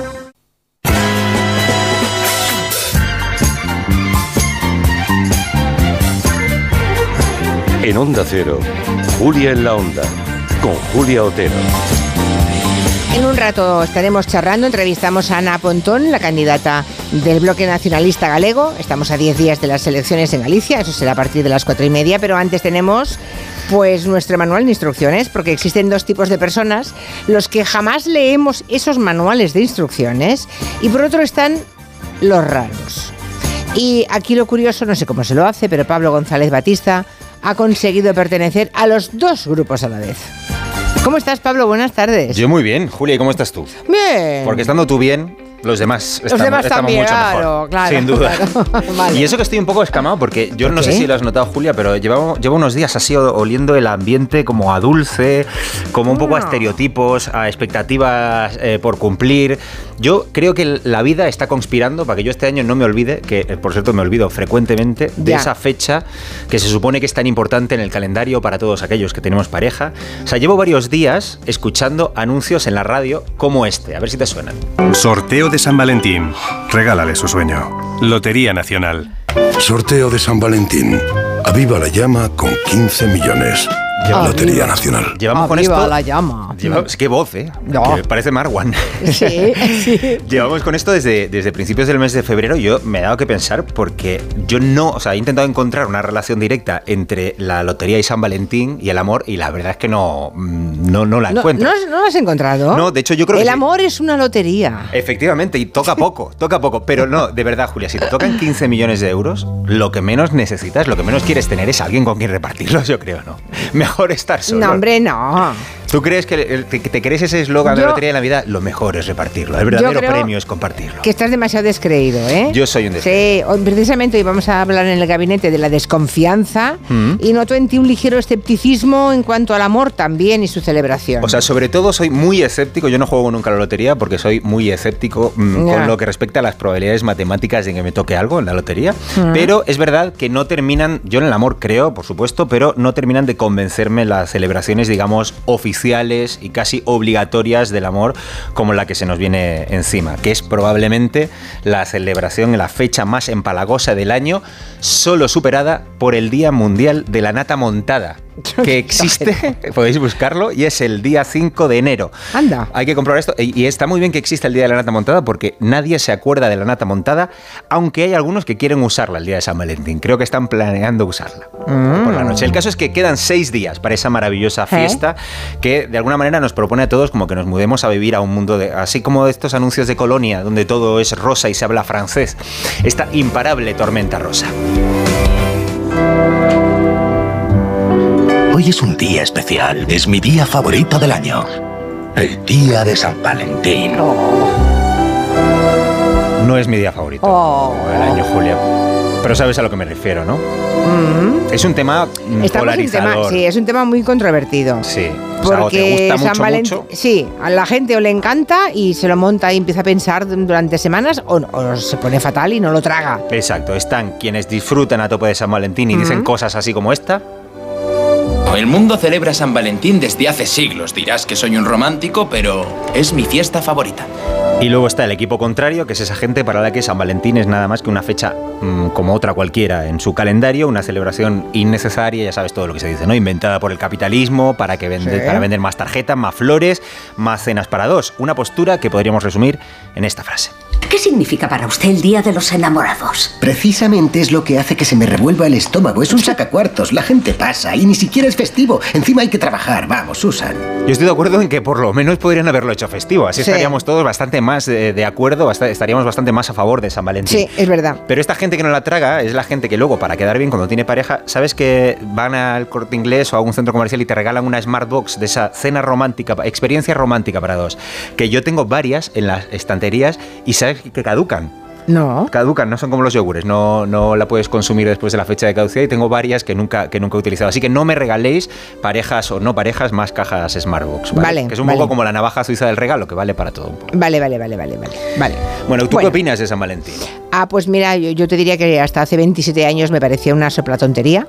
En Onda Cero, Julia en la Onda, con Julia Otero. En un rato estaremos charlando, entrevistamos a Ana Pontón, la candidata del Bloque Nacionalista Galego. Estamos a 10 días de las elecciones en Galicia, eso será a partir de las 4 y media, pero antes tenemos pues nuestro manual de instrucciones, porque existen dos tipos de personas, los que jamás leemos esos manuales de instrucciones y por otro están los raros. Y aquí lo curioso, no sé cómo se lo hace, pero Pablo González Batista ha conseguido pertenecer a los dos grupos a la vez. ¿Cómo estás, Pablo? Buenas tardes. Yo muy bien. Julia, ¿y cómo estás tú? Bien. Porque estando tú bien, los demás los demás también, mucho claro, Claro, sin duda. Y eso que estoy un poco escamado, porque yo no sé si lo has notado, Julia, pero llevo, llevo unos días así oliendo el ambiente como a dulce, como un poco a estereotipos, a expectativas eh, por cumplir. Yo creo que la vida está conspirando para que yo este año no me olvide, que eh, por cierto me olvido frecuentemente, de Ya. esa fecha que se supone que es tan importante en el calendario para todos aquellos que tenemos pareja. O sea, llevo varios días escuchando anuncios en la radio como este, a ver si te suenan. Sorteo de San Valentín. Regálale su sueño. Lotería Nacional. Sorteo de San Valentín. Aviva la llama con 15 millones. Lotería Nacional. Llevamos con esto. la llama. Llevamos- qué voz, ¿eh? No. Que parece Marwan. Sí, sí. Llevamos con esto desde, desde principios del mes de febrero. Yo me he dado que pensar porque yo no, o sea, he intentado encontrar una relación directa entre la lotería y San Valentín y el amor y la verdad es que no, mm, no, no la No, encuentro. ¿no, no lo has encontrado? No, de hecho yo creo El que sí. amor es una lotería. Efectivamente, y toca poco, toca poco. Pero no, de verdad, Julia, si te tocan 15 millones de euros, lo que menos necesitas, lo que menos quieres tener es alguien con quien repartirlos, yo creo, ¿no? Mejor estar solo. No, hombre, no. ¿Tú crees que, el- que te crees ese eslogan de Yo- la Lotería de Navidad? Lo mejor es repartirlo. El verdadero creo premio es compartirlo. Que estás demasiado descreído, ¿eh? Yo soy un Sí, hoy- precisamente hoy vamos a hablar en el gabinete de la desconfianza Mm. y noto en ti un ligero escepticismo en cuanto al amor también y su celebración. O sea, sobre todo soy muy escéptico. Yo no juego nunca a la lotería porque soy muy escéptico mm, Ya. con lo que respecta a las probabilidades matemáticas de que me toque algo en la lotería. Mm. Pero es verdad que no terminan, yo en el amor creo, por supuesto, pero no terminan de convencerme las celebraciones, digamos, y casi obligatorias del amor como la que se nos viene encima, que es probablemente la celebración la fecha más empalagosa del año, solo superada por el Día Mundial de la Nata Montada, que existe, podéis buscarlo, y es el día 5 de enero. Anda. Hay que comprobar esto. Y y está muy bien que exista el Día de la Nata Montada porque nadie se acuerda de la Nata Montada, aunque hay algunos que quieren usarla el día de San Valentín. Creo que están planeando usarla por la noche. El caso es que quedan seis días para esa maravillosa fiesta que de alguna manera nos propone a todos como que nos mudemos a vivir a un mundo de... Así como estos anuncios de colonia donde todo es rosa y se habla francés. Esta imparable tormenta rosa. Hoy es un día especial. Es mi día favorito del año. El día de San Valentín. No es mi día favorito Oh. del año, Julia. Pero sabes a lo que me refiero, ¿no? Mm. Es un tema mm, Estamos polarizador. tema, sí, es un tema muy controvertido. Sí. O sea, o te Porque gusta San mucho, sí, a la gente o le encanta y se lo monta y empieza a pensar durante semanas o, o se pone fatal y no lo traga. Exacto, están quienes disfrutan a tope de San Valentín y dicen Ujú. cosas así como esta. El mundo celebra San Valentín desde hace siglos. Dirás que soy un romántico, pero es mi fiesta favorita. Y luego está el equipo contrario, que es esa gente para la que San Valentín es nada más que una fecha mm, como otra cualquiera en su calendario, una celebración innecesaria, ya sabes todo lo que se dice, ¿no? Inventada por el capitalismo para, que vende- Sí. para vender más tarjetas, más flores, más cenas para dos. Una postura que podríamos resumir en esta frase. ¿Qué significa para usted el Día de los Enamorados? Precisamente es lo que hace que se me revuelva el estómago. Es un sacacuartos. La gente pasa y ni siquiera es festivo. Encima hay que trabajar. Vamos, Susan. Yo estoy de acuerdo en que por lo menos podrían haberlo hecho festivo, así Sí. estaríamos todos bastante más eh, de acuerdo, estaríamos bastante más a favor de San Valentín. Sí, es verdad. Pero esta gente que no la traga es la gente que luego, para quedar bien cuando tiene pareja, ¿sabes que van al corte inglés o a un centro comercial y te regalan una Smart Box de esa cena romántica, experiencia romántica para dos? Que yo tengo varias en las estanterías y sabes que caducan. No. Caducan, no son como los yogures, no, no la puedes consumir después de la fecha de caducidad y tengo varias que nunca, que nunca he utilizado. Así que no me regaléis parejas o no parejas más cajas Smartbox. ¿vale? Vale, que es un vale. poco como la navaja suiza del regalo, que vale para todo un poco. Vale, vale, vale, vale, vale. vale. Bueno, ¿tú Bueno. qué opinas de San Valentín? Ah, pues mira, yo, yo te diría que hasta hace 27 años me parecía una sopla tontería,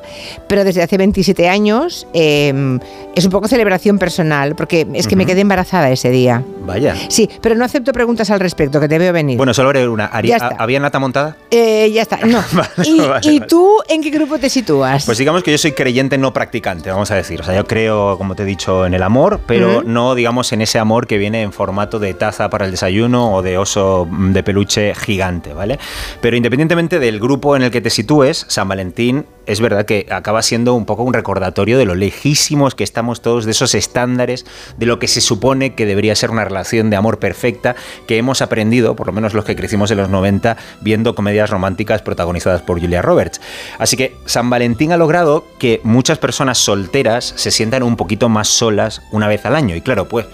pero desde hace 27 años eh, es un poco celebración personal, porque es que me quedé embarazada ese día. Vaya. Sí, pero no acepto preguntas al respecto, que te veo venir. Bueno, solo haré una. ¿Haría- Ya está. ¿Había nata montada? Eh, ya está, no. ¿Y, vale, y vale. tú en qué grupo te sitúas? Pues digamos que yo soy creyente no practicante, vamos a decir. O sea, yo creo, como te he dicho, en el amor, pero no, digamos, en ese amor que viene en formato de taza para el desayuno o de oso de peluche gigante, ¿vale? Pero independientemente del grupo en el que te sitúes, San Valentín es verdad que acaba siendo un poco un recordatorio de lo lejísimos que estamos todos de esos estándares, de lo que se supone que debería ser una relación de amor perfecta, que hemos aprendido, por lo menos los que crecimos en los 90, viendo comedias románticas protagonizadas por Julia Roberts. Así que San Valentín ha logrado que muchas personas solteras se sientan un poquito más solas una vez al año. Y claro, pues,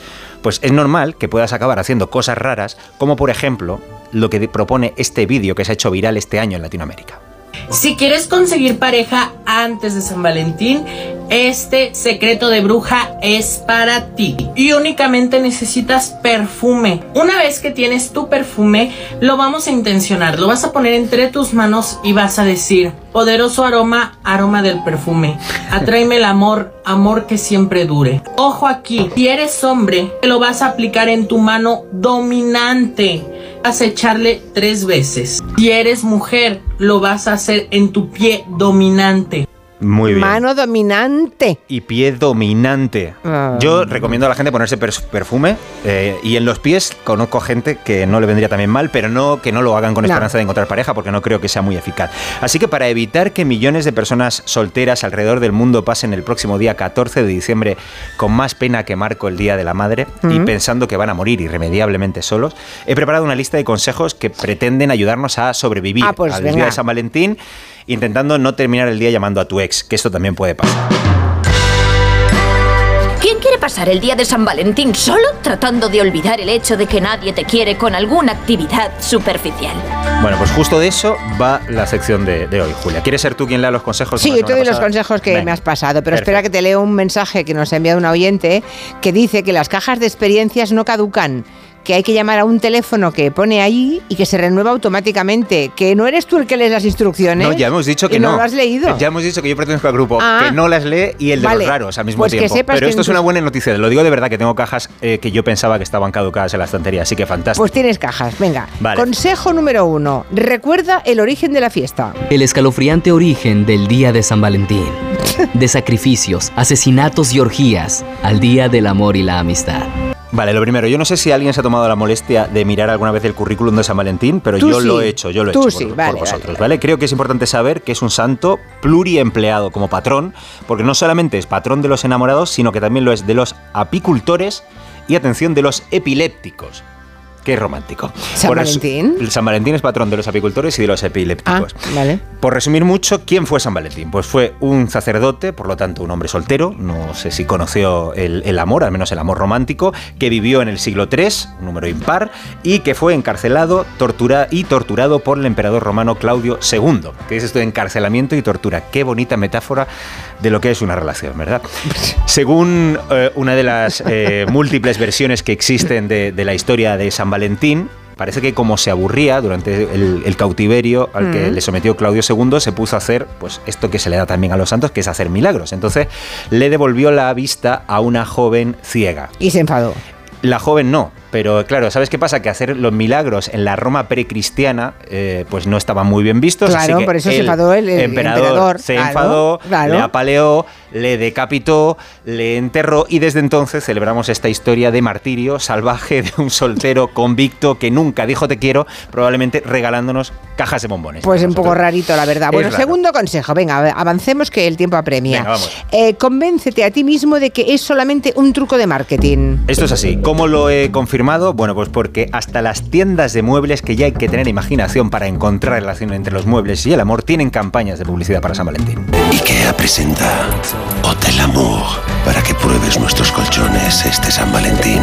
pues es normal que puedas acabar haciendo cosas raras, como por ejemplo lo que propone este vídeo que se ha hecho viral este año en Latinoamérica. Si quieres conseguir pareja antes de San Valentín, este secreto de bruja es para ti. Y únicamente necesitas perfume. Una vez que tienes tu perfume, lo vamos a intencionar. Lo vas a poner entre tus manos y vas a decir, poderoso aroma, aroma del perfume. Atráeme el amor, amor que siempre dure. Ojo aquí, si eres hombre, te lo vas a aplicar en tu mano dominante. Vas a echarle tres veces. Si eres mujer, lo vas a hacer en tu pie dominante. Muy bien. Mano dominante. y pie dominante. Ah. Yo recomiendo a la gente ponerse perfume eh, y en los pies conozco gente que no le vendría también mal, pero no que no lo hagan con No. esperanza de encontrar pareja porque no creo que sea muy eficaz. Así que para evitar que millones de personas solteras alrededor del mundo pasen el próximo día 14 de diciembre con más pena que Marco el Día de la Madre y pensando que van a morir irremediablemente solos, he preparado una lista de consejos que pretenden ayudarnos a sobrevivir Ah, pues al venga. Día de San Valentín intentando no terminar el día llamando a tu ex, que esto también puede pasar. ¿Quién quiere pasar el día de San Valentín solo tratando de olvidar el hecho de que nadie te quiere con alguna actividad superficial? Bueno, pues justo de eso va la sección de, de hoy, Julia. ¿Quieres ser tú quien lea los consejos? Sí, yo te doy los consejos que me has pasado, pero Perfecto. espera que te leo un mensaje que nos ha enviado un oyente que dice que las cajas de experiencias no caducan, que hay que llamar a un teléfono que pone ahí y que se renueva automáticamente, que no eres tú el que lees las instrucciones. No, ya hemos dicho que y no. no. lo has leído. Ya hemos dicho que yo pertenezco al grupo, Ah. que no las lee y el de Vale. los raros al mismo Pues que tiempo. sepas Pero que esto es una buena noticia. Lo digo de verdad que tengo cajas eh, que yo pensaba que estaban caducadas en la estantería, así que fantástico. Pues tienes cajas, venga. Vale. Consejo número uno, recuerda el origen de la fiesta. El escalofriante origen del Día de San Valentín. De sacrificios, asesinatos y orgías al Día del Amor y la Amistad. Vale, lo primero, yo no sé si alguien se ha tomado la molestia de mirar alguna vez el currículum de San Valentín, pero Tú yo lo he hecho, yo lo he Tú hecho sí, por, vale, por vale, vosotros, vale, Creo que es importante saber que es un santo pluriempleado como patrón, porque no solamente es patrón de los enamorados, sino que también lo es de los apicultores y atención de los epilépticos. Qué romántico. ¿San Por Valentín? San Valentín es patrón de los apicultores y de los Ah, epilépticos. vale. Por resumir mucho, ¿quién fue San Valentín? Pues fue un sacerdote, por lo tanto un hombre soltero, no sé si conoció el, el amor, al menos el amor romántico, que vivió en el siglo III, un número impar, y que fue encarcelado tortura, y torturado por el emperador romano Claudio II. ¿Qué es esto de encarcelamiento y tortura? Qué bonita metáfora de lo que es una relación, ¿verdad? Según eh, una de las eh, múltiples versiones que existen de, de la historia de San Valentín, parece que como se aburría durante el, el cautiverio al que Mm. le sometió Claudio II, se puso a hacer pues esto que se le da también a los santos, que es hacer milagros. Entonces le devolvió la vista a una joven ciega. Y se enfadó. La joven no, pero claro, ¿sabes qué pasa? Que hacer los milagros en la Roma precristiana pues pues no estaban muy bien vistos. así Claro, que por eso se enfadó el- el emperador, se claro, enfadó, claro. le apaleó, le decapitó, le enterró y desde entonces celebramos esta historia de martirio salvaje de un soltero convicto que nunca dijo te quiero, probablemente regalándonos cajas de bombones. Pues un poco rarito, la verdad. Bueno, segundo consejo. Venga, avancemos que el tiempo apremia. Venga, vamos. Eh, convéncete a ti mismo de que es solamente un truco de marketing. Esto es así. ¿Cómo lo he confirmado? Bueno, pues porque hasta las tiendas de muebles, que ya hay que tener imaginación para encontrar relación entre los muebles y el amor, tienen campañas de publicidad para San Valentín. IKEA presenta Hotel Amour para que pruebes nuestros colchones este San Valentín.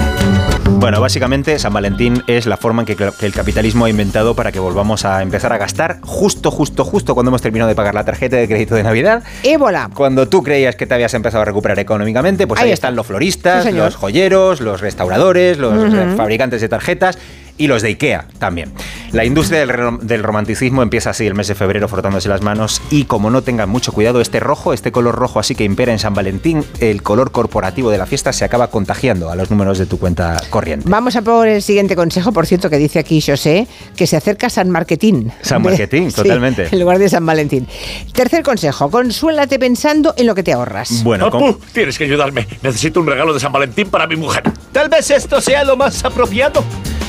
Bueno, básicamente San Valentín es la forma en que, que el capitalismo ha inventado para que volvamos a empezar a gastar justo, justo, justo cuando hemos terminado de pagar la tarjeta de crédito de Navidad. Ébola. Cuando tú creías que te habías empezado a recuperar económicamente, pues ahí, Ahí están está. los floristas, Sí, los joyeros, los restauradores, los. Fabricantes de tarjetas y los de IKEA también. La industria del, rom- del romanticismo empieza así el mes de febrero frotándose las manos y como no tengan mucho cuidado, este rojo, este color rojo así que impera en San Valentín, el color corporativo de la fiesta se acaba contagiando a los números de tu cuenta corriente. Vamos a por el siguiente consejo, por cierto, que dice aquí José, que se acerca San Marquetín. San De- Marquetín, sí, totalmente. en lugar de San Valentín. Tercer consejo, consuélate pensando en lo que te ahorras. Bueno, Apu, tienes que ayudarme. Necesito un regalo de San Valentín para mi mujer. Tal vez esto sea lo más apropiado.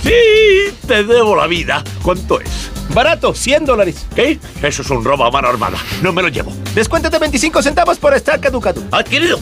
Sí, te debo la vida. ¿Cuánto es? Barato, 100 dólares. ¿Qué? Eso es un robo a mano armada. No me lo llevo. Descuéntate 25 centavos por estar caducado. Adquirido.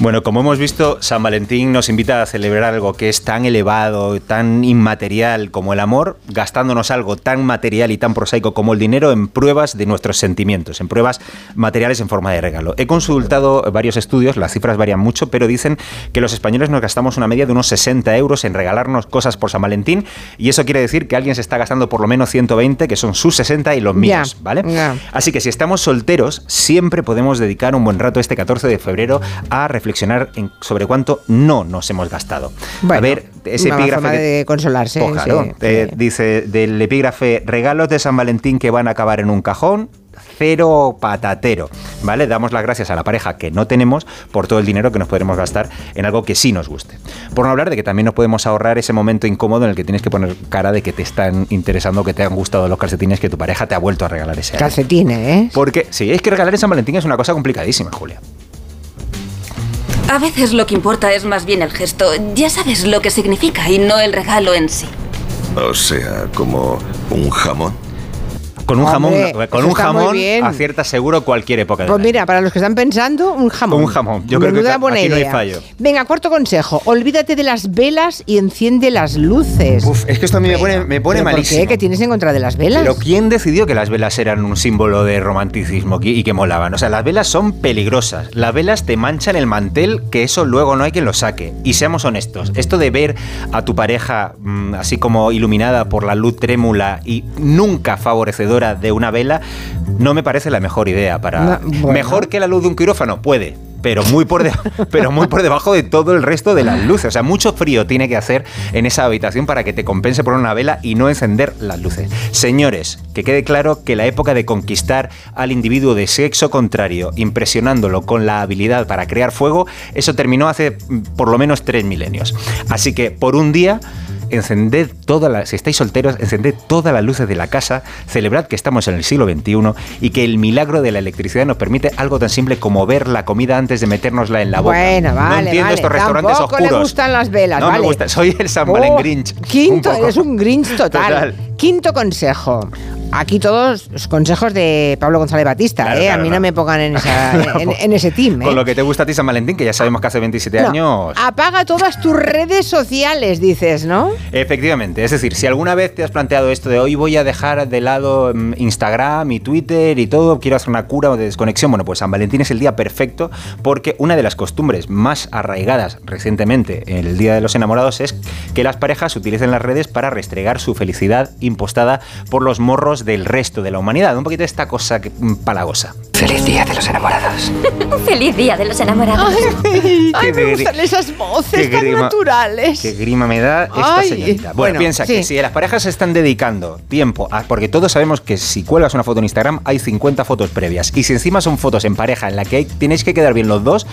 Bueno, como hemos visto, San Valentín nos invita a celebrar algo que es tan elevado, tan inmaterial como el amor, gastándonos algo tan material y tan prosaico como el dinero en pruebas de nuestros sentimientos, en pruebas materiales en forma de regalo. He consultado varios estudios, las cifras varían mucho, pero dicen que los españoles nos gastamos una media de unos 60 euros en regalarnos cosas por San Valentín y eso quiere decir que alguien se está gastando por lo menos 120, que son sus 60 y los míos, ¿vale? Así que si estamos solteros, siempre podemos dedicar un buen rato este 14 de febrero a reflexionar en- sobre cuánto no nos hemos gastado. Bueno, a ver, ese una epígrafe. forma que- de consolarse. Claro, sí. eh, dice del epígrafe regalos de San Valentín que van a acabar en un cajón. cero patatero, ¿vale? Damos las gracias a la pareja que no tenemos por todo el dinero que nos podremos gastar en algo que sí nos guste. Por no hablar de que también nos podemos ahorrar ese momento incómodo en el que tienes que poner cara de que te están interesando, que te han gustado los calcetines que tu pareja te ha vuelto a regalar ese año. Calcetines, ¿eh? Porque sí, es que regalar en San Valentín es una cosa complicadísima, Julia. A veces lo que importa es más bien el gesto. Ya sabes lo que significa y no el regalo en sí. O sea, como un jamón. Con un Hombre, jamón, con un jamón acierta seguro cualquier época Pues mira, para los que están pensando, un jamón. Un jamón. Yo creo que buena aquí no hay fallo. Venga, cuarto consejo. Olvídate de las velas y enciende las luces. Uf, es que esto a mí me pone, me pone ¿Pero ¿Por malísimo. qué? ¿Qué tienes en contra de las velas? Pero ¿quién decidió que las velas eran un símbolo de romanticismo y que molaban? O sea, las velas son peligrosas. Las velas te manchan el mantel, que eso luego no hay quien lo saque. Y seamos honestos, esto de ver a tu pareja mm, así como iluminada por la luz trémula y nunca favorecedora de una vela, no me parece la mejor idea para... No, bueno. Mejor que la luz de un quirófano, puede. Pero muy, por de- pero muy por debajo de todo el resto de las luces. O sea, mucho frío tiene que hacer en esa habitación para que te compense poner una vela y no encender las luces. Señores, que quede claro que la época de conquistar al individuo de sexo contrario, impresionándolo con la habilidad para crear fuego, eso terminó hace mm, por lo menos tres milenios. Así que por un día encended todas las, si estáis solteros, encended todas las luces de la casa, celebrad que estamos en el siglo XXI y que el milagro de la electricidad nos permite algo tan simple como ver la comida antes de metérnosla en la boca. Bueno, vale, no entiendo vale. estos restaurantes Tampoco oscuros. le gustan las velas, no vale. me gusta, soy el San Oh, Valen Grinch. Quinto, Un eres un Grinch total. Total. Quinto consejo. Aquí todos los consejos de Pablo González Batista, Claro, ¿eh? claro, a mí no me pongan en, esa- en, en ese team, ¿eh? Con lo que te gusta a ti San Valentín, que ya sabemos que hace 27 No, años. Apaga todas tus redes sociales, dices, ¿no? Efectivamente, es decir, si alguna vez te has planteado esto de hoy voy a dejar de lado mm, Instagram y Twitter y todo, quiero hacer una cura o de desconexión, bueno, pues San Valentín es el día perfecto porque una de las costumbres más arraigadas recientemente en el Día de los Enamorados es que las parejas utilicen las redes para restregar su felicidad impostada por los morros del resto de la humanidad, un poquito esta cosa que, mm, palagosa. Feliz día de los enamorados. Feliz día de los enamorados. Ay, me gustan esas voces tan grima- naturales. Qué grima me da esta Ay, señorita. Bueno, bueno, piensa que si las parejas se están dedicando tiempo a. Porque todos sabemos que si cuelgas una foto en Instagram hay 50 fotos previas. Y si encima son fotos en pareja en la que hay- tenéis que quedar bien los dos,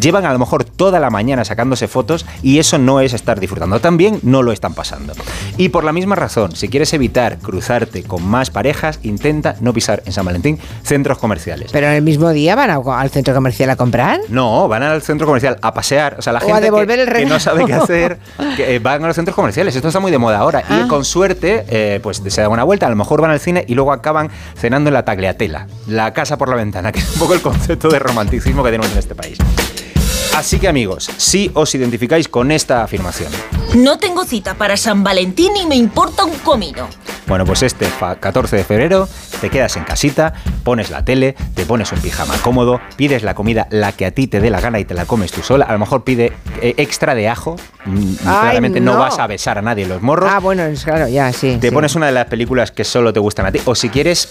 llevan a lo mejor toda la mañana sacándose fotos y eso no es estar disfrutando. También no lo están pasando. Y por la misma razón, si quieres evitar cruzarte con más parejas, intenta no pisar en San Valentín centros comerciales. Pero en el mismo día van a- al centro comercial a comprar. No, van al centro comercial a pasear. O sea, la O a gente que- devolver el que, no sabe qué hacer, que eh, van a los centros comerciales. Esto está muy de moda ahora. Ah. Y con suerte, eh, pues se dan una vuelta, a lo mejor van al cine y luego acaban cenando en la tagliatela, la casa por la ventana, que es un poco el concepto de romanticismo que tenemos en este país. Así que amigos, si os identificáis con esta afirmación, No tengo cita para San Valentín y me importa un comino. Bueno, pues este fa- 14 de febrero te quedas en casita, pones la tele, te pones un pijama cómodo, pides la comida la que a ti te dé la gana y te la comes tú sola. A lo mejor pide eh, extra de ajo. Mm, Ay, Claramente no. no. vas a besar a nadie en los morros. Ah, bueno, es claro, ya, sí. te sí. pones una de las películas que solo te gustan a ti. O si quieres,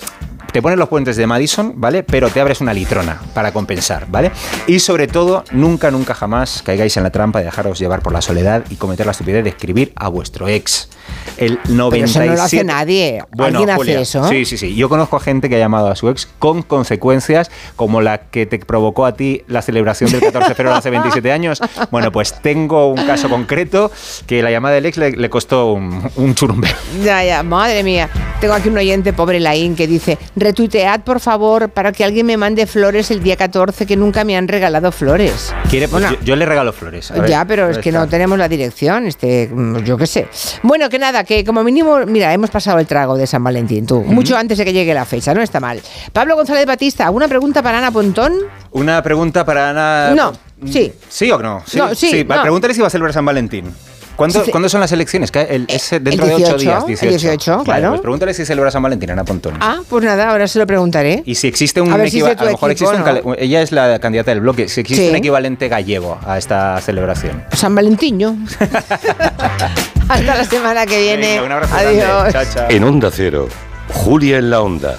te pones los puentes de Madison, ¿vale? Pero te abres una litrona para compensar, ¿vale? Y sobre todo, nunca, nunca jamás caigáis en la trampa de dejaros llevar por la soledad y cometer la estupidez de escribir a vuestro ex. El 97... Pero eso no lo hace nadie. ¿Alguien hace eso? Sí, sí, sí. Yo conozco a gente que ha llamado a su ex con consecuencias como la que te provocó a ti la celebración del 14 de febrero hace 27 años. Bueno, pues tengo un caso concreto que la llamada del ex le, le costó un, un churumbe. Ya, ya, madre mía. Tengo aquí un oyente, pobre Laín, que dice, retuitead por favor para que alguien me mande flores el día 14 que nunca me han regalado flores. ¿Quiere? Pues Bueno, yo, yo le regalo flores. A ver, ya, pero es que está. no tenemos la dirección, este, mm, yo qué sé. Bueno, que nada, que como mínimo, mira, hemos pasado el trago de San Valentín, tú, mucho antes de que llegue la fecha, no está mal. Pablo González Batista, ¿alguna pregunta para Ana Pontón? Una pregunta para Ana. No, sí. ¿Sí o no? No, sí, Va, no. Pregúntale si va a celebrar San Valentín. ¿Cuándo, Sí. ¿cuándo son las elecciones? El- es dentro el de ocho 18, días. el 18. 18, Vale, claro. pues pregúntale si celebra San Valentín, Ana Pontón. Ah, pues nada, ahora se lo preguntaré. Y si existe un A ver si equiva- sé tu a lo mejor equipo, existe ella es la candidata del bloque, si existe Sí. un equivalente gallego a esta celebración. San Valentiño. Hasta la semana que viene. Venga, un abrazo grande. Adiós. Chao, chao. En Onda Cero, Julia en la Onda,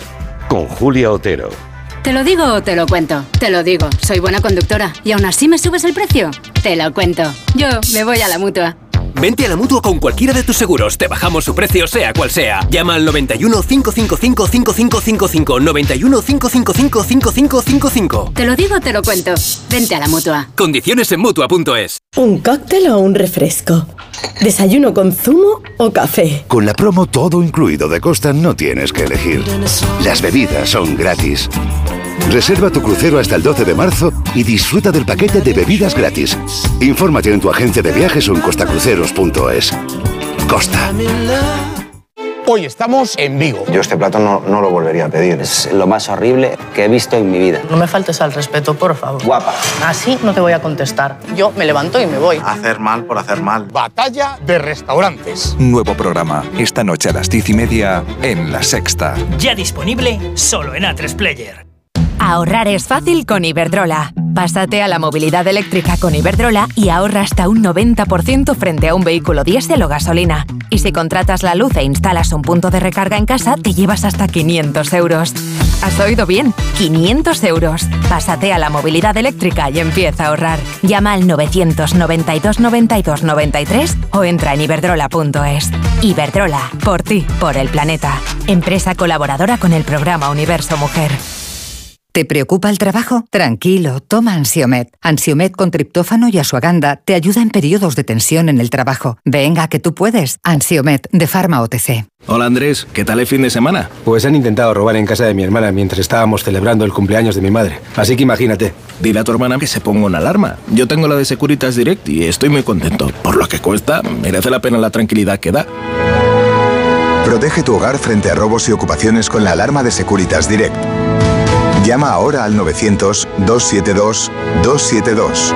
con Julia Otero. ¿Te lo digo o te lo cuento? Te lo digo, soy buena conductora. ¿Y aún así me subes el precio? Te lo cuento. Yo me voy a la mutua. Vente a la mutua con cualquiera de tus seguros. Te bajamos su precio, sea cual sea. Llama al 91 555 5555. 91 555 5555. Te lo digo, te lo cuento. Vente a la mutua. Condiciones en mutua.es. ¿Un cóctel o un refresco? ¿Desayuno con zumo o café? Con la promo todo incluido de Costa no tienes que elegir. Las bebidas son gratis. Reserva tu crucero hasta el 12 de marzo y disfruta del paquete de bebidas gratis. Infórmate en tu agencia de viajes o en costacruceros.es. Costa. Hoy estamos en Vigo. Yo este plato no, no lo volvería a pedir. Es lo más horrible que he visto en mi vida. No me faltes al respeto, por favor. Guapa. Así no te voy a contestar. Yo me levanto y me voy. Hacer mal por hacer mal. Batalla de restaurantes. Nuevo programa. Esta noche a las diez y media en La Sexta. Ya disponible solo en A3 Player. Ahorrar es fácil con Iberdrola. Pásate a la movilidad eléctrica con Iberdrola y ahorra hasta un 90% frente a un vehículo diésel o gasolina. Y si contratas la luz e instalas un punto de recarga en casa, te llevas hasta 500 euros. ¿Has oído bien? 500 euros. Pásate a la movilidad eléctrica y empieza a ahorrar. Llama al 992 92 93 o entra en iberdrola.es. Iberdrola, por ti, por el planeta. Empresa colaboradora con el programa Universo Mujer. ¿Te preocupa el trabajo? Tranquilo, toma Ansiomet. Ansiomet con triptófano y asuaganda te ayuda en periodos de tensión en el trabajo. Venga, que tú puedes. Ansiomet de Pharma OTC. Hola Andrés, ¿qué tal el fin de semana? Pues han intentado robar en casa de mi hermana mientras estábamos celebrando el cumpleaños de mi madre. Así que imagínate. Dile a tu hermana que se ponga una alarma. Yo tengo la de Securitas Direct y estoy muy contento. Por lo que cuesta, merece la pena la tranquilidad que da. Protege tu hogar frente a robos y ocupaciones con la alarma de Securitas Direct. Llama ahora al 900-272-272.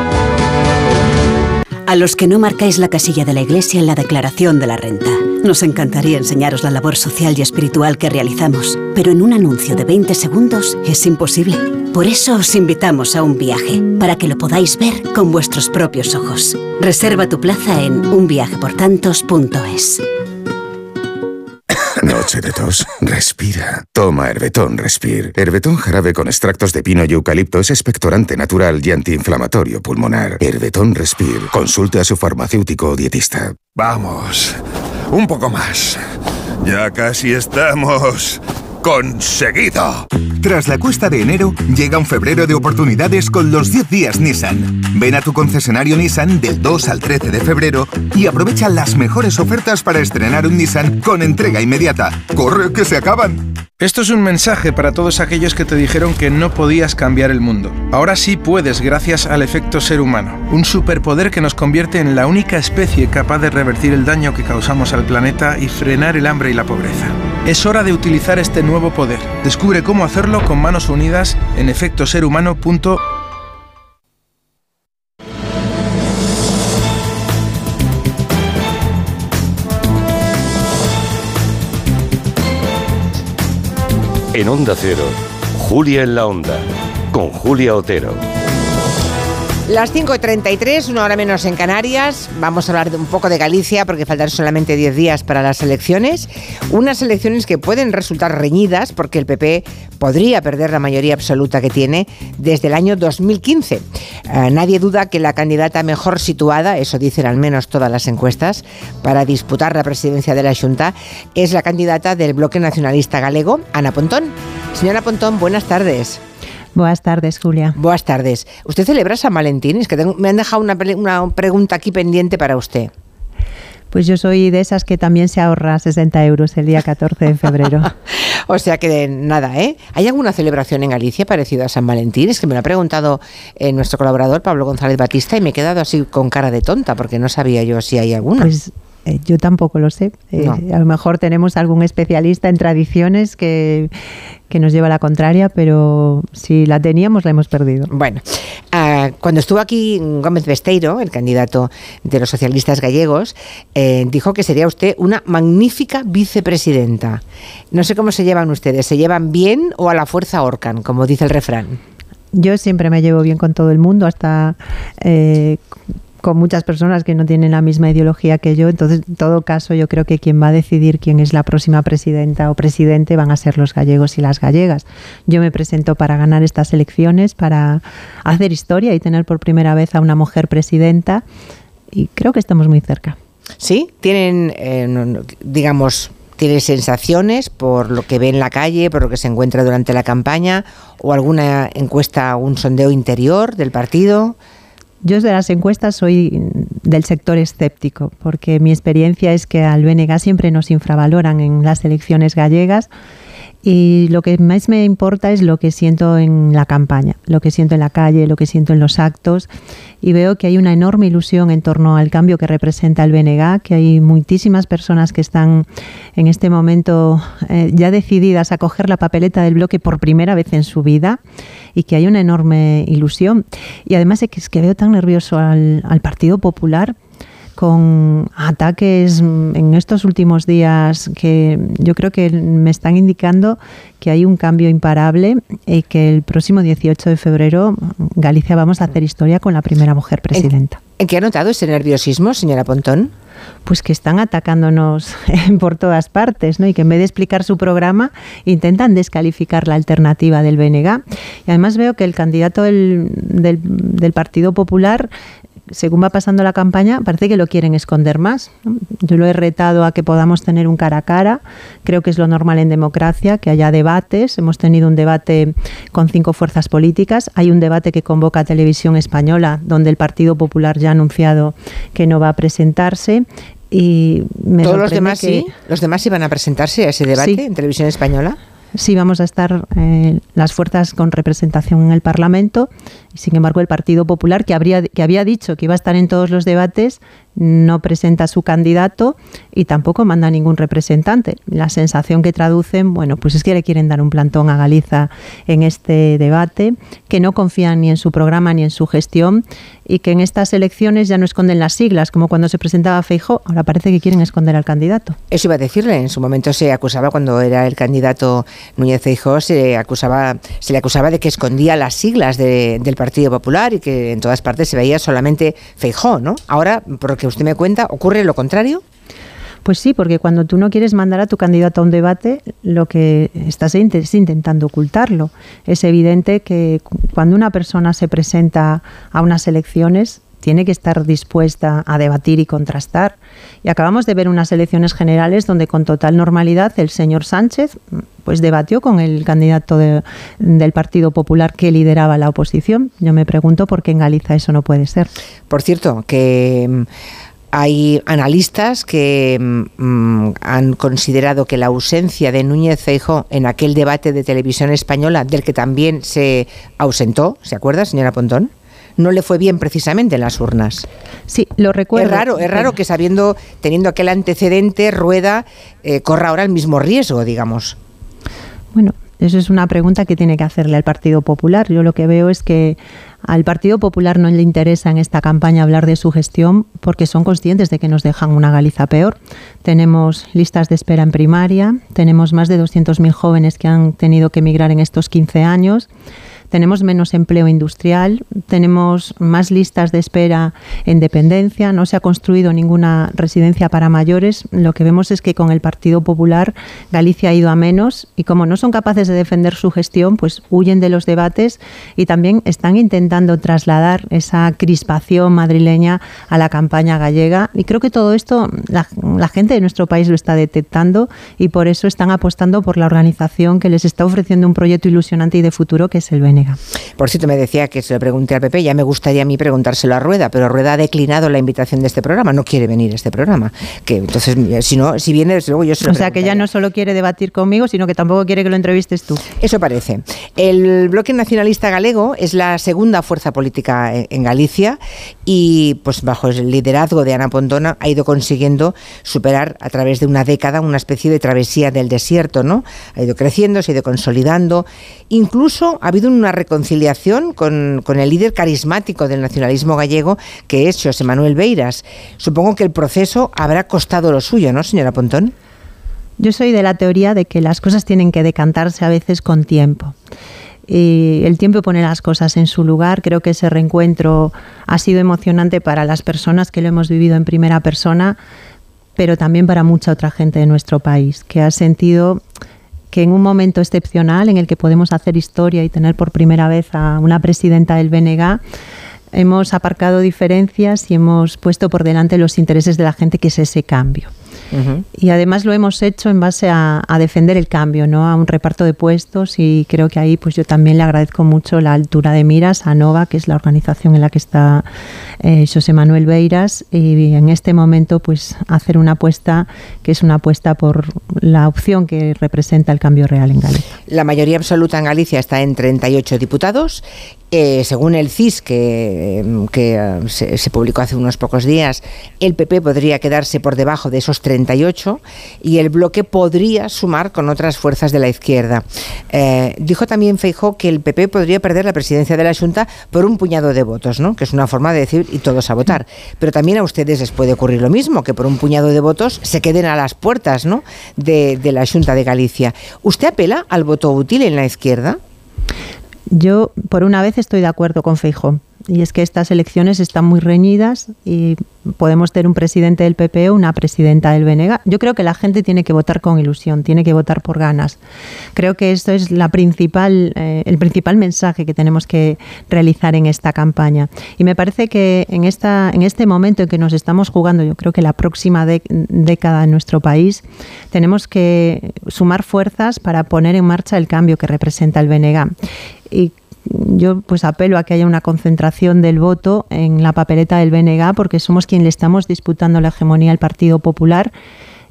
A los que no marcáis la casilla de la Iglesia en la declaración de la renta. Nos encantaría enseñaros la labor social y espiritual que realizamos, pero en un anuncio de 20 segundos es imposible. Por eso os invitamos a un viaje, para que lo podáis ver con vuestros propios ojos. Reserva tu plaza en unviajeportantos.es. Respira. Toma Herbetón Respir. Herbetón jarabe con extractos de pino y eucalipto es expectorante natural y antiinflamatorio pulmonar. Herbetón Respir. Consulte a su farmacéutico o dietista. Vamos. Un poco más. Ya casi estamos conseguido. Tras la cuesta de enero, llega un febrero de oportunidades con los 10 días Nissan. Ven a tu concesionario Nissan del 2 al 13 de febrero y aprovecha las mejores ofertas para estrenar un Nissan con entrega inmediata. ¡Corre que se acaban! Esto es un mensaje para todos aquellos que te dijeron que no podías cambiar el mundo. Ahora sí puedes gracias al efecto ser humano, un superpoder que nos convierte en la única especie capaz de revertir el daño que causamos al planeta y frenar el hambre y la pobreza. Es hora de utilizar este nuevo poder. Descubre cómo hacerlo con manos unidas en efectoserhumano.com. En Onda Cero, Julia en la Onda, con Julia Otero. Las 5.33, una hora menos en Canarias. Vamos a hablar de un poco de Galicia porque faltan solamente 10 días para las elecciones. Unas elecciones que pueden resultar reñidas porque el PP podría perder la mayoría absoluta que tiene desde el año 2015. Eh, nadie duda que la candidata mejor situada, eso dicen al menos todas las encuestas, para disputar la presidencia de la Junta es la candidata del Bloque Nacionalista Galego, Ana Pontón. Señora Pontón, buenas tardes. Buenas tardes, Julia. Buenas tardes. ¿Usted celebra San Valentín? Es que tengo- me han dejado una, una pregunta aquí pendiente para usted. Pues yo soy de esas que también se ahorra 60 euros el día 14 de febrero. O sea que nada, ¿eh? ¿Hay alguna celebración en Galicia parecida a San Valentín? Es que me lo ha preguntado eh, nuestro colaborador Pablo González Batista y me he quedado así con cara de tonta porque no sabía yo si hay alguna. Pues eh, yo tampoco lo sé. Eh, No. A lo mejor tenemos algún especialista en tradiciones que, que nos lleva a la contraria, pero si la teníamos la hemos perdido. Bueno, ah, cuando estuvo aquí Gómez Besteiro, el candidato de los socialistas gallegos, eh, dijo que sería usted una magnífica vicepresidenta. No sé cómo se llevan ustedes, ¿se llevan bien o a la fuerza ahorcan, como dice el refrán? Yo siempre me llevo bien con todo el mundo, hasta eh, con muchas personas que no tienen la misma ideología que yo. Entonces, en todo caso, yo creo que quien va a decidir quién es la próxima presidenta o presidente van a ser los gallegos y las gallegas. Yo me presento para ganar estas elecciones, para hacer historia y tener por primera vez a una mujer presidenta y creo que estamos muy cerca. Sí, tienen, eh, digamos, tiene sensaciones por lo que ve en la calle, por lo que se encuentra durante la campaña, o alguna encuesta, un sondeo interior del partido. Yo de las encuestas soy del sector escéptico, porque mi experiencia es que al BNG siempre nos infravaloran en las elecciones gallegas y lo que más me importa es lo que siento en la campaña, lo que siento en la calle, lo que siento en los actos. Y veo que hay una enorme ilusión en torno al cambio que representa el BNG, que hay muchísimas personas que están en este momento eh, ya decididas a coger la papeleta del bloque por primera vez en su vida y que hay una enorme ilusión. Y además es que, veo tan nervioso al, al Partido Popular con ataques en estos últimos días que yo creo que me están indicando que hay un cambio imparable y que el próximo 18 de febrero Galicia vamos a hacer historia con la primera mujer presidenta. ¿En qué ha notado ese nerviosismo, señora Pontón? Pues que están atacándonos por todas partes, ¿no? Y que en vez de explicar su programa, intentan descalificar la alternativa del BNG. Y además veo que el candidato del, del, del Partido Popular según va pasando la campaña, parece que lo quieren esconder más. Yo lo he retado a que podamos tener un cara a cara. Creo que es lo normal en democracia, que haya debates. Hemos tenido un debate con cinco fuerzas políticas. Hay un debate que convoca Televisión Española, donde el Partido Popular ya ha anunciado que no va a presentarse. Y me todos los demás que, sí, los demás iban a presentarse a ese debate Sí. en televisión española. Sí, vamos a estar eh, las fuerzas con representación en el Parlamento y, sin embargo, el Partido Popular, que, habría, que había dicho que iba a estar en todos los debates, no presenta su candidato y tampoco manda ningún representante. La sensación que traducen, bueno, pues es que le quieren dar un plantón a Galiza en este debate, que no confían ni en su programa ni en su gestión y que en estas elecciones ya no esconden las siglas, como cuando se presentaba Feijó, ahora parece que quieren esconder al candidato. Eso iba a decirle. En su momento se acusaba, cuando era el candidato Núñez Feijóo, se, acusaba, se le acusaba de que escondía las siglas de, del Partido Popular y que en todas partes se veía solamente Feijó, ¿no? Ahora, por lo que usted me cuenta, ¿ocurre lo contrario? Pues sí, porque cuando tú no quieres mandar a tu candidato a un debate, lo que estás es intentando ocultarlo. Es evidente que cuando una persona se presenta a unas elecciones, tiene que estar dispuesta a debatir y contrastar. Y acabamos de ver unas elecciones generales donde con total normalidad el señor Sánchez pues debatió con el candidato de, del Partido Popular que lideraba la oposición. Yo me pregunto por qué en Galiza eso no puede ser. Por cierto, que mm, hay analistas que mm, han considerado que la ausencia de Núñez Feijóo en aquel debate de televisión española, del que también se ausentó, ¿se acuerda, señora Pontón? no le fue bien precisamente en las urnas. Sí, lo recuerdo. Es raro, es raro que sabiendo, teniendo aquel antecedente, Rueda eh, corra ahora el mismo riesgo, digamos. Bueno, eso es una pregunta que tiene que hacerle al Partido Popular. Yo lo que veo es que al Partido Popular no le interesa en esta campaña hablar de su gestión porque son conscientes de que nos dejan una Galiza peor. Tenemos listas de espera en primaria, tenemos más de 200.000 jóvenes que han tenido que emigrar en estos 15 años tenemos menos empleo industrial, tenemos más listas de espera en dependencia, no se ha construido ninguna residencia para mayores. Lo que vemos es que con el Partido Popular Galicia ha ido a menos y como no son capaces de defender su gestión, pues huyen de los debates y también están intentando trasladar esa crispación madrileña a la campaña gallega. Y creo que todo esto la, la gente de nuestro país lo está detectando y por eso están apostando por la organización que les está ofreciendo un proyecto ilusionante y de futuro que es el Por cierto, me decía que se lo pregunté al PP, ya me gustaría a mí preguntárselo a Rueda, pero Rueda ha declinado la invitación de este programa, no quiere venir a este programa. Que entonces, si no, si viene, desde luego yo se lo O sea, que ella no solo quiere debatir conmigo, sino que tampoco quiere que lo entrevistes tú. Eso parece. El Bloque Nacionalista Galego es la segunda fuerza política en Galicia y, pues, bajo el liderazgo de Ana Pontona, ha ido consiguiendo superar a través de una década una especie de travesía del desierto, ¿no? Ha ido creciendo, se ha ido consolidando. Incluso ha habido una reconciliación con, con, el líder carismático del nacionalismo gallego, que es José Manuel Beiras. Supongo que el proceso habrá costado lo suyo, ¿no, señora Pontón? Yo soy de la teoría de que las cosas tienen que decantarse a veces con tiempo. Y el tiempo pone las cosas en su lugar. Creo que ese reencuentro ha sido emocionante para las personas que lo hemos vivido en primera persona, pero también para mucha otra gente de nuestro país, que ha sentido que en un momento excepcional en el que podemos hacer historia y tener por primera vez a una presidenta del BNG, hemos aparcado diferencias y hemos puesto por delante los intereses de la gente, que es ese cambio. Y además lo hemos hecho en base a, defender el cambio, ¿no? a un reparto de puestos y creo que ahí pues yo también le agradezco mucho la altura de miras a NOVA, que es la organización en la que está eh, José Manuel Beiras, y en este momento pues hacer una apuesta que es una apuesta por la opción que representa el cambio real en Galicia. La mayoría absoluta en Galicia está en 38 diputados eh, según el CIS, que, eh, se, publicó hace unos pocos días, el PP podría quedarse por debajo de esos 38 y el bloque podría sumar con otras fuerzas de la izquierda. Eh, dijo también Feijó que el PP podría perder la presidencia de la Junta por un puñado de votos, ¿no? que es una forma de decir y todos a votar. Pero también a ustedes les puede ocurrir lo mismo, que por un puñado de votos se queden a las puertas ¿no? de, de la Junta de Galicia. ¿Usted apela al voto útil en la izquierda? Yo, por una vez, estoy de acuerdo con Feijóo. Y es que estas elecciones están muy reñidas y podemos tener un presidente del PP o una presidenta del BNG. Yo creo que la gente tiene que votar con ilusión, tiene que votar por ganas. Creo que esto es la principal, eh, el principal mensaje que tenemos que realizar en esta campaña. Y me parece que en, esta, en este momento en que nos estamos jugando, yo creo que la próxima década en nuestro país, tenemos que sumar fuerzas para poner en marcha el cambio que representa el BNG. Yo pues apelo a que haya una concentración del voto en la papeleta del BNG porque somos quien le estamos disputando la hegemonía al Partido Popular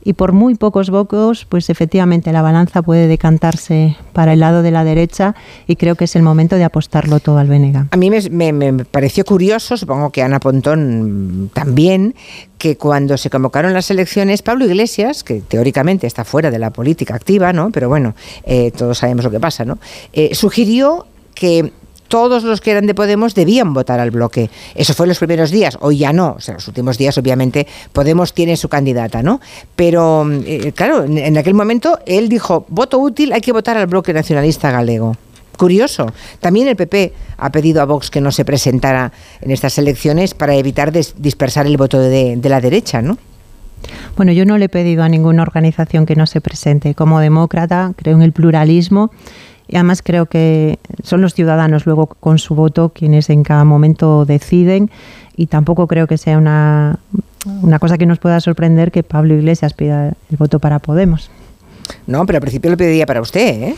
y por muy pocos votos, pues efectivamente la balanza puede decantarse para el lado de la derecha y creo que es el momento de apostarlo todo al BNG. A mí me, pareció curioso, supongo que Ana Pontón también, que cuando se convocaron las elecciones, Pablo Iglesias, que teóricamente está fuera de la política activa, ¿no? pero bueno, eh, todos sabemos lo que pasa, ¿no? Eh, sugirió que todos los que eran de Podemos debían votar al bloque. Eso fue en los primeros días, hoy ya no. O sea, los últimos días, obviamente, Podemos tiene su candidata, ¿no? Pero, eh, claro, en aquel momento él dijo, voto útil, hay que votar al bloque nacionalista galego. Curioso. También el PP ha pedido a Vox que no se presentara en estas elecciones para evitar dispersar el voto de, de la derecha, ¿no? Bueno, yo no le he pedido a ninguna organización que no se presente. Como demócrata, creo en el pluralismo y además creo que son los ciudadanos luego con su voto quienes en cada momento deciden y tampoco creo que sea una, una cosa que nos pueda sorprender que Pablo Iglesias pida el voto para Podemos. No, pero al principio lo pediría para usted, ¿eh?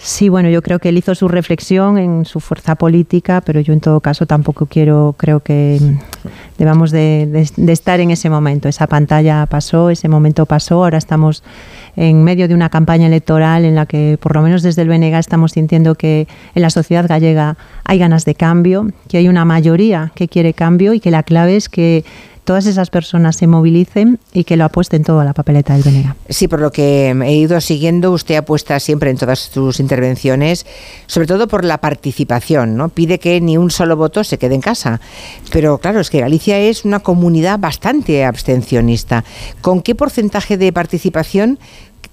Sí, bueno, yo creo que él hizo su reflexión en su fuerza política, pero yo en todo caso tampoco quiero, creo que debamos de, estar en ese momento. Esa pantalla pasó, ese momento pasó, ahora estamos en medio de una campaña electoral en la que, por lo menos desde el BNG, estamos sintiendo que en la sociedad gallega hay ganas de cambio, que hay una mayoría que quiere cambio y que la clave es que todas esas personas se movilicen y que lo apuesten todo a la papeleta del Venega. Sí, por lo que he ido siguiendo, usted apuesta siempre en todas sus intervenciones, sobre todo por la participación, ¿no? Pide que ni un solo voto se quede en casa. Pero claro, es que Galicia es una comunidad bastante abstencionista. ¿Con qué porcentaje de participación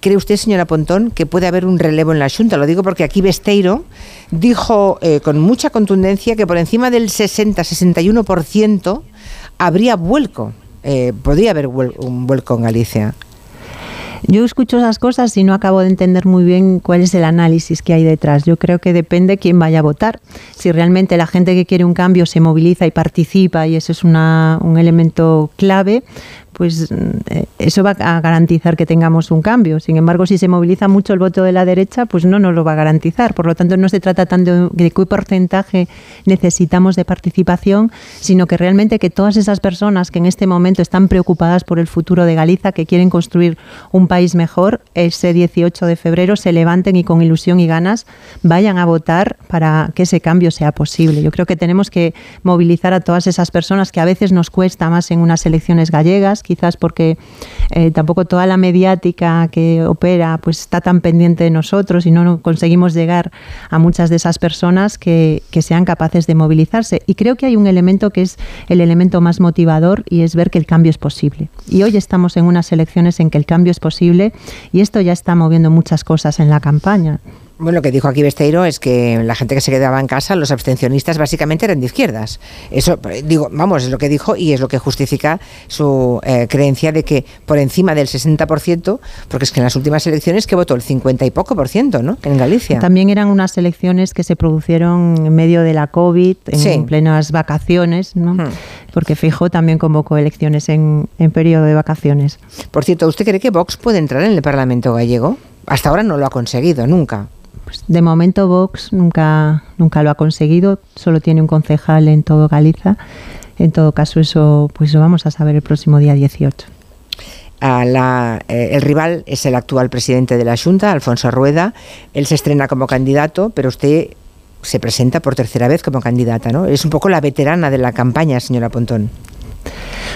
¿Cree usted, señora Pontón, que puede haber un relevo en la Junta? Lo digo porque aquí Besteiro dijo eh, con mucha contundencia que por encima del 60-61% habría vuelco, eh, podría haber un vuelco en Galicia. Yo escucho esas cosas y no acabo de entender muy bien cuál es el análisis que hay detrás. Yo creo que depende quién vaya a votar. Si realmente la gente que quiere un cambio se moviliza y participa y eso es una, un elemento clave, pues eh, eso va a garantizar que tengamos un cambio. Sin embargo, si se moviliza mucho el voto de la derecha, pues no nos lo va a garantizar. Por lo tanto, no se trata tanto de qué porcentaje necesitamos de participación, sino que realmente que todas esas personas que en este momento están preocupadas por el futuro de Galicia, que quieren construir un país mejor, ese 18 de febrero se levanten y con ilusión y ganas vayan a votar para que ese cambio sea posible. Yo creo que tenemos que movilizar a todas esas personas que a veces nos cuesta más en unas elecciones gallegas, quizás porque eh, tampoco toda la mediática que opera pues está tan pendiente de nosotros y no conseguimos llegar a muchas de esas personas que, que sean capaces de movilizarse. Y creo que hay un elemento que es el elemento más motivador y es ver que el cambio es posible. Y hoy estamos en unas elecciones en que el cambio es posible y esto ya está moviendo muchas cosas en la campaña. Bueno, lo que dijo aquí Besteiro es que la gente que se quedaba en casa, los abstencionistas básicamente eran de izquierdas. Eso, digo, vamos, es lo que dijo y es lo que justifica su eh, creencia de que por encima del 60%, porque es que en las últimas elecciones que votó el 50 y poco por ciento, ¿no? En Galicia. También eran unas elecciones que se produjeron en medio de la COVID, en plenas vacaciones, ¿no? Hmm. Porque Fijo también convocó elecciones en, en periodo de vacaciones. Por cierto, ¿usted cree que Vox puede entrar en el Parlamento gallego? Hasta ahora no lo ha conseguido, nunca. Pues de momento Vox nunca, nunca lo ha conseguido, solo tiene un concejal en todo Galiza. En todo caso, eso pues lo vamos a saber el próximo día 18. la, eh, el rival es el actual presidente de la Junta, Alfonso Rueda. Él se estrena como candidato, pero usted se presenta por tercera vez como candidata, ¿no? Es un poco la veterana de la campaña, señora Pontón.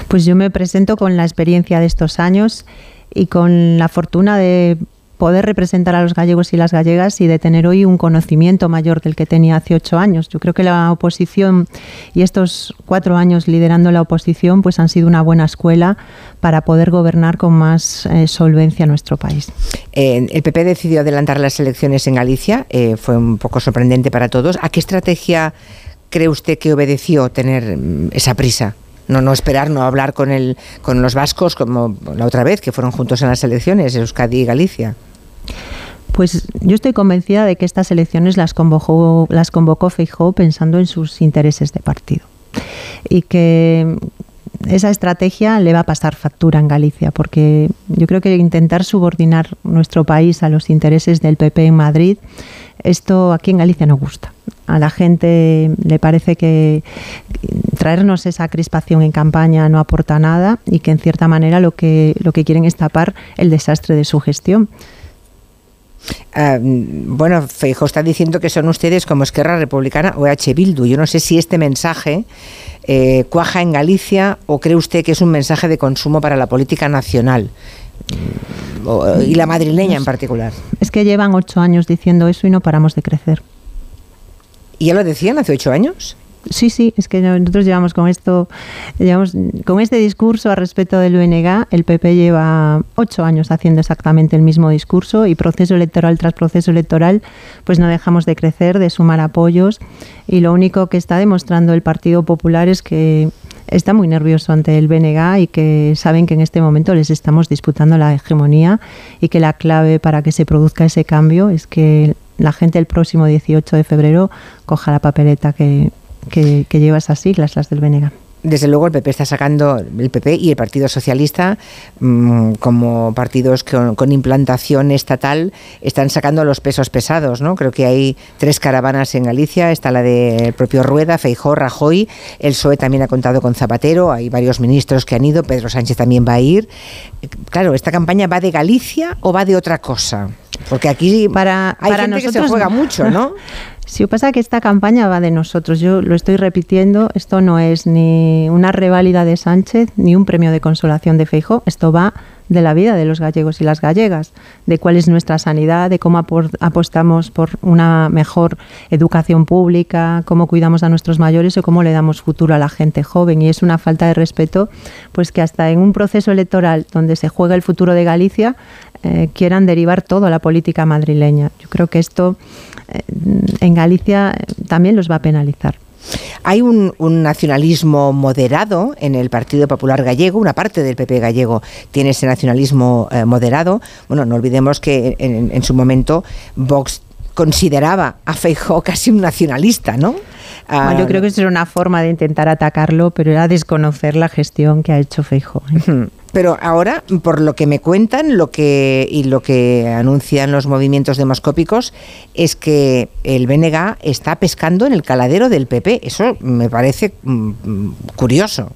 Pues yo me presento con la experiencia de estos años y con la fortuna de poder representar a los gallegos y las gallegas y de tener hoy un conocimiento mayor del que tenía hace ocho años. Yo creo que la oposición y estos cuatro años liderando la oposición pues han sido una buena escuela para poder gobernar con más eh, solvencia nuestro país. el PP decidió adelantar las elecciones en Galicia, eh, fue un poco sorprendente para todos. ¿A qué estrategia cree usted que obedeció tener mm, esa prisa? no, no esperar, no hablar con, el, con los vascos como la otra vez, que fueron juntos en las elecciones, Euskadi y Galicia. Pues yo estoy convencida de que estas elecciones las convocó, las convocó Feijóo pensando en sus intereses de partido y que esa estrategia le va a pasar factura en Galicia, porque yo creo que intentar subordinar nuestro país a los intereses del PP en Madrid, esto aquí en Galicia no gusta. A la gente le parece que traernos esa crispación en campaña no aporta nada y que en cierta manera lo que, lo que quieren es tapar el desastre de su gestión. Ah, bueno, Feijo está diciendo que son ustedes como Esquerra Republicana o H. Bildu. Yo no sé si este mensaje eh, cuaja en Galicia o cree usted que es un mensaje de consumo para la política nacional mm, y la madrileña en particular. Es que llevan ocho años diciendo eso y no paramos de crecer. ¿Y ya lo decían hace ocho años? Sí, sí, es que nosotros llevamos con esto, llevamos con este discurso al respecto del UNG, el PP lleva ocho años haciendo exactamente el mismo discurso y proceso electoral tras proceso electoral, pues no dejamos de crecer, de sumar apoyos y lo único que está demostrando el Partido Popular es que está muy nervioso ante el BNG y que saben que en este momento les estamos disputando la hegemonía y que la clave para que se produzca ese cambio es que la gente el próximo 18 de febrero coja la papeleta que, que, lleva esas siglas, las del Benega. Desde luego el PP está sacando, el PP y el Partido Socialista, mm, como partidos con, implantación estatal, están sacando los pesos pesados, ¿no? Creo que hay tres caravanas en Galicia, está la del propio Rueda, Feijó, Rajoy, el PSOE también ha contado con Zapatero, hay varios ministros que han ido, Pedro Sánchez también va a ir. Claro, ¿esta campaña va de Galicia o va de otra cosa? Porque aquí para, hay gente que se juega mucho, ¿no? Si pasa que esta campaña va de nosotros, yo lo estoy repitiendo, esto no es ni una reválida de Sánchez ni un premio de consolación de Feijo, esto va de la vida de los gallegos y las gallegas, de cuál es nuestra sanidad, de cómo apostamos por una mejor educación pública, cómo cuidamos a nuestros mayores o cómo le damos futuro a la gente joven. Y es una falta de respeto, pues que hasta en un proceso electoral donde se juega el futuro de Galicia, eh, quieran derivar todo a la política madrileña. Yo creo que esto eh, en Galicia eh, también los va a penalizar. Hay un, nacionalismo moderado en el Partido Popular Gallego, una parte del PP gallego tiene ese nacionalismo moderado. Bueno, no olvidemos que en, su momento Vox consideraba a Feijóo casi un nacionalista, ¿no? yo creo que eso era una forma de intentar atacarlo, pero era desconocer la gestión que ha hecho Feijóo. Pero ahora, por lo que me cuentan lo que, y lo que anuncian los movimientos demoscópicos, es que el BNG está pescando en el caladero del PP. Eso me parece mm, mm, curioso.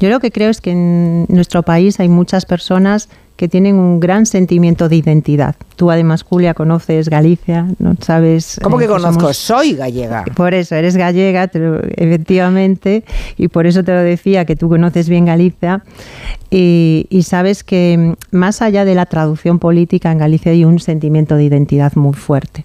Yo lo que creo es que en nuestro país hay muchas personas que tienen un gran sentimiento de identidad. Tú además, Julia, conoces Galicia, ¿no sabes? ¿Cómo que, eh, conozco? Soy gallega. Por eso, eres gallega, efectivamente, y por eso te lo decía, que tú conoces bien Galicia, y, y, sabes que más allá de la traducción política, en Galicia hay un sentimiento de identidad muy fuerte.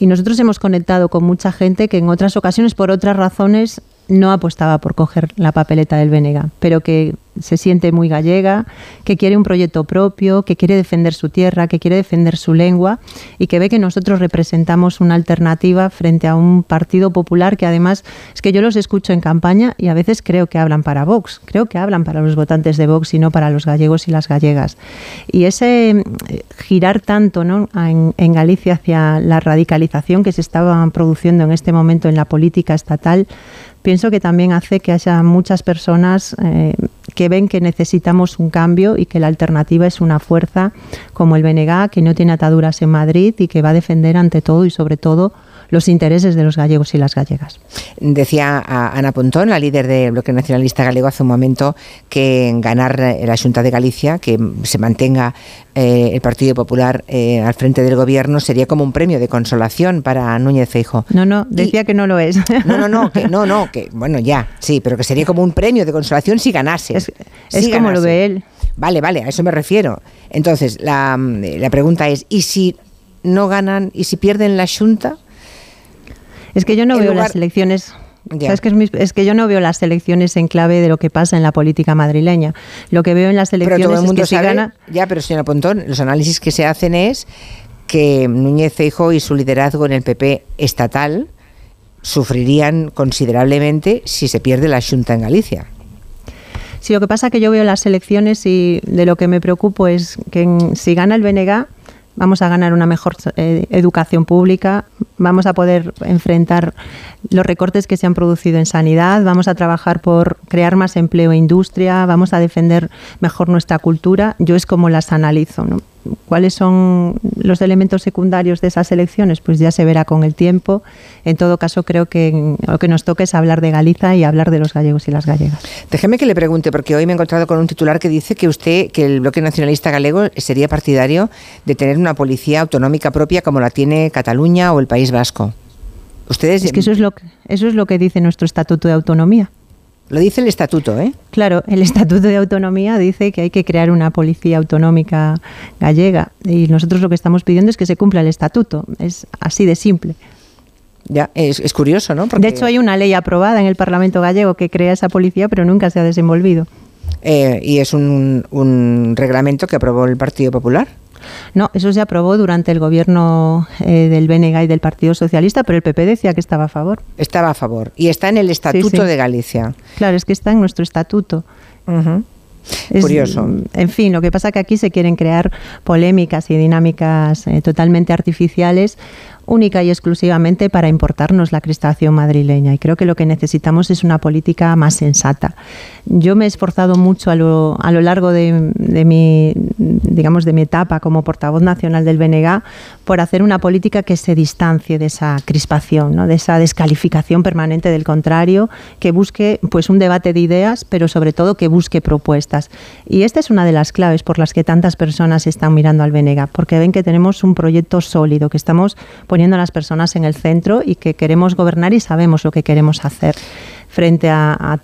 Y nosotros hemos conectado con mucha gente que en otras ocasiones, por otras razones, no apostaba por coger la papeleta del Venega, pero que se siente muy gallega, que quiere un proyecto propio, que quiere defender su tierra, que quiere defender su lengua y que ve que nosotros representamos una alternativa frente a un partido popular que además es que yo los escucho en campaña y a veces creo que hablan para Vox, creo que hablan para los votantes de Vox y no para los gallegos y las gallegas. Y ese eh, girar tanto en Galicia hacia la radicalización que se estaba produciendo en este momento en la política estatal, pienso que también hace que haya muchas personas eh, que ven que necesitamos un cambio y que la alternativa es una fuerza como el BNG, que no tiene ataduras en Madrid y que va a defender ante todo y sobre todo los intereses de los gallegos y las gallegas. Decía Ana Pontón, la líder del Bloque Nacionalista Galego, hace un momento que ganar la Junta de Galicia, que se mantenga eh, el Partido Popular eh, al frente del gobierno, sería como un premio de consolación para Núñez Feijo. No, no, decía que no lo es. No, no, no, que no, no, que bueno, ya, sí, pero que sería como un premio de consolación si ganase. Es, como lo ve él. Vale, vale, a eso me refiero. Entonces, la, la pregunta es, ¿y si no ganan y si pierden la Junta? Es que yo no veo las elecciones es, que es, que yo no veo las elecciones en clave de lo que pasa en la política madrileña. Lo que veo en las elecciones es que si gana... Ya, pero señora Pontón, los análisis que se hacen es que Núñez Feijo y su liderazgo en el PP estatal sufrirían considerablemente si se pierde la Junta en Galicia. Sí, lo que pasa es que yo veo las elecciones y de lo que me preocupo es que si gana el BNG vamos a ganar una mejor eh, educación pública, vamos a poder enfrentar los recortes que se han producido en sanidad, vamos a trabajar por crear más empleo e industria, vamos a defender mejor nuestra cultura. Yo es como las analizo. ¿no? ¿Cuáles son los elementos secundarios de esas elecciones? Pues ya se verá con el tiempo. En todo caso, creo que lo que nos toca es hablar de Galiza y hablar de los gallegos y las gallegas. Déjeme que le pregunte, porque hoy me he encontrado con un titular que dice que usted, que el bloque nacionalista galego sería partidario de tener una policía autonómica propia como la tiene Cataluña o el País Vasco. Ustedes... Es que eso es lo que, eso es lo que dice nuestro Estatuto de Autonomía. Lo dice el estatuto, ¿eh? Claro, el estatuto de autonomía dice que hay que crear una policía autonómica gallega y nosotros lo que estamos pidiendo es que se cumpla el estatuto. Es así de simple. Ya, es, curioso, ¿no? De hecho, hay una ley aprobada en el Parlamento gallego que crea esa policía, pero nunca se ha desenvolvido. Eh, y es un, un reglamento que aprobó el Partido Popular. No, eso se aprobó durante el gobierno eh, del BNG y del Partido Socialista, pero el PP decía que estaba a favor. Estaba a favor. Y está en el Estatuto de Galicia. Claro, es que está en nuestro Estatuto. Curioso. En fin, lo que pasa es que aquí se quieren crear polémicas y dinámicas eh, totalmente artificiales única y exclusivamente para importarnos la cristalación madrileña. Y creo que lo que necesitamos es una política más sensata. Yo me he esforzado mucho a lo, a lo largo de, de, mi, digamos, de mi etapa como portavoz nacional del BNG por hacer una política que se distancie de esa crispación, ¿no? de esa descalificación permanente del contrario, que busque pues, un debate de ideas, pero sobre todo que busque propuestas. Y esta es una de las claves por las que tantas personas están mirando al BNG, porque ven que tenemos un proyecto sólido, que estamos poniendo a las personas en el centro y que queremos gobernar y sabemos lo que queremos hacer frente a,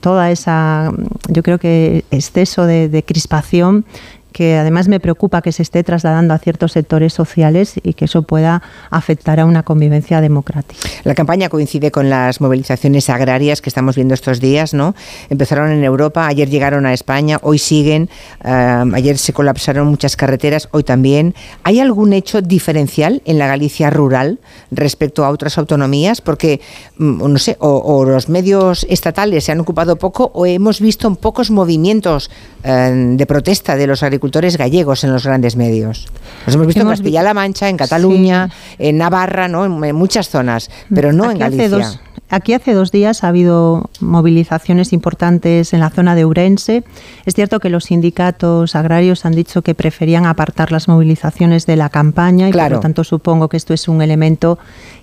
toda esa, yo creo que exceso de crispación que además me preocupa que se esté trasladando a ciertos sectores sociales y que eso pueda afectar a una convivencia democrática. La campaña coincide con las movilizaciones agrarias que estamos viendo estos días, ¿no? Empezaron en Europa, ayer llegaron a España, hoy siguen, eh, ayer se colapsaron muchas carreteras, hoy también. ¿Hay algún hecho diferencial en la Galicia rural respecto a otras autonomías? Porque, mm, no sé, o, los medios estatales se han ocupado poco o hemos visto pocos movimientos eh, de protesta de los agricultores agricultores gallegos en los grandes medios. Los hemos visto en Castilla-La Mancha, en Cataluña, en Navarra, ¿no? en, muchas zonas, pero no en Galicia. Aquí hace dos días ha habido movilizaciones importantes en la zona de Urense. Es cierto que los sindicatos agrarios han dicho que preferían apartar las movilizaciones de la campaña y por lo tanto supongo que esto es un elemento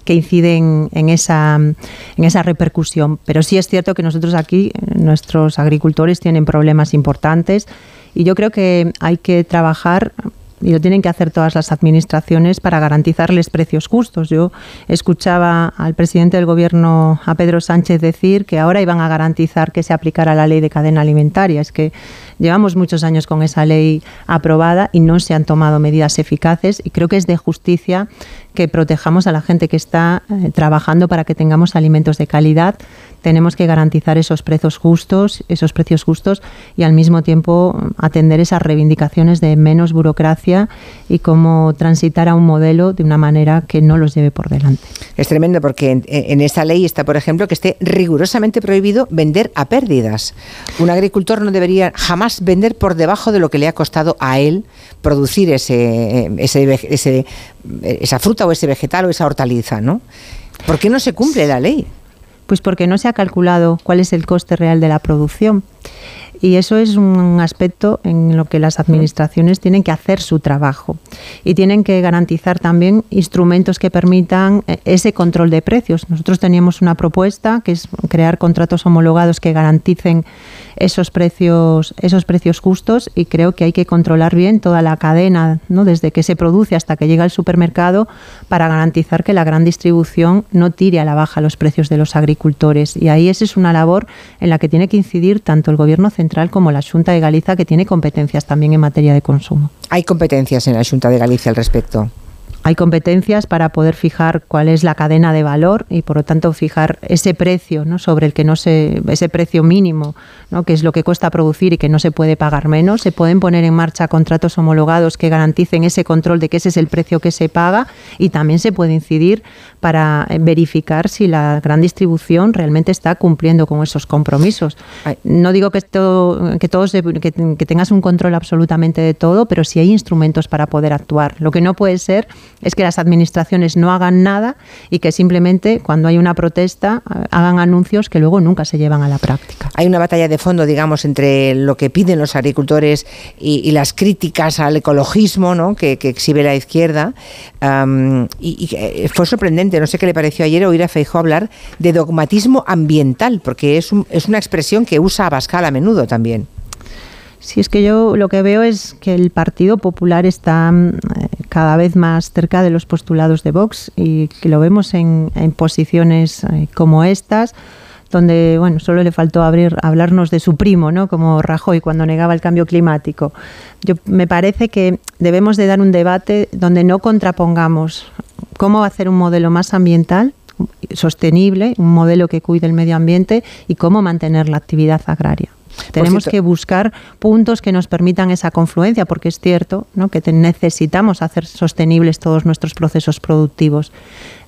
que incide en, esa, en esa repercusión. Pero sí es cierto que nosotros aquí, nuestros agricultores tienen problemas importantes y yo creo que hay que trabajar y lo tienen que hacer todas las administraciones para garantizarles precios justos. Yo escuchaba al presidente del gobierno, a Pedro Sánchez, decir que ahora iban a garantizar que se aplicara la ley de cadena alimentaria. Es que llevamos muchos años con esa ley aprobada y no se han tomado medidas eficaces y creo que es de justicia que protejamos a la gente que está eh, trabajando para que tengamos alimentos de calidad. Tenemos que garantizar esos precios justos, esos precios justos y al mismo tiempo atender esas reivindicaciones de menos burocracia y cómo transitar a un modelo de una manera que no los lleve por delante. Es tremendo porque en, en ley está, por ejemplo, que esté rigurosamente prohibido vender a pérdidas. Un agricultor no debería jamás vender por debajo de lo que le ha costado a él producir ese, ese, ese, esa fruta o ese vegetal o esa hortaliza, ¿no? ¿Por qué no se cumple la ley? Pues porque no se ha calculado cuál es el coste real de la producción. Y eso es un aspecto en lo que las administraciones tienen que hacer su trabajo y tienen que garantizar también instrumentos que permitan eh, ese control de precios. Nosotros teníamos una propuesta que es crear contratos homologados que garanticen esos precios, esos precios justos y creo que hay que controlar bien toda la cadena, ¿no? desde que se produce hasta que llega al supermercado, para garantizar que la gran distribución no tire a la baja los precios de los agricultores. Y ahí esa es una labor en la que tiene que incidir tanto el Gobierno central como la Junta de Galicia, que tiene competencias también en materia de consumo. Hay competencias en la Junta de Galicia al respecto hay competencias para poder fijar cuál es la cadena de valor y por lo tanto fijar ese precio ¿no? sobre el que no se ese precio mínimo ¿no? que es lo que cuesta producir y que no se puede pagar menos se pueden poner en marcha contratos homologados que garanticen ese control de que ese es el precio que se paga y también se puede incidir para verificar si la gran distribución realmente está cumpliendo con esos compromisos no digo que esto que todos que, que tengas un control absolutamente de todo pero sí hay instrumentos para poder actuar lo que no puede ser es que las administraciones no hagan nada y que simplemente cuando hay una protesta eh, hagan anuncios que luego nunca se llevan a la práctica. Hay una batalla de fondo, digamos, entre lo que piden los agricultores y, las críticas al ecologismo ¿no? que, exhibe la izquierda. y, eh, fue sorprendente, no sé qué le pareció ayer oír a Feijó hablar de dogmatismo ambiental, porque es, es una expresión que usa Abascal a menudo también. Sí, es que yo lo que veo es que el Partido Popular está mm, cada vez más cerca de los postulados de Vox y que lo vemos en, posiciones eh, como estas donde bueno solo le faltó abrir, hablarnos de su primo, ¿no? como Rajoy cuando negaba el cambio climático. Yo me parece que debemos de dar un debate donde no contrapongamos cómo hacer un modelo más ambiental sostenible, un modelo que cuide el medio ambiente y cómo mantener la actividad agraria. Tenemos que buscar puntos que nos permitan esa confluencia, porque es cierto ¿no? que necesitamos hacer sostenibles todos nuestros procesos productivos.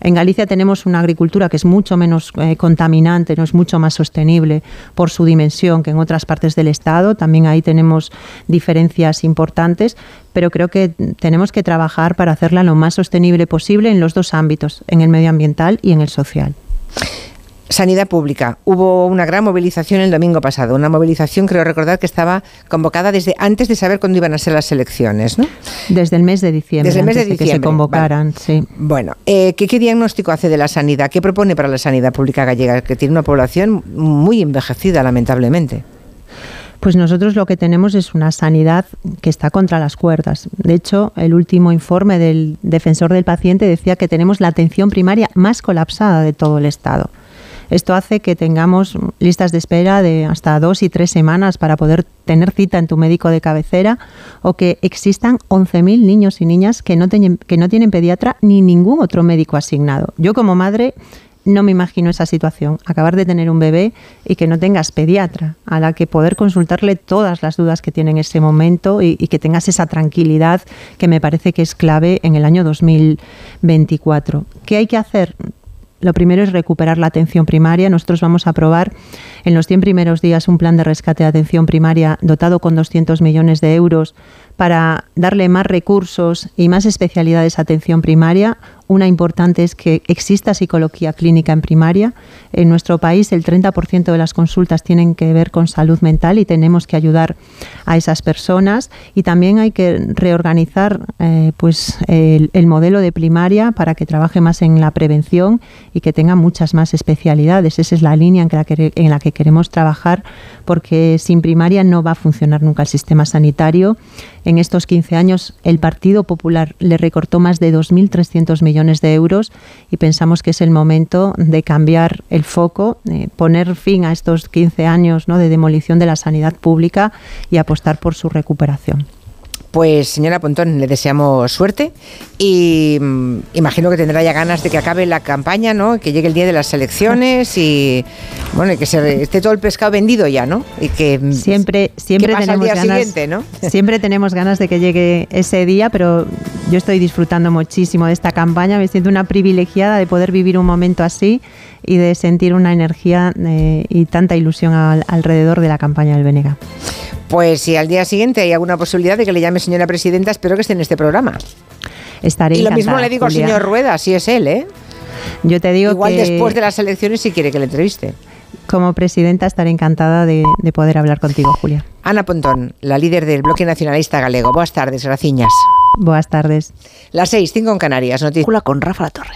En Galicia tenemos una agricultura que es mucho menos eh, contaminante, no es mucho más sostenible por su dimensión que en otras partes del Estado. También ahí tenemos diferencias importantes, pero creo que tenemos que trabajar para hacerla lo más sostenible posible en los dos ámbitos, en el medioambiental y en el social. Sanidad pública. Hubo una gran movilización el domingo pasado, una movilización, creo recordar, que estaba convocada desde antes de saber cuándo iban a ser las elecciones, ¿no? Desde el mes de diciembre. Desde el mes de, diciembre. que se convocaran, sí. Bueno, eh, ¿qué, diagnóstico hace de la sanidad? ¿Qué propone para la sanidad pública gallega, que tiene una población muy envejecida, lamentablemente? Pues nosotros lo que tenemos es una sanidad que está contra las cuerdas. De hecho, el último informe del defensor del paciente decía que tenemos la atención primaria más colapsada de todo el Estado. Esto hace que tengamos listas de espera de hasta dos y tres semanas para poder tener cita en tu médico de cabecera o que existan 11.000 niños y niñas que no, que no tienen pediatra ni ningún otro médico asignado. Yo como madre no me imagino esa situación, acabar de tener un bebé y que no tengas pediatra, a la que poder consultarle todas las dudas que tiene en ese momento y, y, que tengas esa tranquilidad que me parece que es clave en el año 2024. ¿Qué hay que hacer? Lo primero es recuperar la atención primaria. Nosotros vamos a aprobar en los 100 primeros días un plan de rescate de atención primaria dotado con 200 millones de euros para darle más recursos y más especialidades a atención primaria. Una importante es que exista psicología clínica en primaria. En nuestro país el 30% de las consultas tienen que ver con salud mental y tenemos que ayudar a esas personas. Y también hay que reorganizar eh, pues, el, modelo de primaria para que trabaje más en la prevención y que tenga muchas más especialidades. Esa es la línea en la que, queremos trabajar porque sin primaria no va a funcionar nunca el sistema sanitario. Estos 15 años el Partido Popular le recortó más de 2.300 millones de euros y pensamos que es el momento de cambiar el foco, poner fin a estos 15 años de demolición de la sanidad pública y apostar por su recuperación. Pues señora Pontón, le deseamos suerte y mm, imagino que tendrá ya ganas de que acabe la campaña, ¿no? Que llegue el día de las elecciones y bueno, y que se esté todo el pescado vendido ya, ¿no? Y que mm, siempre siempre pasa al tenemos día ganas siguiente, ¿no? siempre tenemos ganas de que llegue ese día, pero yo estoy disfrutando muchísimo de esta campaña, me siento una privilegiada de poder vivir un momento así y de sentir una energía eh, y tanta ilusión al- alrededor de la campaña del Benega. Pues si al día siguiente hay alguna posibilidad de que le llame señora presidenta, espero que esté en este programa. Estaré y lo mismo le digo Julia. al señor Rueda, si es él, ¿eh? Yo te digo Igual que después de las elecciones si quiere que le entreviste. como presidenta estaré encantada de, de poder hablar contigo, Julia. Ana Pontón, la líder del bloque nacionalista galego. Buenas tardes, graciñas. Buenas tardes. Las seis, cinco en Canarias. Noticia con Rafa La Torre.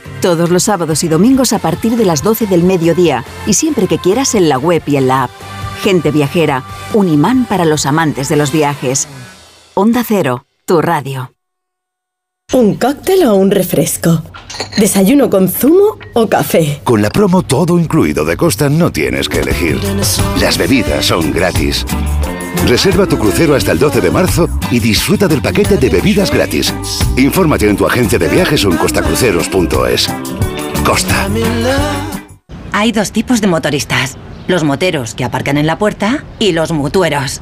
Todos los sábados y domingos a partir de las 12 del mediodía y siempre que quieras en la web y en la app. Gente viajera. Un imán para los amantes de los viajes. Onda Cero, tu radio. ¿Un cóctel o un refresco? ¿Desayuno con zumo o café? Con la promo todo incluido de Costa no tienes que elegir. Las bebidas son gratis. Reserva tu crucero hasta el 12 de marzo y disfruta del paquete de bebidas gratis. Infórmate en tu agencia de viajes o en costacruceros.es. Costa. Hay dos tipos de motoristas. Los moteros que aparcan en la puerta y los mutueros,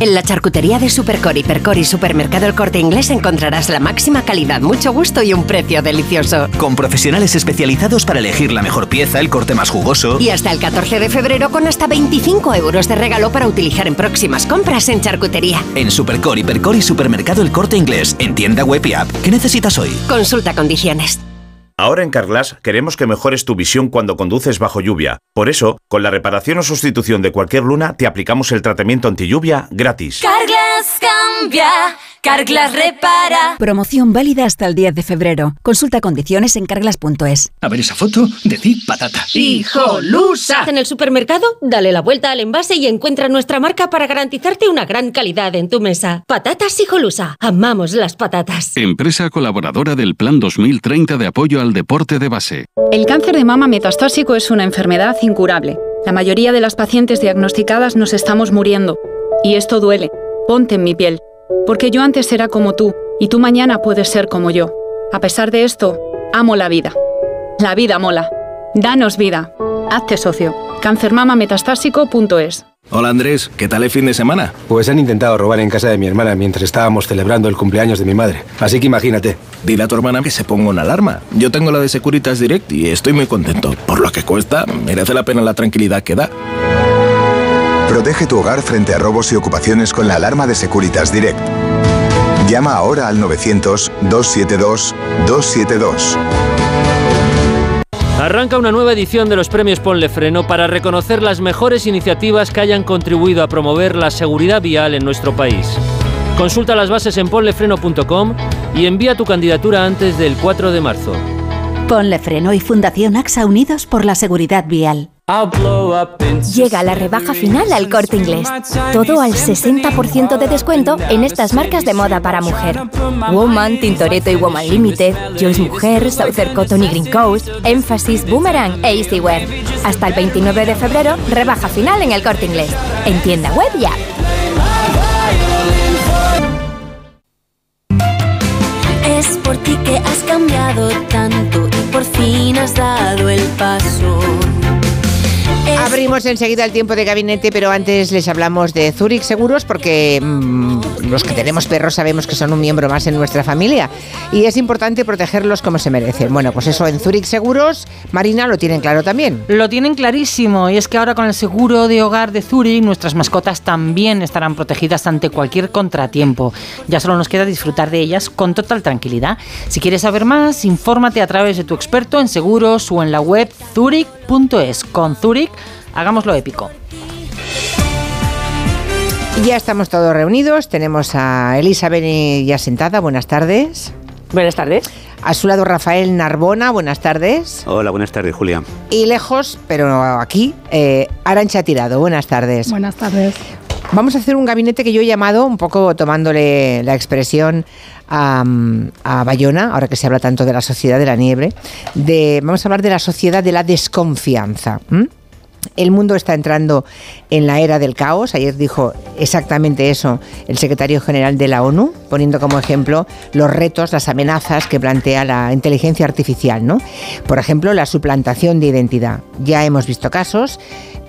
En la charcutería de Supercor y Percor y Supermercado El Corte Inglés encontrarás la máxima calidad, mucho gusto y un precio delicioso. Con profesionales especializados para elegir la mejor pieza, el corte más jugoso. Y hasta el 14 de febrero con hasta 25 euros de regalo para utilizar en próximas compras en charcutería. En Supercor, Hipercor y Supermercado El Corte Inglés. En tienda web y app. ¿Qué necesitas hoy? Consulta condiciones. Ahora en Carglass queremos que mejores tu visión cuando conduces bajo lluvia. Por eso, con la reparación o sustitución de cualquier luna, te aplicamos el tratamiento anti lluvia gratis. Carglass cambia, Carglass repara. Promoción válida hasta el 10 de febrero. Consulta condiciones en carglass.es. A ver esa foto, decir patata. ¡Hijolusa! En el supermercado, dale la vuelta al envase y encuentra nuestra marca para garantizarte una gran calidad en tu mesa. Patatas Hijolusa. Amamos las patatas. Empresa colaboradora del Plan 2030 de apoyo al deporte de base. El cáncer de mama metastásico es una enfermedad incurable. La mayoría de las pacientes diagnosticadas nos estamos muriendo. Y esto duele. Ponte en mi piel. Porque yo antes era como tú, y tú mañana puedes ser como yo. A pesar de esto, amo la vida. La vida mola. Danos vida. Hazte socio. cancermamametastásico.es Hola Andrés, ¿qué tal el fin de semana? Pues han intentado robar en casa de mi hermana mientras estábamos celebrando el cumpleaños de mi madre. Así que imagínate. Dile a tu hermana que se ponga una alarma. Yo tengo la de Securitas Direct y estoy muy contento. Por lo que cuesta, merece la pena la tranquilidad que da. Protege tu hogar frente a robos y ocupaciones con la alarma de Securitas Direct. Llama ahora al 900-272-272. Arranca una nueva edición de los premios Ponle Freno para reconocer las mejores iniciativas que hayan contribuido a promover la seguridad vial en nuestro país. Consulta las bases en ponlefreno.com y envía tu candidatura antes del 4 de marzo. Ponle Freno y Fundación AXA Unidos por la Seguridad Vial. Llega la rebaja final al corte inglés. Todo al 60% de descuento en estas marcas de moda para mujer. Woman, Tintoretto y Woman Limited, Joyce Mujer, Southern Cotton y Green Coast, Emphasis, Boomerang e Easywear. Hasta el 29 de febrero, rebaja final en el corte inglés. En tienda web y app. Es por ti que has cambiado tanto y por fin has dado el paso. Abrimos enseguida el tiempo de gabinete, pero antes les hablamos de Zurich Seguros porque mm, los que tenemos perros sabemos que son un miembro más en nuestra familia y es importante protegerlos como se merecen. Bueno, pues eso en Zurich Seguros, Marina, lo tienen claro también. Lo tienen clarísimo y es que ahora con el seguro de hogar de Zurich nuestras mascotas también estarán protegidas ante cualquier contratiempo. Ya solo nos queda disfrutar de ellas con total tranquilidad. Si quieres saber más, infórmate a través de tu experto en seguros o en la web zurich.es. Con Zurich, hagámoslo épico. Ya estamos todos reunidos. Tenemos a Elizabeth ya sentada. Buenas tardes. Buenas tardes. A su lado Rafael Narbona. Buenas tardes. Hola, buenas tardes, Julia. Y lejos, pero aquí, eh, Arancha Tirado. Buenas tardes. Buenas tardes. Vamos a hacer un gabinete que yo he llamado, un poco tomándole la expresión a, a Bayona, ahora que se habla tanto de la sociedad de la nieve, de, vamos a hablar de la sociedad de la desconfianza. El mundo está entrando en la era del caos. Ayer dijo exactamente eso el secretario general de la ONU, poniendo como ejemplo los retos, las amenazas que plantea la inteligencia artificial. ¿no? Por ejemplo, la suplantación de identidad. Ya hemos visto casos.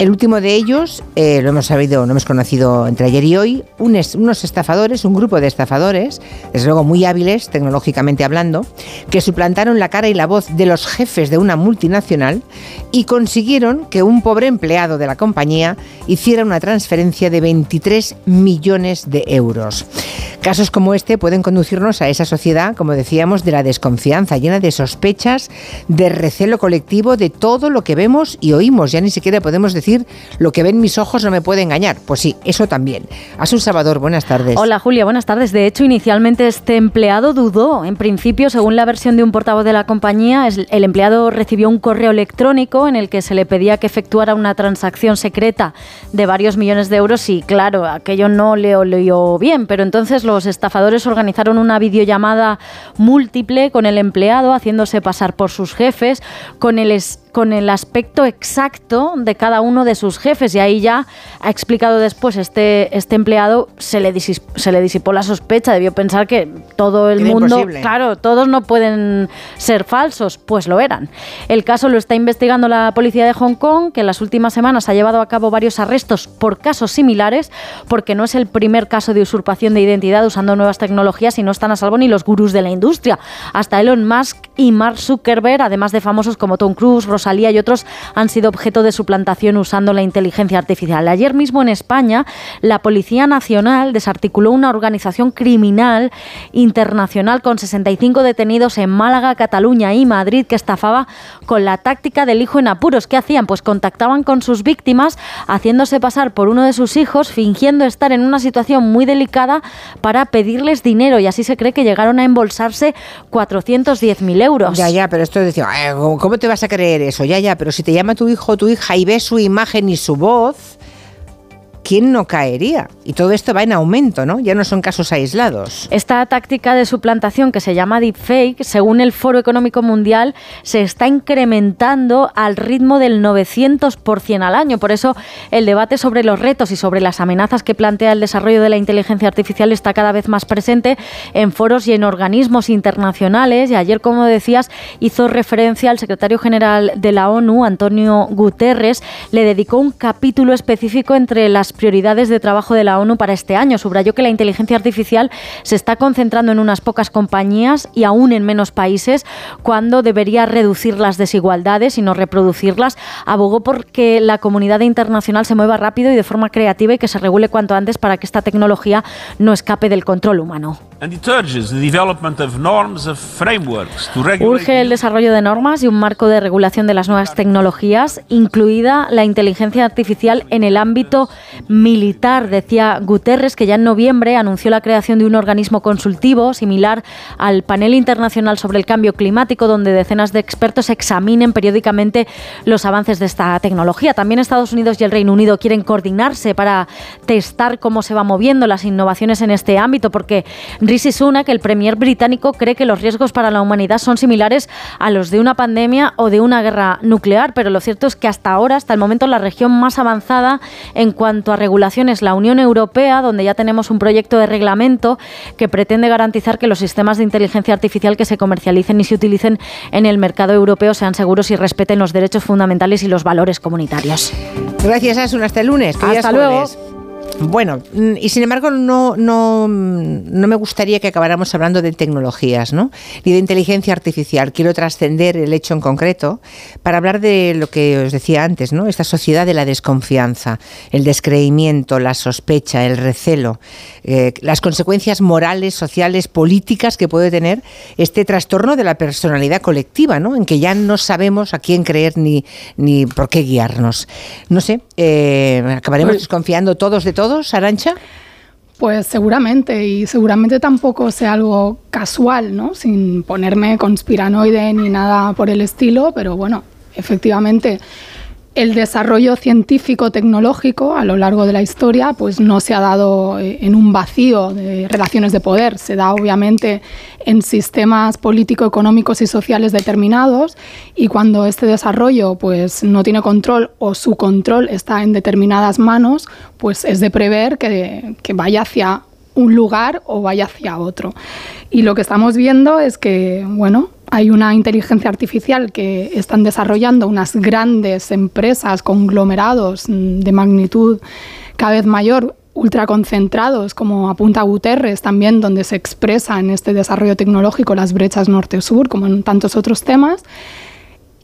El último de ellos, eh, lo hemos sabido, lo hemos conocido entre ayer y hoy, un unos estafadores, un grupo de estafadores, desde luego muy hábiles tecnológicamente hablando, que suplantaron la cara y la voz de los jefes de una multinacional y consiguieron que un pobre empleado de la compañía hiciera una transferencia de 23 millones de euros. Casos como este pueden conducirnos a esa sociedad, como decíamos, de la desconfianza, llena de sospechas, de recelo colectivo, de todo lo que vemos y oímos. Ya ni siquiera podemos decir lo que ven mis ojos no me puede engañar. Pues sí, eso también. Asun Salvador, buenas tardes. Hola Julia, buenas tardes. De hecho, inicialmente este empleado dudó. En principio, según la versión de un portavoz de la compañía, el empleado recibió un correo electrónico en el que se le pedía que efectuara una transacción secreta de varios millones de euros y claro, aquello no le olió bien, pero entonces los estafadores organizaron una videollamada múltiple con el empleado haciéndose pasar por sus jefes, con el es- con el aspecto exacto de cada uno de sus jefes y ahí ya ha explicado después este, este empleado se le, se le disipó la sospecha, debió pensar que todo el Era mundo, imposible. claro, todos no pueden ser falsos, pues lo eran. El caso lo está investigando la policía de Hong Kong, que en las últimas semanas ha llevado a cabo varios arrestos por casos similares, porque no es el primer caso de usurpación de identidad usando nuevas tecnologías y no están a salvo ni los gurús de la industria. Hasta Elon Musk y Mark Zuckerberg, además de famosos como Tom Cruise, Rosalía y otros, han sido objeto de suplantación usando la inteligencia artificial. Ayer mismo en España, la Policía Nacional desarticuló una organización criminal internacional con 65 detenidos en Málaga, Cataluña y Madrid que estafaba con la táctica del hijo en apuros. ¿Qué hacían? Pues contactaban con sus víctimas haciéndose pasar por uno de sus hijos, fingiendo estar en una situación muy delicada para pedirles dinero y así se cree que llegaron a embolsarse 410.000 euros. Ya, ya, pero esto decía, "Ay, ¿cómo- ¿cómo te vas a creer eso? Ya, ya, pero si te llama tu hijo o tu hija y ves su imagen y su voz, ¿quién no caería? Y todo esto va en aumento, ¿no? Ya no son casos aislados. Esta táctica de suplantación que se llama deepfake, según el Foro Económico Mundial, se está incrementando al ritmo del 900% al año. Por eso el debate sobre los retos y sobre las amenazas que plantea el desarrollo de la inteligencia artificial está cada vez más presente en foros y en organismos internacionales. Y ayer, como decías, hizo referencia al secretario general de la ONU, Antonio Guterres, le dedicó un capítulo específico entre las prioridades de trabajo de la ONU para este año. Subrayó que la inteligencia artificial se está concentrando en unas pocas compañías y aún en menos países cuando debería reducir las desigualdades y no reproducirlas. Abogó por que la comunidad internacional se mueva rápido y de forma creativa y que se regule cuanto antes para que esta tecnología no escape del control humano. Urge el desarrollo de normas y un marco de regulación de las nuevas tecnologías, incluida la inteligencia artificial en el ámbito militar. Decía Guterres que ya en noviembre anunció la creación de un organismo consultivo similar al panel internacional sobre el cambio climático, donde decenas de expertos examinen periódicamente los avances de esta tecnología. También Estados Unidos y el Reino Unido quieren coordinarse para testar cómo se van moviendo las innovaciones en este ámbito, porque Rishi Sunak, el premier británico, cree que los riesgos para la humanidad son similares a los de una pandemia o de una guerra nuclear, pero lo cierto es que hasta ahora, hasta el momento, la región más avanzada en cuanto a regulación es la Unión Europea, donde ya tenemos un proyecto de reglamento que pretende garantizar que los sistemas de inteligencia artificial que se comercialicen y se utilicen en el mercado europeo sean seguros y respeten los derechos fundamentales y los valores comunitarios. Gracias, Asun. Hasta el lunes. que Hasta luego. jueves. Bueno, y sin embargo no, no, no me gustaría que acabáramos hablando de tecnologías, ¿no? Ni de inteligencia artificial. Quiero trascender el hecho en concreto para hablar de lo que os decía antes, ¿no? Esta sociedad de la desconfianza, el descreimiento, la sospecha, el recelo, eh, las consecuencias morales, sociales, políticas que puede tener este trastorno de la personalidad colectiva, ¿no? En que ya no sabemos a quién creer ni, ni por qué guiarnos. No sé, eh, acabaremos desconfiando todos de todos, Arancha. Pues seguramente, y seguramente tampoco sea algo casual, ¿no? Sin ponerme conspiranoide ni nada por el estilo, pero bueno, efectivamente el desarrollo científico-tecnológico a lo largo de la historia pues no se ha dado eh, en un vacío de relaciones de poder, se da obviamente en sistemas político-económicos y sociales determinados y cuando este desarrollo pues no tiene control o su control está en determinadas manos, pues es de prever que, que vaya hacia un lugar o vaya hacia otro. Y lo que estamos viendo es que, bueno, hay una inteligencia artificial que están desarrollando unas grandes empresas, conglomerados mm, de magnitud cada vez mayor, ultraconcentrados, como apunta Guterres también, donde se expresa en este desarrollo tecnológico las brechas norte-sur, como en tantos otros temas,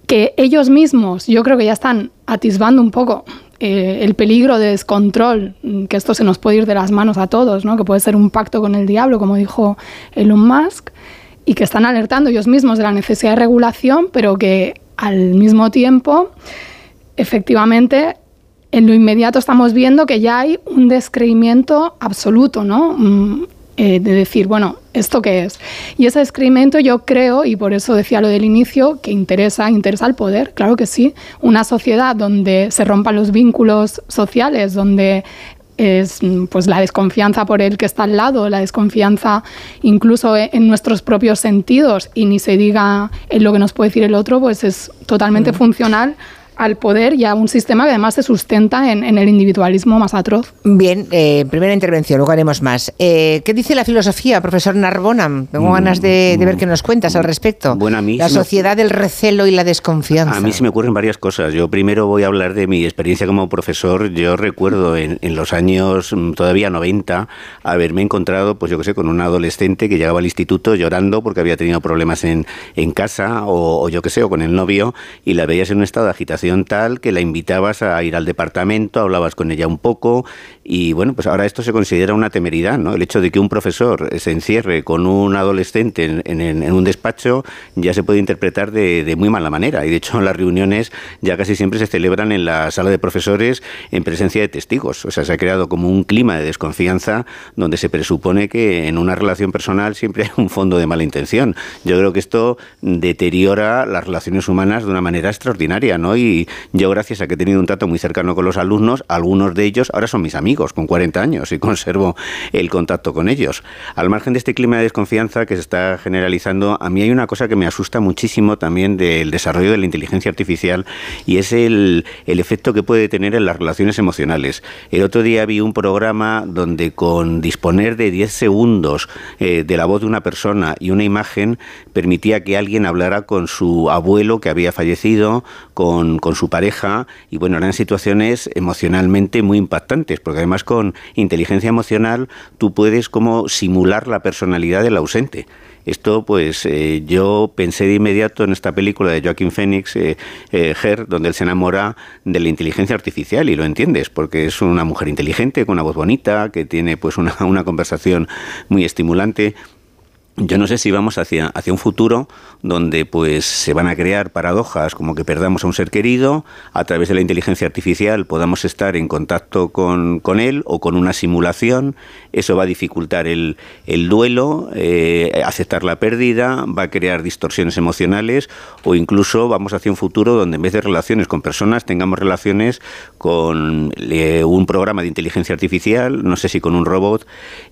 que ellos mismos yo creo que ya están atisbando un poco eh, el peligro de descontrol, mm, que esto se nos puede ir de las manos a todos, ¿no? que puede ser un pacto con el diablo, como dijo Elon Musk, y que están alertando ellos mismos de la necesidad de regulación, pero que al mismo tiempo, efectivamente, en lo inmediato estamos viendo que ya hay un descreimiento absoluto, ¿no? Mm, eh, de decir, bueno, ¿esto qué es? Y ese descreimiento yo creo, y por eso decía lo del inicio, que interesa, interesa al poder, claro que sí. Una sociedad donde se rompan los vínculos sociales, donde es mm, pues la desconfianza por el que está al lado, la desconfianza incluso e- en nuestros propios sentidos y ni se diga en lo que nos puede decir el otro, pues es totalmente funcional al poder y a un sistema que además se sustenta en, en el individualismo más atroz. Bien, eh, primera intervención, luego haremos más. Eh, ¿Qué dice la filosofía, profesor Narbona? Tengo ganas de, de ver qué nos cuentas al respecto. Bueno, a mí la me- sociedad del recelo y la desconfianza. A mí se me ocurren varias cosas. Yo primero voy a hablar de mi experiencia como profesor. Yo recuerdo en, en los años mm, todavía 90 haberme encontrado, pues yo qué sé, con un adolescente que llegaba al instituto llorando porque había tenido problemas en, en casa o, o yo qué sé, o con el novio y la veías en un estado de agitación tal que la invitabas a ir al departamento, hablabas con ella un poco y bueno, pues ahora esto se considera una temeridad, ¿no? El hecho de que un profesor se encierre con un adolescente en, un despacho ya se puede interpretar de, de muy mala manera. Y de hecho, las reuniones ya casi siempre se celebran en la sala de profesores en presencia de testigos. O sea, se ha creado como un clima de desconfianza donde se presupone que en una relación personal siempre hay un fondo de mala intención. Yo creo que esto deteriora las relaciones humanas de una manera extraordinaria, ¿no? Y yo, gracias a que he tenido un trato muy cercano con los alumnos, algunos de ellos ahora son mis amigos con 40 años y conservo el contacto con ellos. Al margen de este clima de desconfianza que se está generalizando, a mí hay una cosa que me asusta muchísimo también del desarrollo de la inteligencia artificial y es el, el efecto que puede tener en las relaciones emocionales. El otro día vi un programa donde con disponer de 10 segundos eh, de la voz de una persona y una imagen permitía que alguien hablara con su abuelo que había fallecido, con, con su pareja y bueno, eran situaciones emocionalmente muy impactantes porque además con inteligencia emocional tú puedes como simular la personalidad del ausente. Esto, pues, eh, yo pensé de inmediato en esta película de Joaquín Phoenix, eh, eh, donde él se enamora de la inteligencia artificial y lo entiendes, porque es una mujer inteligente, con una voz bonita, que tiene, pues, una, una conversación muy estimulante. Yo no sé si vamos hacia, hacia un futuro donde pues se van a crear paradojas como que perdamos a un ser querido, a través de la inteligencia artificial podamos estar en contacto con, con él o con una simulación, eso va a dificultar el, el duelo, eh, aceptar la pérdida, va a crear distorsiones emocionales o incluso vamos hacia un futuro donde en vez de relaciones con personas tengamos relaciones con eh, un programa de inteligencia artificial, no sé si con un robot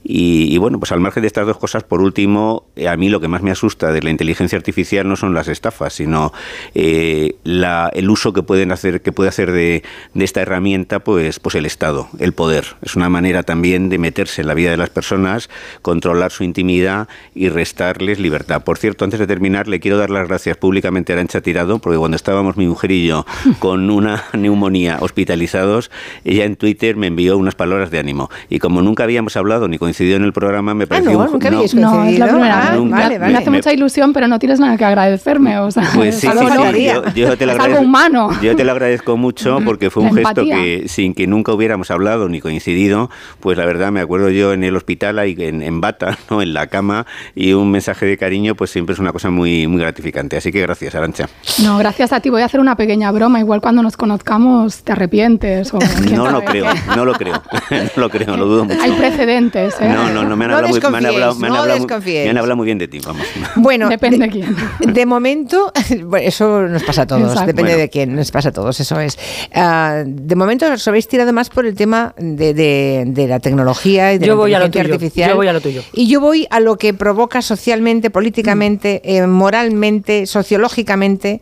y, bueno, pues al margen de estas dos cosas, por último, eh, a mí lo que más me asusta de la inteligencia artificial no son las estafas, sino el uso que pueden hacer, que puede hacer de, de, esta herramienta, pues, pues el Estado, el poder. Es una manera también de meterse en la vida de las personas, controlar su intimidad y restarles libertad. Por cierto, antes de terminar, le quiero dar las gracias públicamente a Arancha Tirado, porque cuando estábamos mi mujer y yo con una neumonía hospitalizados, ella en Twitter me envió unas palabras de ánimo. Y como nunca habíamos hablado ni coincidido en el programa, me pareció... Ah, no, nunca no, no, es la primera Ah, vale, vale. Me hace mucha ilusión, pero no tienes nada que agradecerme. O sea, pues sí, sí, sí, yo, yo, te lo algo humano. Yo te lo agradezco mucho porque fue un gesto que sin que nunca hubiéramos hablado ni coincidido, pues la verdad me acuerdo yo en el hospital ahí en, en bata, ¿no? en la cama y un mensaje de cariño pues siempre es una cosa muy, muy gratificante. Así que gracias, Arancha. No, gracias a ti. Voy a hacer una pequeña broma. Igual cuando nos conozcamos te arrepientes. O, no lo creo, no lo creo, no lo creo, lo dudo mucho. Hay precedentes, ¿eh? No, no, no me han no hablado, muy, me han hablado, me han no hablado, me han hablado muy bien de ti, vamos. Bueno, depende de, de quién. De momento, bueno, eso nos pasa a todos, Exacto. depende Bueno. de quién, nos pasa a todos, eso es. Ah, de momento os habéis tirado más por el tema de, de- de la tecnología y de Yo la voy a lo tuyo, artificial. yo voy a lo tuyo. Y yo voy a lo que provoca socialmente, políticamente, eh, moralmente, sociológicamente,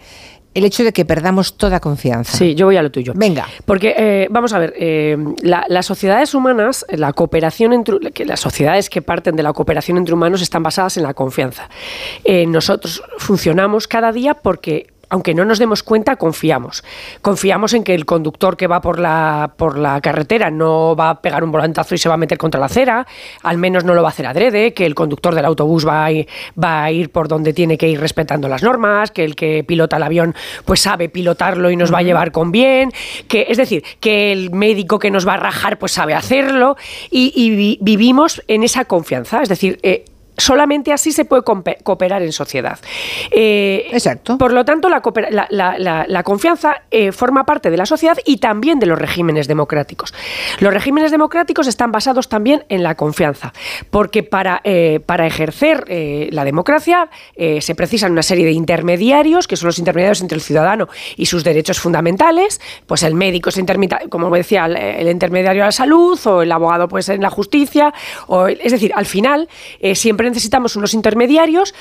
el hecho de que perdamos toda confianza. Sí, yo voy a lo tuyo. Venga. Porque, eh, vamos a ver, eh, la- las sociedades humanas, la cooperación entre, que las sociedades que parten de la cooperación entre humanos están basadas en la confianza. Eh, nosotros funcionamos cada día porque aunque no nos demos cuenta, confiamos. Confiamos en que el conductor que va por la, por la carretera no va a pegar un volantazo y se va a meter contra la acera, al menos no lo va a hacer adrede, que el conductor del autobús va a ir, va a ir por donde tiene que ir respetando las normas, que el que pilota el avión pues sabe pilotarlo y nos va a llevar con bien, que es decir, que el médico que nos va a rajar pues sabe hacerlo. Y, y vi- vivimos en esa confianza, es decir, eh, Solamente así se puede cooperar en sociedad. Exacto. Por lo tanto, la, la- la- la- la confianza eh, forma parte de la sociedad y también de los regímenes democráticos. Los regímenes democráticos están basados también en la confianza, porque para, eh, para ejercer eh, la democracia eh, se precisan una serie de intermediarios, que son los intermediarios entre el ciudadano y sus derechos fundamentales. Pues el médico es, como decía, el, el intermediario a la salud, o el abogado pues en la justicia, o, es decir, al final eh, necesitamos unos intermediarios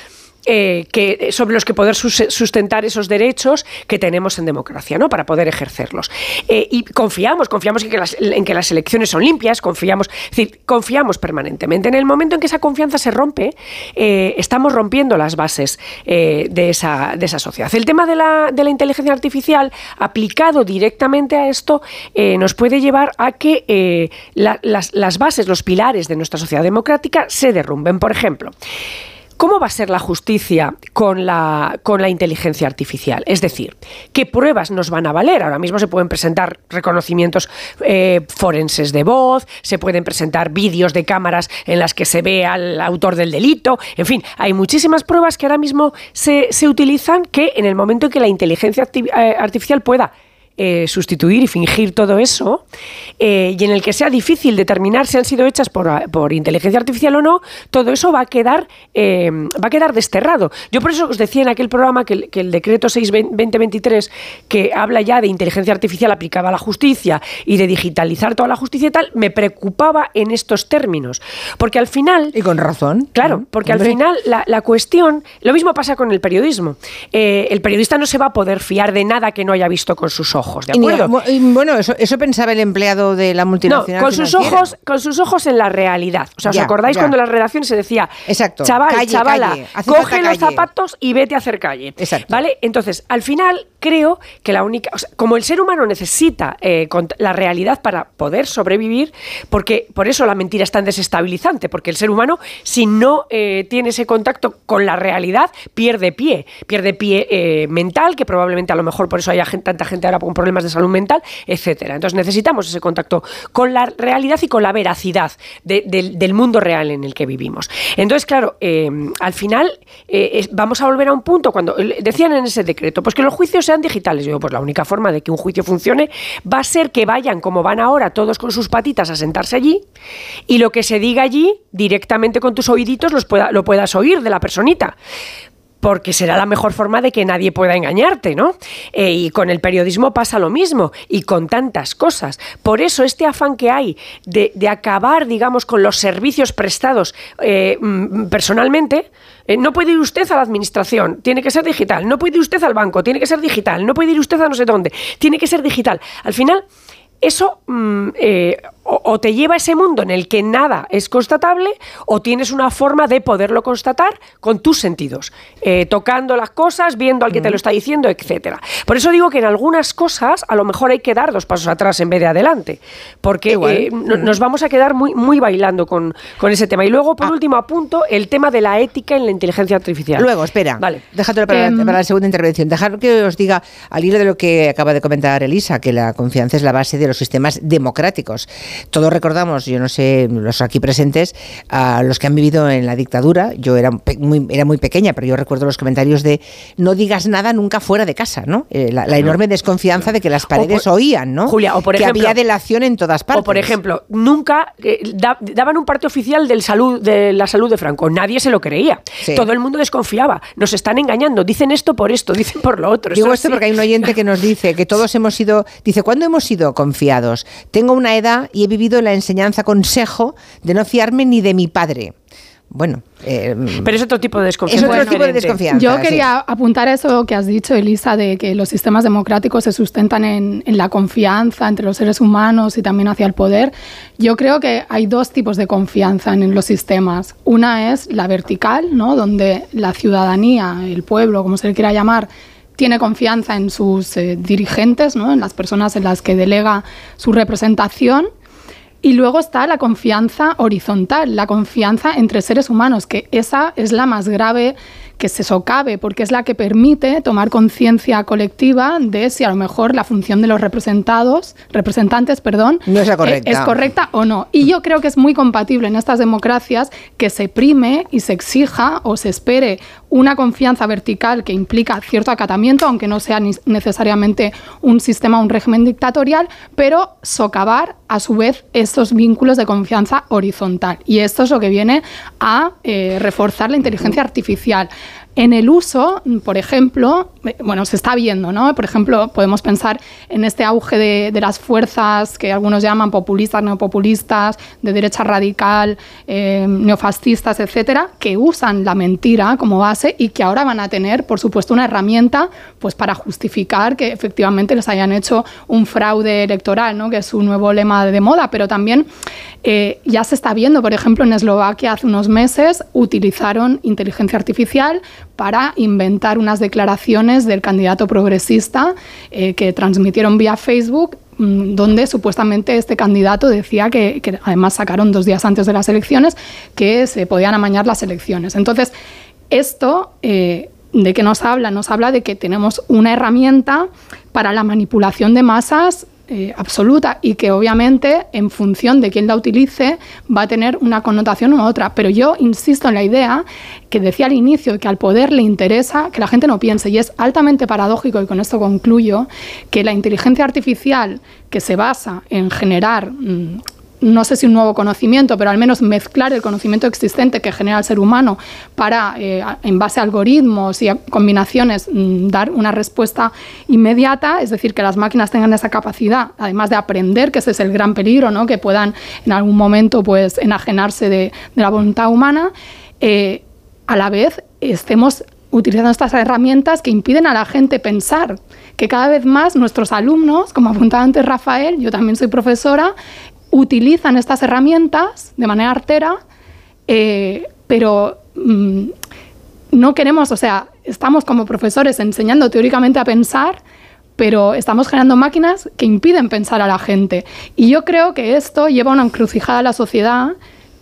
eh, que, sobre los que poder sus- sustentar esos derechos que tenemos en democracia, ¿no? Para poder ejercerlos. Eh, y confiamos, confiamos en que, las, elecciones son limpias, confiamos, confiamos permanentemente. En el momento en que esa confianza se rompe, eh, estamos rompiendo las bases eh, de, esa, de esa sociedad. El tema de la, de la inteligencia artificial aplicado directamente a esto eh, nos puede llevar a que eh, la- las, las bases, los pilares de nuestra sociedad democrática se derrumben. Por ejemplo, ¿Cómo va a ser la justicia con la, con la inteligencia artificial? Es decir, ¿qué pruebas nos van a valer? Ahora mismo se pueden presentar reconocimientos eh, forenses de voz, se pueden presentar vídeos de cámaras en las que se ve al autor del delito, en fin, hay muchísimas pruebas que ahora mismo se, se utilizan que en el momento en que la inteligencia eh, artificial pueda eh, sustituir y fingir todo eso, eh, y en el que sea difícil determinar si han sido hechas por, por inteligencia artificial o no, todo eso va a quedar eh, va a quedar desterrado. Yo por eso os decía en aquel programa que el, que el decreto 6-2023, que habla ya de inteligencia artificial aplicada a la justicia y de digitalizar toda la justicia y tal, me preocupaba en estos términos. Porque al final... Y con razón. Claro, porque Hombre. al final la, la cuestión... Lo mismo pasa con el periodismo. El periodista no se va a poder fiar de nada que no haya visto con sus ojos, ¿de acuerdo? y bueno, eso, eso pensaba el empleado de la No, multinacional. con sus ojos, con sus ojos en la realidad. O sea, ¿os acordáis ya. cuando en las redacciones se decía, Exacto. chaval, Calle, chavala, calle. Coge los calle". zapatos y vete a hacer calle? ¿Vale? Entonces, al final, creo que la única, como el ser humano necesita eh, la realidad para poder sobrevivir, porque por eso la mentira es tan desestabilizante, porque el ser humano, si no eh, tiene ese contacto con la realidad, pierde pie, pierde pie eh, mental, que probablemente a lo mejor por eso haya gen- tanta gente ahora con problemas de salud mental, etcétera. Entonces necesitamos ese contacto con la realidad y con la veracidad de- del- mundo real en el que vivimos. Entonces, claro, al final vamos a volver a un punto cuando decían en ese decreto, pues que los juicios digitales. Yo pues la única forma de que un juicio funcione va a ser que vayan como van ahora todos con sus patitas a sentarse allí y lo que se diga allí directamente con tus oíditos los pueda- lo puedas oír de la personita porque será la mejor forma de que nadie pueda engañarte, ¿no? Eh, y con el periodismo pasa lo mismo, y con tantas cosas. Por eso este afán que hay de, acabar, digamos, con los servicios prestados eh, mm, personalmente, eh, no puede ir usted a la administración, tiene que ser digital, no puede ir usted al banco, tiene que ser digital, no puede ir usted a no sé dónde, tiene que ser digital. Al final... Eso mm, o, o te lleva a ese mundo en el que nada es constatable o tienes una forma de poderlo constatar con tus sentidos, eh, tocando las cosas, viendo al que te lo está diciendo, etcétera. Por eso digo que en algunas cosas a lo mejor hay que dar dos pasos atrás en vez de adelante, porque eh, no- nos vamos a quedar muy, muy bailando con, con ese tema. Y luego, Ah. por último, apunto el tema de la ética en la inteligencia artificial. Luego, espera. Vale. Déjatelo para, Em, la, para la segunda intervención. Dejar que os diga, al hilo de lo que acaba de comentar Elisa, que la confianza es la base de los sistemas democráticos. Todos recordamos, yo no sé, los aquí presentes, a los que han vivido en la dictadura. Yo era muy, era muy pequeña, pero yo recuerdo los comentarios de no digas nada nunca fuera de casa, ¿no? Eh, la, la enorme desconfianza de que las paredes por- oían, ¿no? Julia, o por que ejemplo- había delación en todas partes. O por ejemplo, nunca eh, da- daban un parte oficial del salud, de la salud de Franco. Nadie se lo creía. Sí. Todo el mundo desconfiaba. Nos están engañando. Dicen esto por esto, dicen por lo otro. Digo esto porque hay un oyente que nos dice que todos hemos sido, dice, ¿cuándo hemos sido confiados? Tengo una edad y he vivido la enseñanza consejo de no fiarme ni de mi padre. Bueno, eh, Pero es otro tipo de es desconfianza. otro tipo de desconfianza. Yo sí. quería apuntar a eso que has dicho, Elisa, de que los sistemas democráticos se sustentan en, en la confianza entre los seres humanos y también hacia el poder. Yo creo que hay dos tipos de confianza en los sistemas. Una es la vertical, ¿no? donde la ciudadanía, el pueblo, como se le quiera llamar, tiene confianza en sus eh, dirigentes, ¿no? en las personas en las que delega su representación. Y luego está la confianza horizontal, la confianza entre seres humanos, que esa es la más grave que se socave, porque es la que permite tomar conciencia colectiva de si a lo mejor la función de los representados, representantes, perdón, No es la eh, correcta. es correcta o no. Y yo creo que es muy compatible en estas democracias que se prime y se exija o se espere una confianza vertical que implica cierto acatamiento, aunque no sea ni- necesariamente un sistema, un régimen dictatorial, pero socavar a su vez estos vínculos de confianza horizontal. Y esto es lo que viene a eh, reforzar la inteligencia artificial. En el uso, por ejemplo, eh, bueno, se está viendo, ¿no? Por ejemplo, podemos pensar en este auge de, las fuerzas que algunos llaman populistas, neopopulistas, de derecha radical, eh, neofascistas, etcétera, que usan la mentira como base y que ahora van a tener, por supuesto, una herramienta pues, para justificar que efectivamente les hayan hecho un fraude electoral, ¿no? Que es un nuevo lema de moda, pero también eh, ya se está viendo, por ejemplo, en Eslovaquia hace unos meses utilizaron inteligencia artificial para inventar unas declaraciones del candidato progresista eh, que transmitieron vía Facebook mm, donde supuestamente este candidato decía que, además sacaron dos días antes de las elecciones que se podían amañar las elecciones. Entonces, esto eh, de que nos habla, nos habla de que tenemos una herramienta para la manipulación de masas eh, absoluta y que obviamente en función de quién la utilice va a tener una connotación u otra. Pero yo insisto en la idea que decía al inicio que al poder le interesa que la gente no piense y es altamente paradójico y con esto concluyo que la inteligencia artificial que se basa en generar mm, no sé si un nuevo conocimiento, pero al menos mezclar el conocimiento existente que genera el ser humano para, eh, en base a algoritmos y a combinaciones, mm, dar una respuesta inmediata, es decir, que las máquinas tengan esa capacidad, además de aprender, que ese es el gran peligro, ¿no? que puedan en algún momento pues, enajenarse de, de la voluntad humana, eh, a la vez estemos utilizando estas herramientas que impiden a la gente pensar, que cada vez más nuestros alumnos, como apuntaba antes Rafael, yo también soy profesora, utilizan estas herramientas de manera artera, eh, pero mm, no queremos, o sea, estamos como profesores enseñando teóricamente a pensar, pero estamos generando máquinas que impiden pensar a la gente. Y yo creo que esto lleva a una encrucijada a la sociedad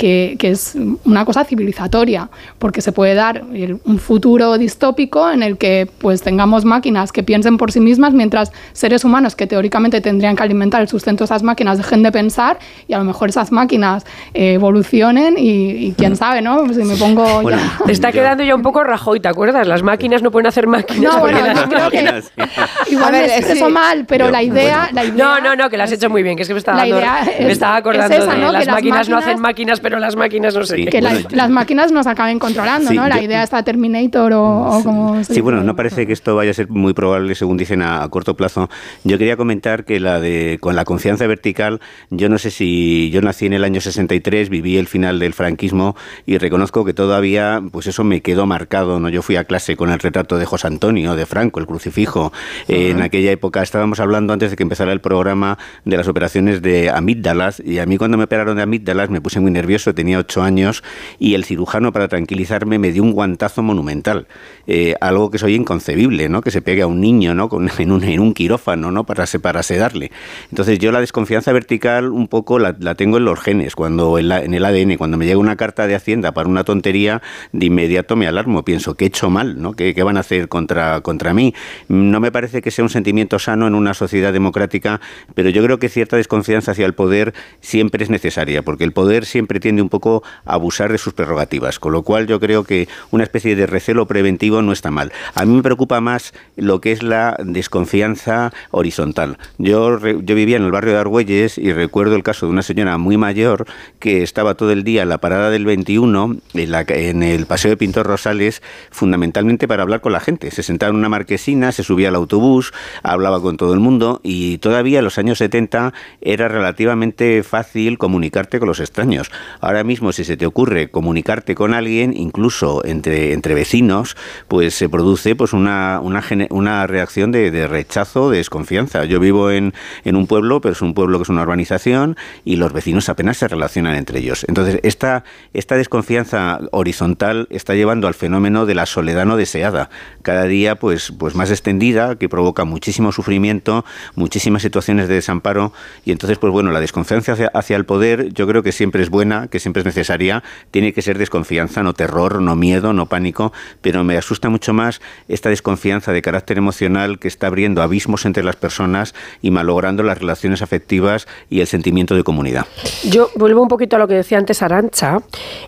que, que, es una cosa civilizatoria, porque se puede dar un futuro distópico en el que pues tengamos máquinas que piensen por sí mismas mientras seres humanos que teóricamente tendrían que alimentar el sustento de esas máquinas dejen de pensar y a lo mejor esas máquinas eh, evolucionen y, y, quién sabe, ¿no? Si me pongo bueno, ya... Te está quedando ya un poco Rajoy, ¿te acuerdas? Las máquinas no pueden hacer máquinas. No, bueno, yo creo que igual me expreso sí. mal, pero Yo, la, idea, bueno. la idea... No, no, no, que lo has hecho muy bien, que es que me estaba, La dando- idea me es- estaba acordando es esa, de ¿no? las Que las máquinas, no máquinas- hacen máquinas, pero las máquinas no sé qué. que la- las máquinas nos acaben controlando, Sí, ¿no? La yo- idea está Terminator o, o como... Sí, bueno, no parece que esto vaya a ser muy probable, según dicen, a, a corto plazo. Yo quería comentar que la de con la confianza vertical, yo no sé si yo nací en el año 63, viví el final del franquismo y reconozco que todavía, pues eso me quedó marcado. No, yo fui a clase con el retrato de José Antonio, de Franco, el crucifijo. Eh, en aquella época estábamos hablando antes de que empezara el programa de las operaciones de amígdalas y a mí cuando me operaron de amígdalas me puse muy nervioso, tenía ocho años y el cirujano para tranquilizarme me dio un guantazo monumental, Eh, algo que soy inconcebible, ¿no? Que se pegue a un niño, ¿no? Con- en, un, quirófano, ¿no? Para, para sedarle. Entonces yo la desconfianza vertical un poco la, tengo en los genes, cuando en, el ADN, cuando me llega una carta de Hacienda para una tontería, de inmediato me alarmo, pienso que he hecho mal, ¿no? ¿Qué, qué van a hacer contra, contra mí? No me parece que sea un sentimiento sano en una sociedad democrática, pero yo creo que cierta desconfianza hacia el poder siempre es necesaria, porque el poder siempre tiende un poco a abusar de sus prerrogativas, con lo cual yo creo que una especie de recelo preventivo no está mal. A mí me preocupa más lo que es la desconfianza horizontal. Yo, yo vivía en el barrio de Argüelles y recuerdo el caso de una señora muy mayor que estaba todo el día en la parada del 21, en, la en el Paseo de Pintor Rosales, fundamentalmente para hablar con la gente. Se sentaba en una marquesina, se subía al autobús, hablaba con todo el mundo y todavía en los años 70 era relativamente fácil comunicarte con los extraños. Ahora mismo, si se te ocurre comunicarte con alguien, incluso entre, entre vecinos, pues se produce pues una, una, una reacción de, de rechazo, de desconfianza. Yo vivo en, en un pueblo, pero es un pueblo que es una urbanización y los vecinos apenas se relacionan entre ellos. Entonces, esta, esta desconfianza horizontal está llevando al fenómeno de la soledad no deseada, cada día pues, pues más extendida, que provoca muchísimo sufrimiento, muchísimas situaciones de desamparo y entonces pues bueno, la desconfianza hacia, hacia el poder yo creo que siempre es buena, que siempre es necesaria, tiene que ser desconfianza, no terror, no miedo, no pánico, pero me asusta mucho más esta desconfianza de carácter emocional que está abriendo abismos entre las personas y malogrando las relaciones afectivas y el sentimiento de comunidad. Yo vuelvo un poquito a lo que decía antes Arancha,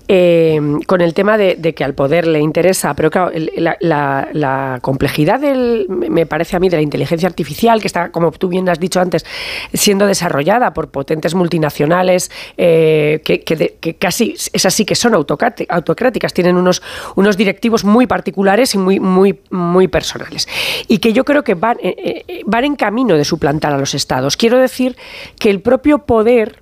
eh, con el tema de, que al poder le interesa, pero claro, la complejidad del, me parece a mí, de la inteligencia artificial, que está, como tú bien has dicho antes, siendo desarrollada por potentes multinacionales, eh, que, que que casi, es así, que son autocráticas, tienen unos, unos directivos muy particulares y muy, muy, muy personales. Y que yo creo que van, eh, eh, van en camino de suplantar a los estados. Quiero decir que el propio poder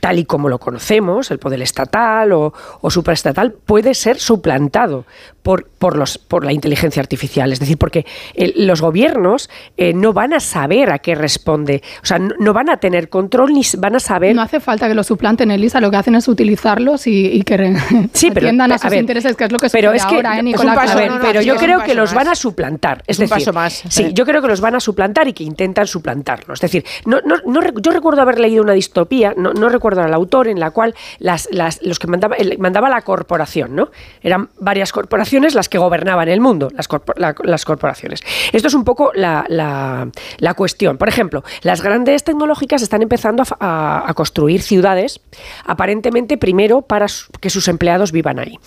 tal y como lo conocemos, el poder estatal o, o supraestatal, puede ser suplantado por, por, los, por la inteligencia artificial. Es decir, porque eh, los gobiernos eh, no van a saber a qué responde, o sea, no, no van a tener control ni van a saber... No hace falta que lo suplanten, Elisa, lo que hacen es utilizarlos y, y que Sí, pero- atiendan a sus intereses, que es lo que pero es que ahora, ¿eh, Nicolás? paso, a ver, No, no, pero yo creo que los van a suplantar. Es, Es un decir, paso más, Sí, yo creo que los van a suplantar y que intentan suplantarlo. Es decir, no, no, no yo recuerdo haber leído una distopía, no, no recuerdo al autor, en la cual las, las- los que mandaba, mandaba la corporación, ¿no? Eran varias corporaciones las que gobernaban el mundo, las, corpo- la- las corporaciones. Esto es un poco la, la- cuestión. Por ejemplo, las grandes tecnológicas están empezando a, construir ciudades, aparentemente primero para que sus empleados vivan ahí.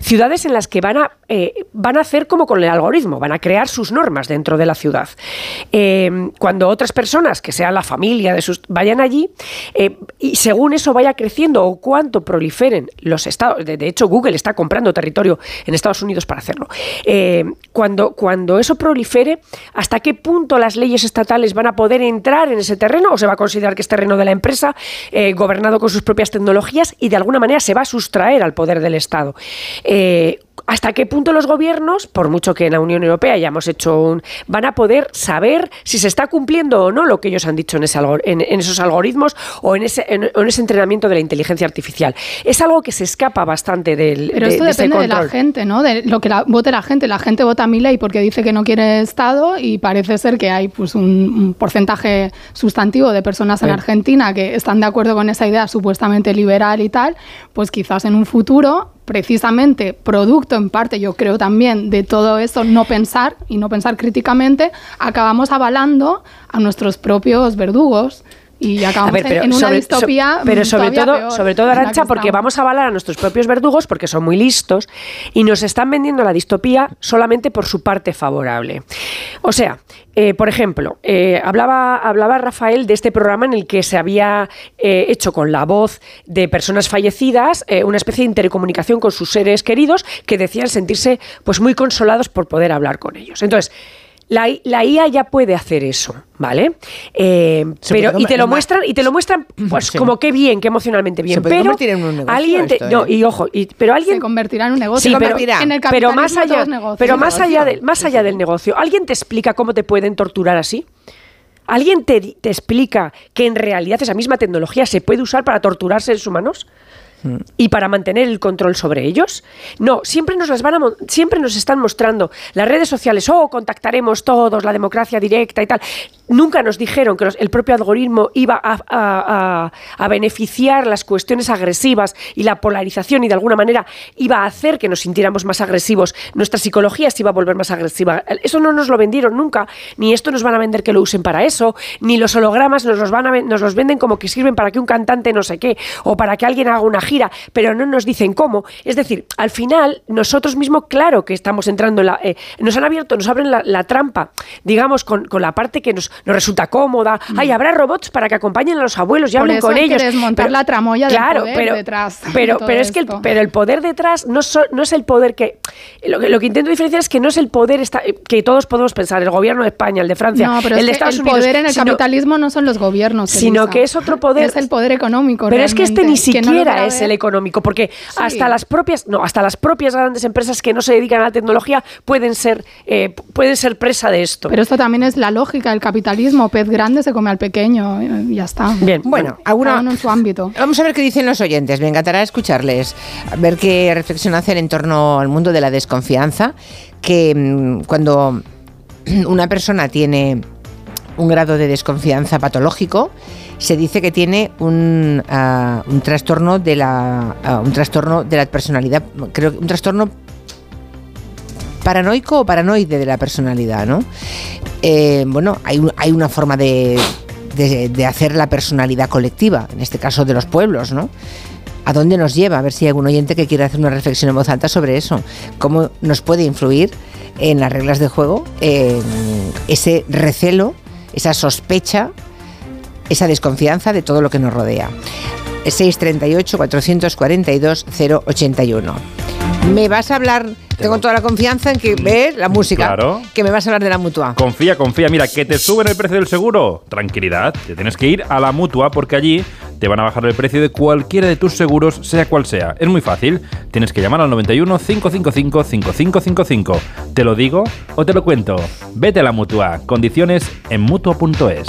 Ciudades en las que van a, eh, van a hacer como con el algoritmo, van a crear sus normas dentro de la ciudad. Eh, cuando otras personas, que sean la familia de sus, vayan allí, eh, y según eso vaya creciendo o cuánto proliferen los estados, de, de hecho Google está comprando territorio en Estados Unidos para hacerlo, eh, cuando, cuando eso prolifere, ¿hasta qué punto las leyes estatales van a poder entrar en ese terreno o se va a considerar que es terreno de la empresa, eh, gobernado con sus propias tecnologías y de alguna manera se va a sustraer al poder del Estado? Eh, ¿Hasta qué punto los gobiernos, por mucho que en la Unión Europea hayamos hecho un... van a poder saber si se está cumpliendo o no lo que ellos han dicho en, ese en- en esos algoritmos o en ese, en- ese entrenamiento de la inteligencia artificial? Es algo que se escapa bastante del Pero de- esto de ese depende de la gente, ¿no? De lo que la- vote la gente. La gente vota a mi ley porque dice que no quiere Estado y parece ser que hay pues un, un porcentaje sustantivo de personas en. Argentina que están de acuerdo con esa idea supuestamente liberal y tal, pues quizás en un futuro precisamente producto en parte yo creo también de todo esto no pensar y no pensar críticamente acabamos avalando a nuestros propios verdugos y acabamos en- en, una distopía so- pero sobre todo, peor sobre todo Arancha, porque estamos. vamos a avalar a nuestros propios verdugos porque son muy listos y nos están vendiendo la distopía solamente por su parte favorable. O sea, eh, por ejemplo, eh, hablaba, hablaba Rafael de este programa en el que se había eh, hecho con la voz de personas fallecidas una especie de intercomunicación con sus seres queridos que decían sentirse pues muy consolados por poder hablar con ellos. Entonces, la, la IA ya puede hacer eso, ¿vale? Eh, pero, y te lo muestran, y te lo muestran, pues Sí. como qué bien, qué emocionalmente bien. Se puede pero convertir en un negocio alguien te- esto, no, ¿eh? y ojo, y- pero alguien se convertirá en un negocio. Sí, pero, en el pero más allá, pero más negocio. allá del, más allá del negocio, ¿alguien te explica cómo te pueden torturar así? ¿Alguien te, te explica que en realidad esa misma tecnología se puede usar para torturar seres humanos? Y para mantener el control sobre ellos. No, siempre nos las van a siempre nos están mostrando las redes sociales, oh, contactaremos todos, la democracia directa y tal. Nunca nos dijeron que los- el propio algoritmo iba a, a- a- beneficiar las cuestiones agresivas y la polarización y de alguna manera iba a hacer que nos sintiéramos más agresivos. Nuestra psicología se iba a volver más agresiva. Eso no nos lo vendieron nunca, ni esto nos van a vender que lo usen para eso, ni los hologramas nos los van a nos los venden como que sirven para que un cantante no sé qué o para que alguien haga una gira, pero no nos dicen cómo. Es decir, al final nosotros mismos claro que estamos entrando en la eh, nos han abierto, nos abren la, la trampa, digamos con, con la parte que nos, nos resulta cómoda. Ay, habrá robots para que acompañen a los abuelos y Mm. Por hablen eso con hay que ellos. desmontar la tramoya del claro, poder pero, detrás de Pero, pero es que el, pero el poder detrás no, so- no es el poder que lo, que. lo que intento diferenciar es que no es el poder esta- que todos podemos pensar, el gobierno de España, el de Francia, No, pero el es de Estados el Unidos. poder en el sino- capitalismo no son los gobiernos. sino Elisa. que es otro poder. Es el poder económico. Pero es que este ni no siquiera es el económico, porque hasta las propias, no, hasta las propias grandes empresas que no se dedican a la tecnología pueden ser, eh, pueden ser presa de esto. Pero esto también es la lógica del capitalismo. Pez grande se come al pequeño. eh, y ya está. Bien. Bueno, alguna- Cada uno en su ámbito. Vamos a ver qué dicen los oyentes. Me encantará escucharles, a ver qué reflexión hacen en torno al mundo de la desconfianza, que mm, cuando una persona tiene un grado de desconfianza patológico, se dice que tiene un, ah, un trastorno de la ah, un trastorno de la personalidad, creo que un trastorno paranoico o paranoide de la personalidad, ¿no? Eh, bueno, hay, hay una forma de, de- hacer la personalidad colectiva, en este caso de los pueblos, ¿no? ¿A dónde nos lleva? A ver si hay algún oyente que quiera hacer una reflexión en voz alta sobre eso. ¿Cómo nos puede influir en las reglas de juego ese recelo, esa sospecha, esa desconfianza de todo lo que nos rodea? 638-442-081. Me vas a hablar, tengo toda la confianza en que ves la música, Claro. que me vas a hablar de la mutua. Confía, confía. Mira, que te suben el precio del seguro. Tranquilidad. Te tienes que ir a la mutua porque allí te van a bajar el precio de cualquiera de tus seguros, sea cual sea. Es muy fácil. Tienes que llamar al 91 555 5555. ¿Te lo digo o te lo cuento? Vete a la mutua. Condiciones en mutua.es.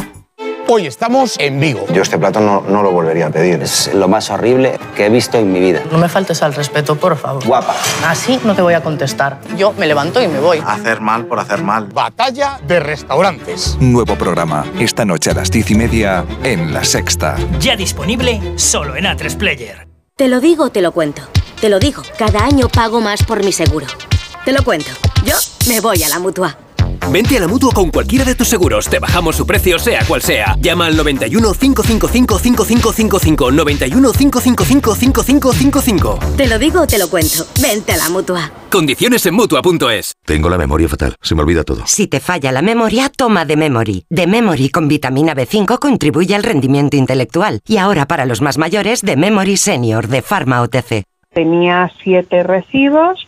Hoy estamos en Vigo. Yo este plato no, no lo volvería a pedir. Es lo más horrible que he visto en mi vida. No me faltes al respeto, por favor. Guapa. Así no te voy a contestar. Yo me levanto y me voy. Hacer mal por hacer mal. Batalla de restaurantes. Nuevo programa, esta noche a las diez y media en La Sexta. Ya disponible solo en A3 Player. Te lo digo te lo cuento. Te lo digo, cada año pago más por mi seguro. Te lo cuento. Yo me voy a la mutua. Vente a la mutua con cualquiera de tus seguros. Te bajamos su precio, sea cual sea. Llama al 91 555 5555. 91 555 5555. Te lo digo o te lo cuento. Vente a la mutua. Condiciones en Mutua.es Tengo la memoria fatal, se me olvida todo. Si te falla la memoria, toma de Memory. De Memory con vitamina B5 contribuye al rendimiento intelectual. Y ahora para los más mayores, de Memory Senior de Pharma OTC. Tenía siete recibos,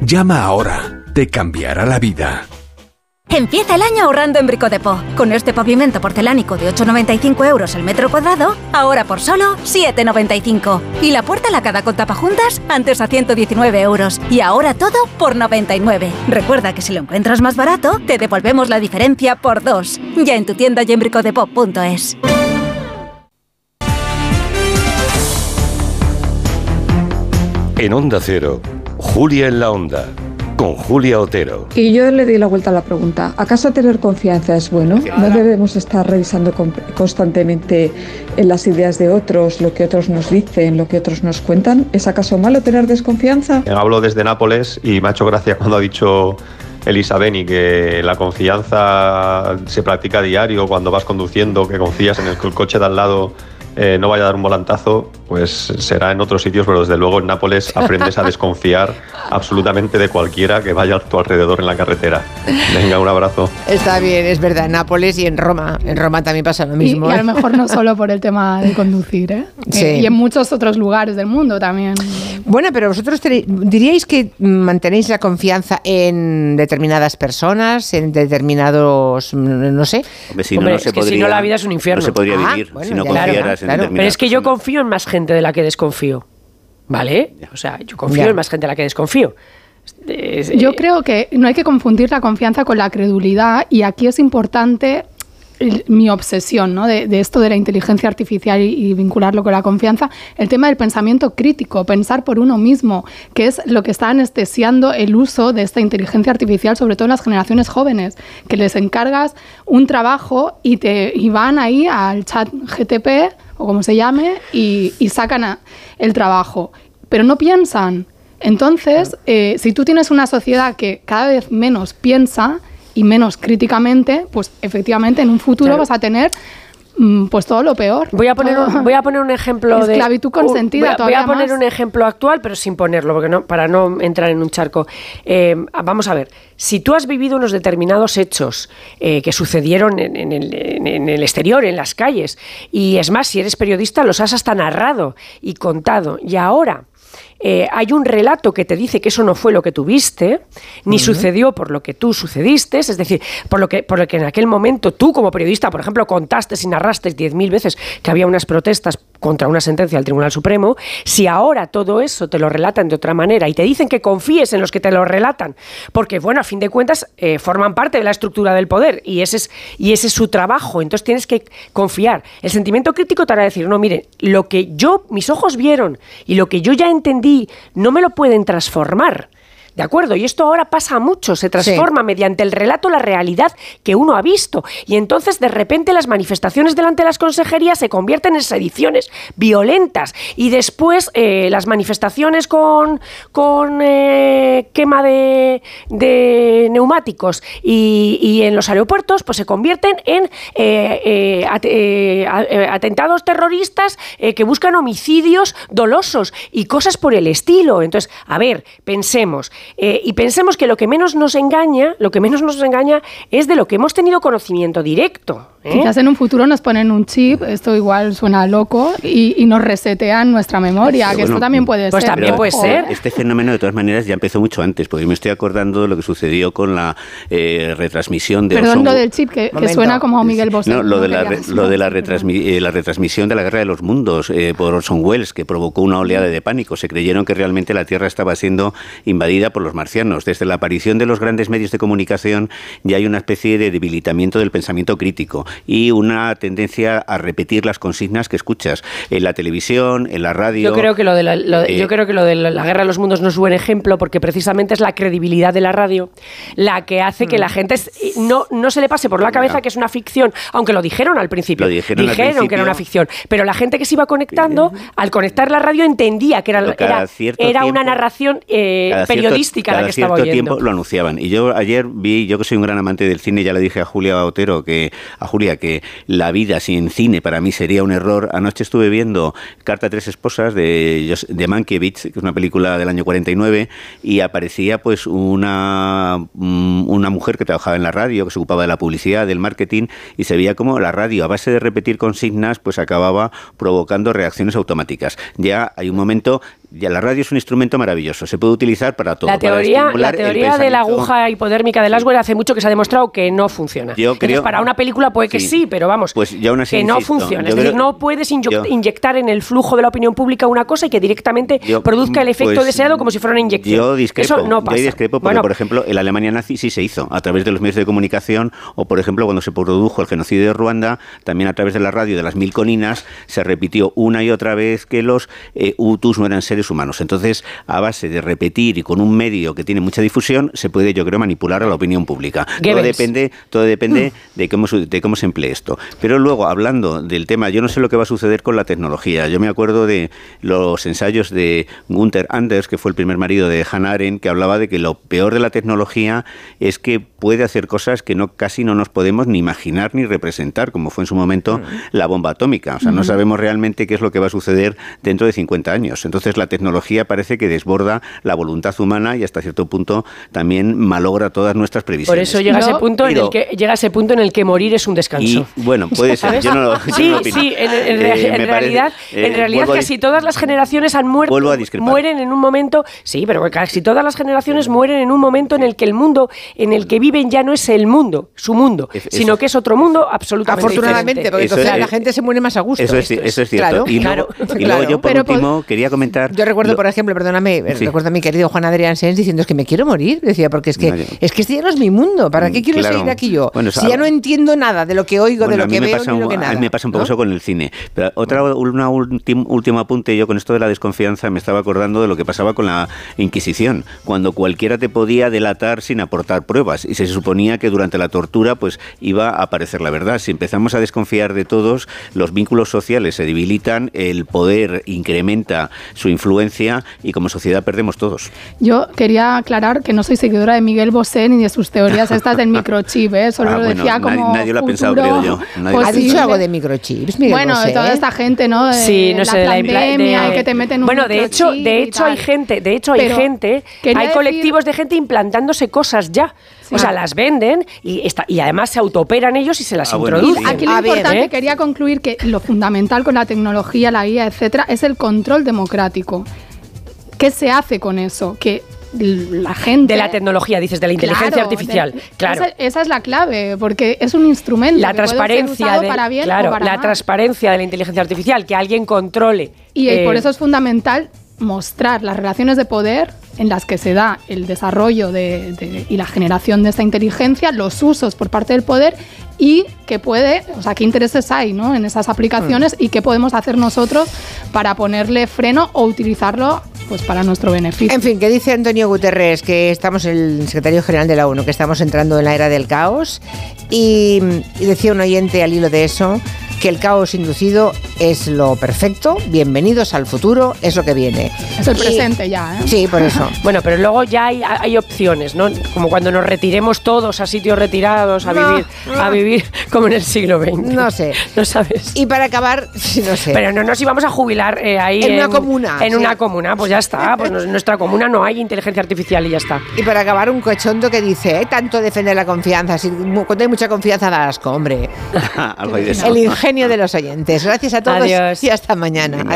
Llama ahora. Te cambiará la vida. Empieza el año ahorrando en Bricodepo. Con este pavimento porcelánico de 8,95 euros el metro cuadrado, ahora por solo 7,95. Y la puerta lacada con tapajuntas, antes a 119 euros. Y ahora todo por 99. Recuerda que si lo encuentras más barato, te devolvemos la diferencia por dos. Ya en tu tienda y en bricodepo.es. En Onda Cero, Julia en la Onda, con Julia Otero. Y yo le di la vuelta a la pregunta. ¿Acaso tener confianza es bueno? ¿No debemos estar revisando con- constantemente en las ideas de otros, lo que otros nos dicen, lo que otros nos cuentan? ¿Es acaso malo tener desconfianza? Hablo desde Nápoles y me ha hecho gracia cuando ha dicho Elisa Beni que la confianza se practica a diario cuando vas conduciendo, que confías en el que el coche de al lado eh, no vaya a dar un volantazo, pues será en otros sitios, pero desde luego en Nápoles aprendes a desconfiar absolutamente de cualquiera que vaya a tu alrededor en la carretera. Venga, un abrazo. Está bien, es verdad, en Nápoles y en Roma. En Roma también pasa lo mismo. y a ¿eh? lo mejor no solo por el tema de conducir, ¿eh? Sí. Eh, y en muchos otros lugares del mundo también. Bueno, pero vosotros diríais que mantenéis la confianza en determinadas personas, en determinados, no sé. Hombre, si no, Hombre, no se es que si podría, no la vida es un infierno. No se podría Ah, vivir bueno, si no claro, claro. determinadas Pero es que yo confío en más gente de la que desconfío. ¿Vale? O sea, yo confío Ya. en más gente de la que desconfío. Es- eh, Yo creo que no hay que confundir la confianza con la credulidad y aquí es importante el- mi obsesión ¿no? de, de esto de la inteligencia artificial y, y vincularlo con la confianza, el tema del pensamiento crítico, pensar por uno mismo, que es lo que está anestesiando el uso de esta inteligencia artificial, sobre todo en las generaciones jóvenes, que les encargas un trabajo y, te, y van ahí al chat GTP o como se llame y, y sacan a- el trabajo, pero no piensan. Entonces, eh, si tú tienes una sociedad que cada vez menos piensa y menos críticamente, pues efectivamente en un futuro Claro. vas a tener pues todo lo peor. Voy a poner un, voy a poner un ejemplo de Esclavitud consentida Voy a, voy a poner más. un ejemplo actual, pero sin ponerlo, porque no, para no entrar en un charco. Eh, vamos a ver, si tú has vivido unos determinados hechos eh, que sucedieron en, en el, en el exterior, en las calles, y es más, si eres periodista, los has hasta narrado y contado, y ahora eh, hay un relato que te dice que eso no fue lo que tuviste, ni sucedió por lo que tú sucediste, es decir, por lo que, por lo que en aquel momento tú como periodista, por ejemplo, contaste y narraste 10.000 veces que había unas protestas contra una sentencia del Tribunal Supremo, si ahora todo eso te lo relatan de otra manera y te dicen que confíes en los que te lo relatan, porque bueno, a fin de cuentas eh, forman parte de la estructura del poder y ese, es, y ese es su trabajo, entonces tienes que confiar. El sentimiento crítico te hará decir, no, mire, lo que yo, mis ojos vieron y lo que yo ya entendí, no me lo pueden transformar. ¿De acuerdo? Y esto ahora pasa mucho, se transforma mediante el relato la realidad que uno ha visto. Y entonces de repente las manifestaciones delante de las consejerías se convierten en sediciones violentas. Y después eh, las manifestaciones con, con eh, quema de, de neumáticos y, y en los aeropuertos pues se convierten en eh, eh, at- atentados terroristas eh, que buscan homicidios dolosos y cosas por el estilo. Entonces, a ver, pensemos. Eh, y pensemos que lo que menos nos engaña, lo que menos nos engaña es de lo que hemos tenido conocimiento directo. ¿eh? Quizás en un futuro nos ponen un chip, esto igual suena loco, y, y nos resetean nuestra memoria, Pero que esto bueno, también puede Pues ser. Pero Ojo. Este fenómeno, de todas maneras, ya empezó mucho antes, porque me estoy acordando de lo que sucedió con la eh, retransmisión de Perdón, lo del chip, que, que suena como Miguel Bosé. No, lo de, la, re- lo de la, retransmi- eh, la retransmisión de la Guerra de los Mundos eh, por Orson Welles, que provocó una oleada de pánico. Se creyeron que realmente la Tierra estaba siendo invadida por los marcianos. Desde la aparición de los grandes medios de comunicación ya hay una especie de debilitamiento del pensamiento crítico y una tendencia a repetir las consignas que escuchas en la televisión, en la radio. Yo creo que lo de la, lo- eh, yo creo que lo de la, guerra de los mundos no es buen ejemplo porque precisamente es la credibilidad de la radio la que hace que la gente es- no, no se le pase por la cabeza que es una ficción, aunque lo dijeron al principio. Lo dijeron al que era una ficción. Pero la gente que se iba conectando, al conectar la radio, entendía que era, era, una narración eh, Cada cada la que estaba cierto oyendo. tiempo lo anunciaban. Y yo ayer vi, yo que soy un gran amante del cine, ya le dije a Julia Otero que a Julia que la vida sin cine para mí sería un error. Anoche estuve viendo Carta a tres esposas de de Mankiewicz, que es una película del año 49 y aparecía pues una mm, una mujer que trabajaba en la radio, que se ocupaba de la publicidad, del marketing y se veía como la radio a base de repetir consignas pues acababa provocando reacciones automáticas. Ya hay un momento ya la radio es un instrumento maravilloso, se puede utilizar para todo. La teoría, la teoría de la aguja hipodérmica de Laswell hace mucho que se ha demostrado que no funciona. Yo Entonces, creo- para una película puede que Sí. sí, pero vamos, Pues yo aún así que no funciona. yo Es decir, no puedes yo- inyectar en el flujo de la opinión pública una cosa y que directamente Yo, produzca el efecto pues, deseado como si fuera una inyección. Yo discrepo, Eso no yo pasa. ahí discrepo porque, Bueno, por ejemplo, en la Alemania nazi sí se hizo, a través de los medios de comunicación, o por ejemplo, cuando se produjo el genocidio de Ruanda, también a través de la radio de las mil colinas, se repitió una y otra vez que los eh, Hutus no eran seres humanos. Entonces, a base de repetir y con un medio que tiene mucha difusión, se puede, yo creo, manipular a la opinión pública. Todo depende, todo depende de cómo, se- de cómo se emplee esto. Pero luego, hablando del tema, yo no sé lo que va a suceder con la tecnología. Yo me acuerdo de los ensayos de Gunther Anders, que fue el primer marido de Hannah Arendt, que hablaba de que lo peor de la tecnología es que puede hacer cosas que no casi no nos podemos ni imaginar ni representar, como fue en su momento la bomba atómica. O sea, no Ujú. sabemos realmente qué es lo que va a suceder dentro de 50 años. Entonces, la tecnología parece que desborda la voluntad humana y hasta cierto punto también malogra todas nuestras previsiones. por eso llega ese punto en el que llega ese punto en el que morir es un descanso. y bueno, puede ser. Yo no lo yo sí, no lo opino. sí, en, en Eh, rea- en parece- realidad, eh, en realidad vuelvo a casi todas las generaciones han muerto, Vuelvo a discrepar. mueren en un momento, sí, pero casi todas las generaciones mueren en un momento en el que el mundo en el que viven ya no es el mundo, su mundo, Es- sino que es otro mundo absolutamente Afortunadamente, diferente. porque entonces es- la gente se muere más a gusto. Eso es, eso es cierto. Claro, y luego, claro, y luego claro. yo, por Pero último, quería comentar. Yo recuerdo, lo- por ejemplo, perdóname, eh, Sí. recuerdo a mi querido Juan Adrián Sens diciendo es que me quiero morir. Decía, porque es que, es que este ya no es mi mundo. ¿Para qué quiero claro. seguir aquí yo? Bueno, si ya no entiendo nada de lo que oigo, de lo que veo, lo que nada. A mí me pasa un poco ¿no? eso con el cine. Pero otra una ultim- último apunte, yo con esto de la desconfianza me estaba acordando de lo que pasaba con la Inquisición, cuando cualquiera te podía delatar sin aportar pruebas y se suponía que durante la tortura pues iba a aparecer la verdad. Si empezamos a desconfiar de todos, los vínculos sociales se debilitan, el poder incrementa su influencia y como sociedad perdemos todos. Yo quería aclarar que no soy seguidora de Miguel Bosé ni de sus teorías estas del microchip, ¿eh? solo Ah, lo bueno, decía nadie- como nadie lo ha pensado, creo yo. Nadie lo ¿Ha ha dicho algo de microchips, Miguel bueno, Bosé? toda esta gente, ¿no? De Sí, no la sé, la impla- pandemia, de- que te meten un Bueno, de hecho, de hecho hay gente, de hecho hay Pero gente, hay decir- colectivos de gente implantándose cosas ya. O sea, las venden y, está, y además se autooperan ellos y se las Ah, bueno, introducen. Aquí lo Ah, bien, importante, ¿eh? quería concluir que lo fundamental con la tecnología, la guía, etcétera, es el control democrático. ¿Qué se hace con eso? Que la gente... De la tecnología, dices, de la inteligencia Claro, artificial. de- claro. Esa, esa es la clave, porque es un instrumento. la que puede ser transparencia usado de, para bien claro, o para la mal. transparencia de la inteligencia artificial, que alguien controle. Y eh, eh, por eso es fundamental mostrar las relaciones de poder en las que se da el desarrollo de- y la generación de esta inteligencia, los usos por parte del poder y qué puede, o sea, qué intereses hay ¿no? en esas aplicaciones y qué podemos hacer nosotros para ponerle freno o utilizarlo pues para nuestro beneficio. En fin, que dice Antonio Guterres, que estamos, el secretario general de la ONU, que estamos entrando en la era del caos. Y, y decía un oyente al hilo de eso que el caos inducido es lo perfecto, bienvenidos al futuro, es lo que viene. Es el Y- presente ya, ¿eh? Sí, por eso. Bueno, pero luego ya hay, hay opciones, ¿no? Como cuando nos retiremos todos a sitios retirados, a No, vivir, a. vivir como en el siglo XX. No sé. No sabes. Y para acabar, no sé. Pero no nos íbamos a jubilar eh, ahí En una comuna, En sí. una comuna, pues ya está. Pues en nuestra comuna no hay inteligencia artificial y ya está. Y para acabar, un cochondo que dice, "Eh, tanto defender la confianza, si cuando hay mucha confianza da asco, hombre. Algo hay de eso. El ingenio de los oyentes. Gracias a todos Adiós. y hasta mañana. Adiós.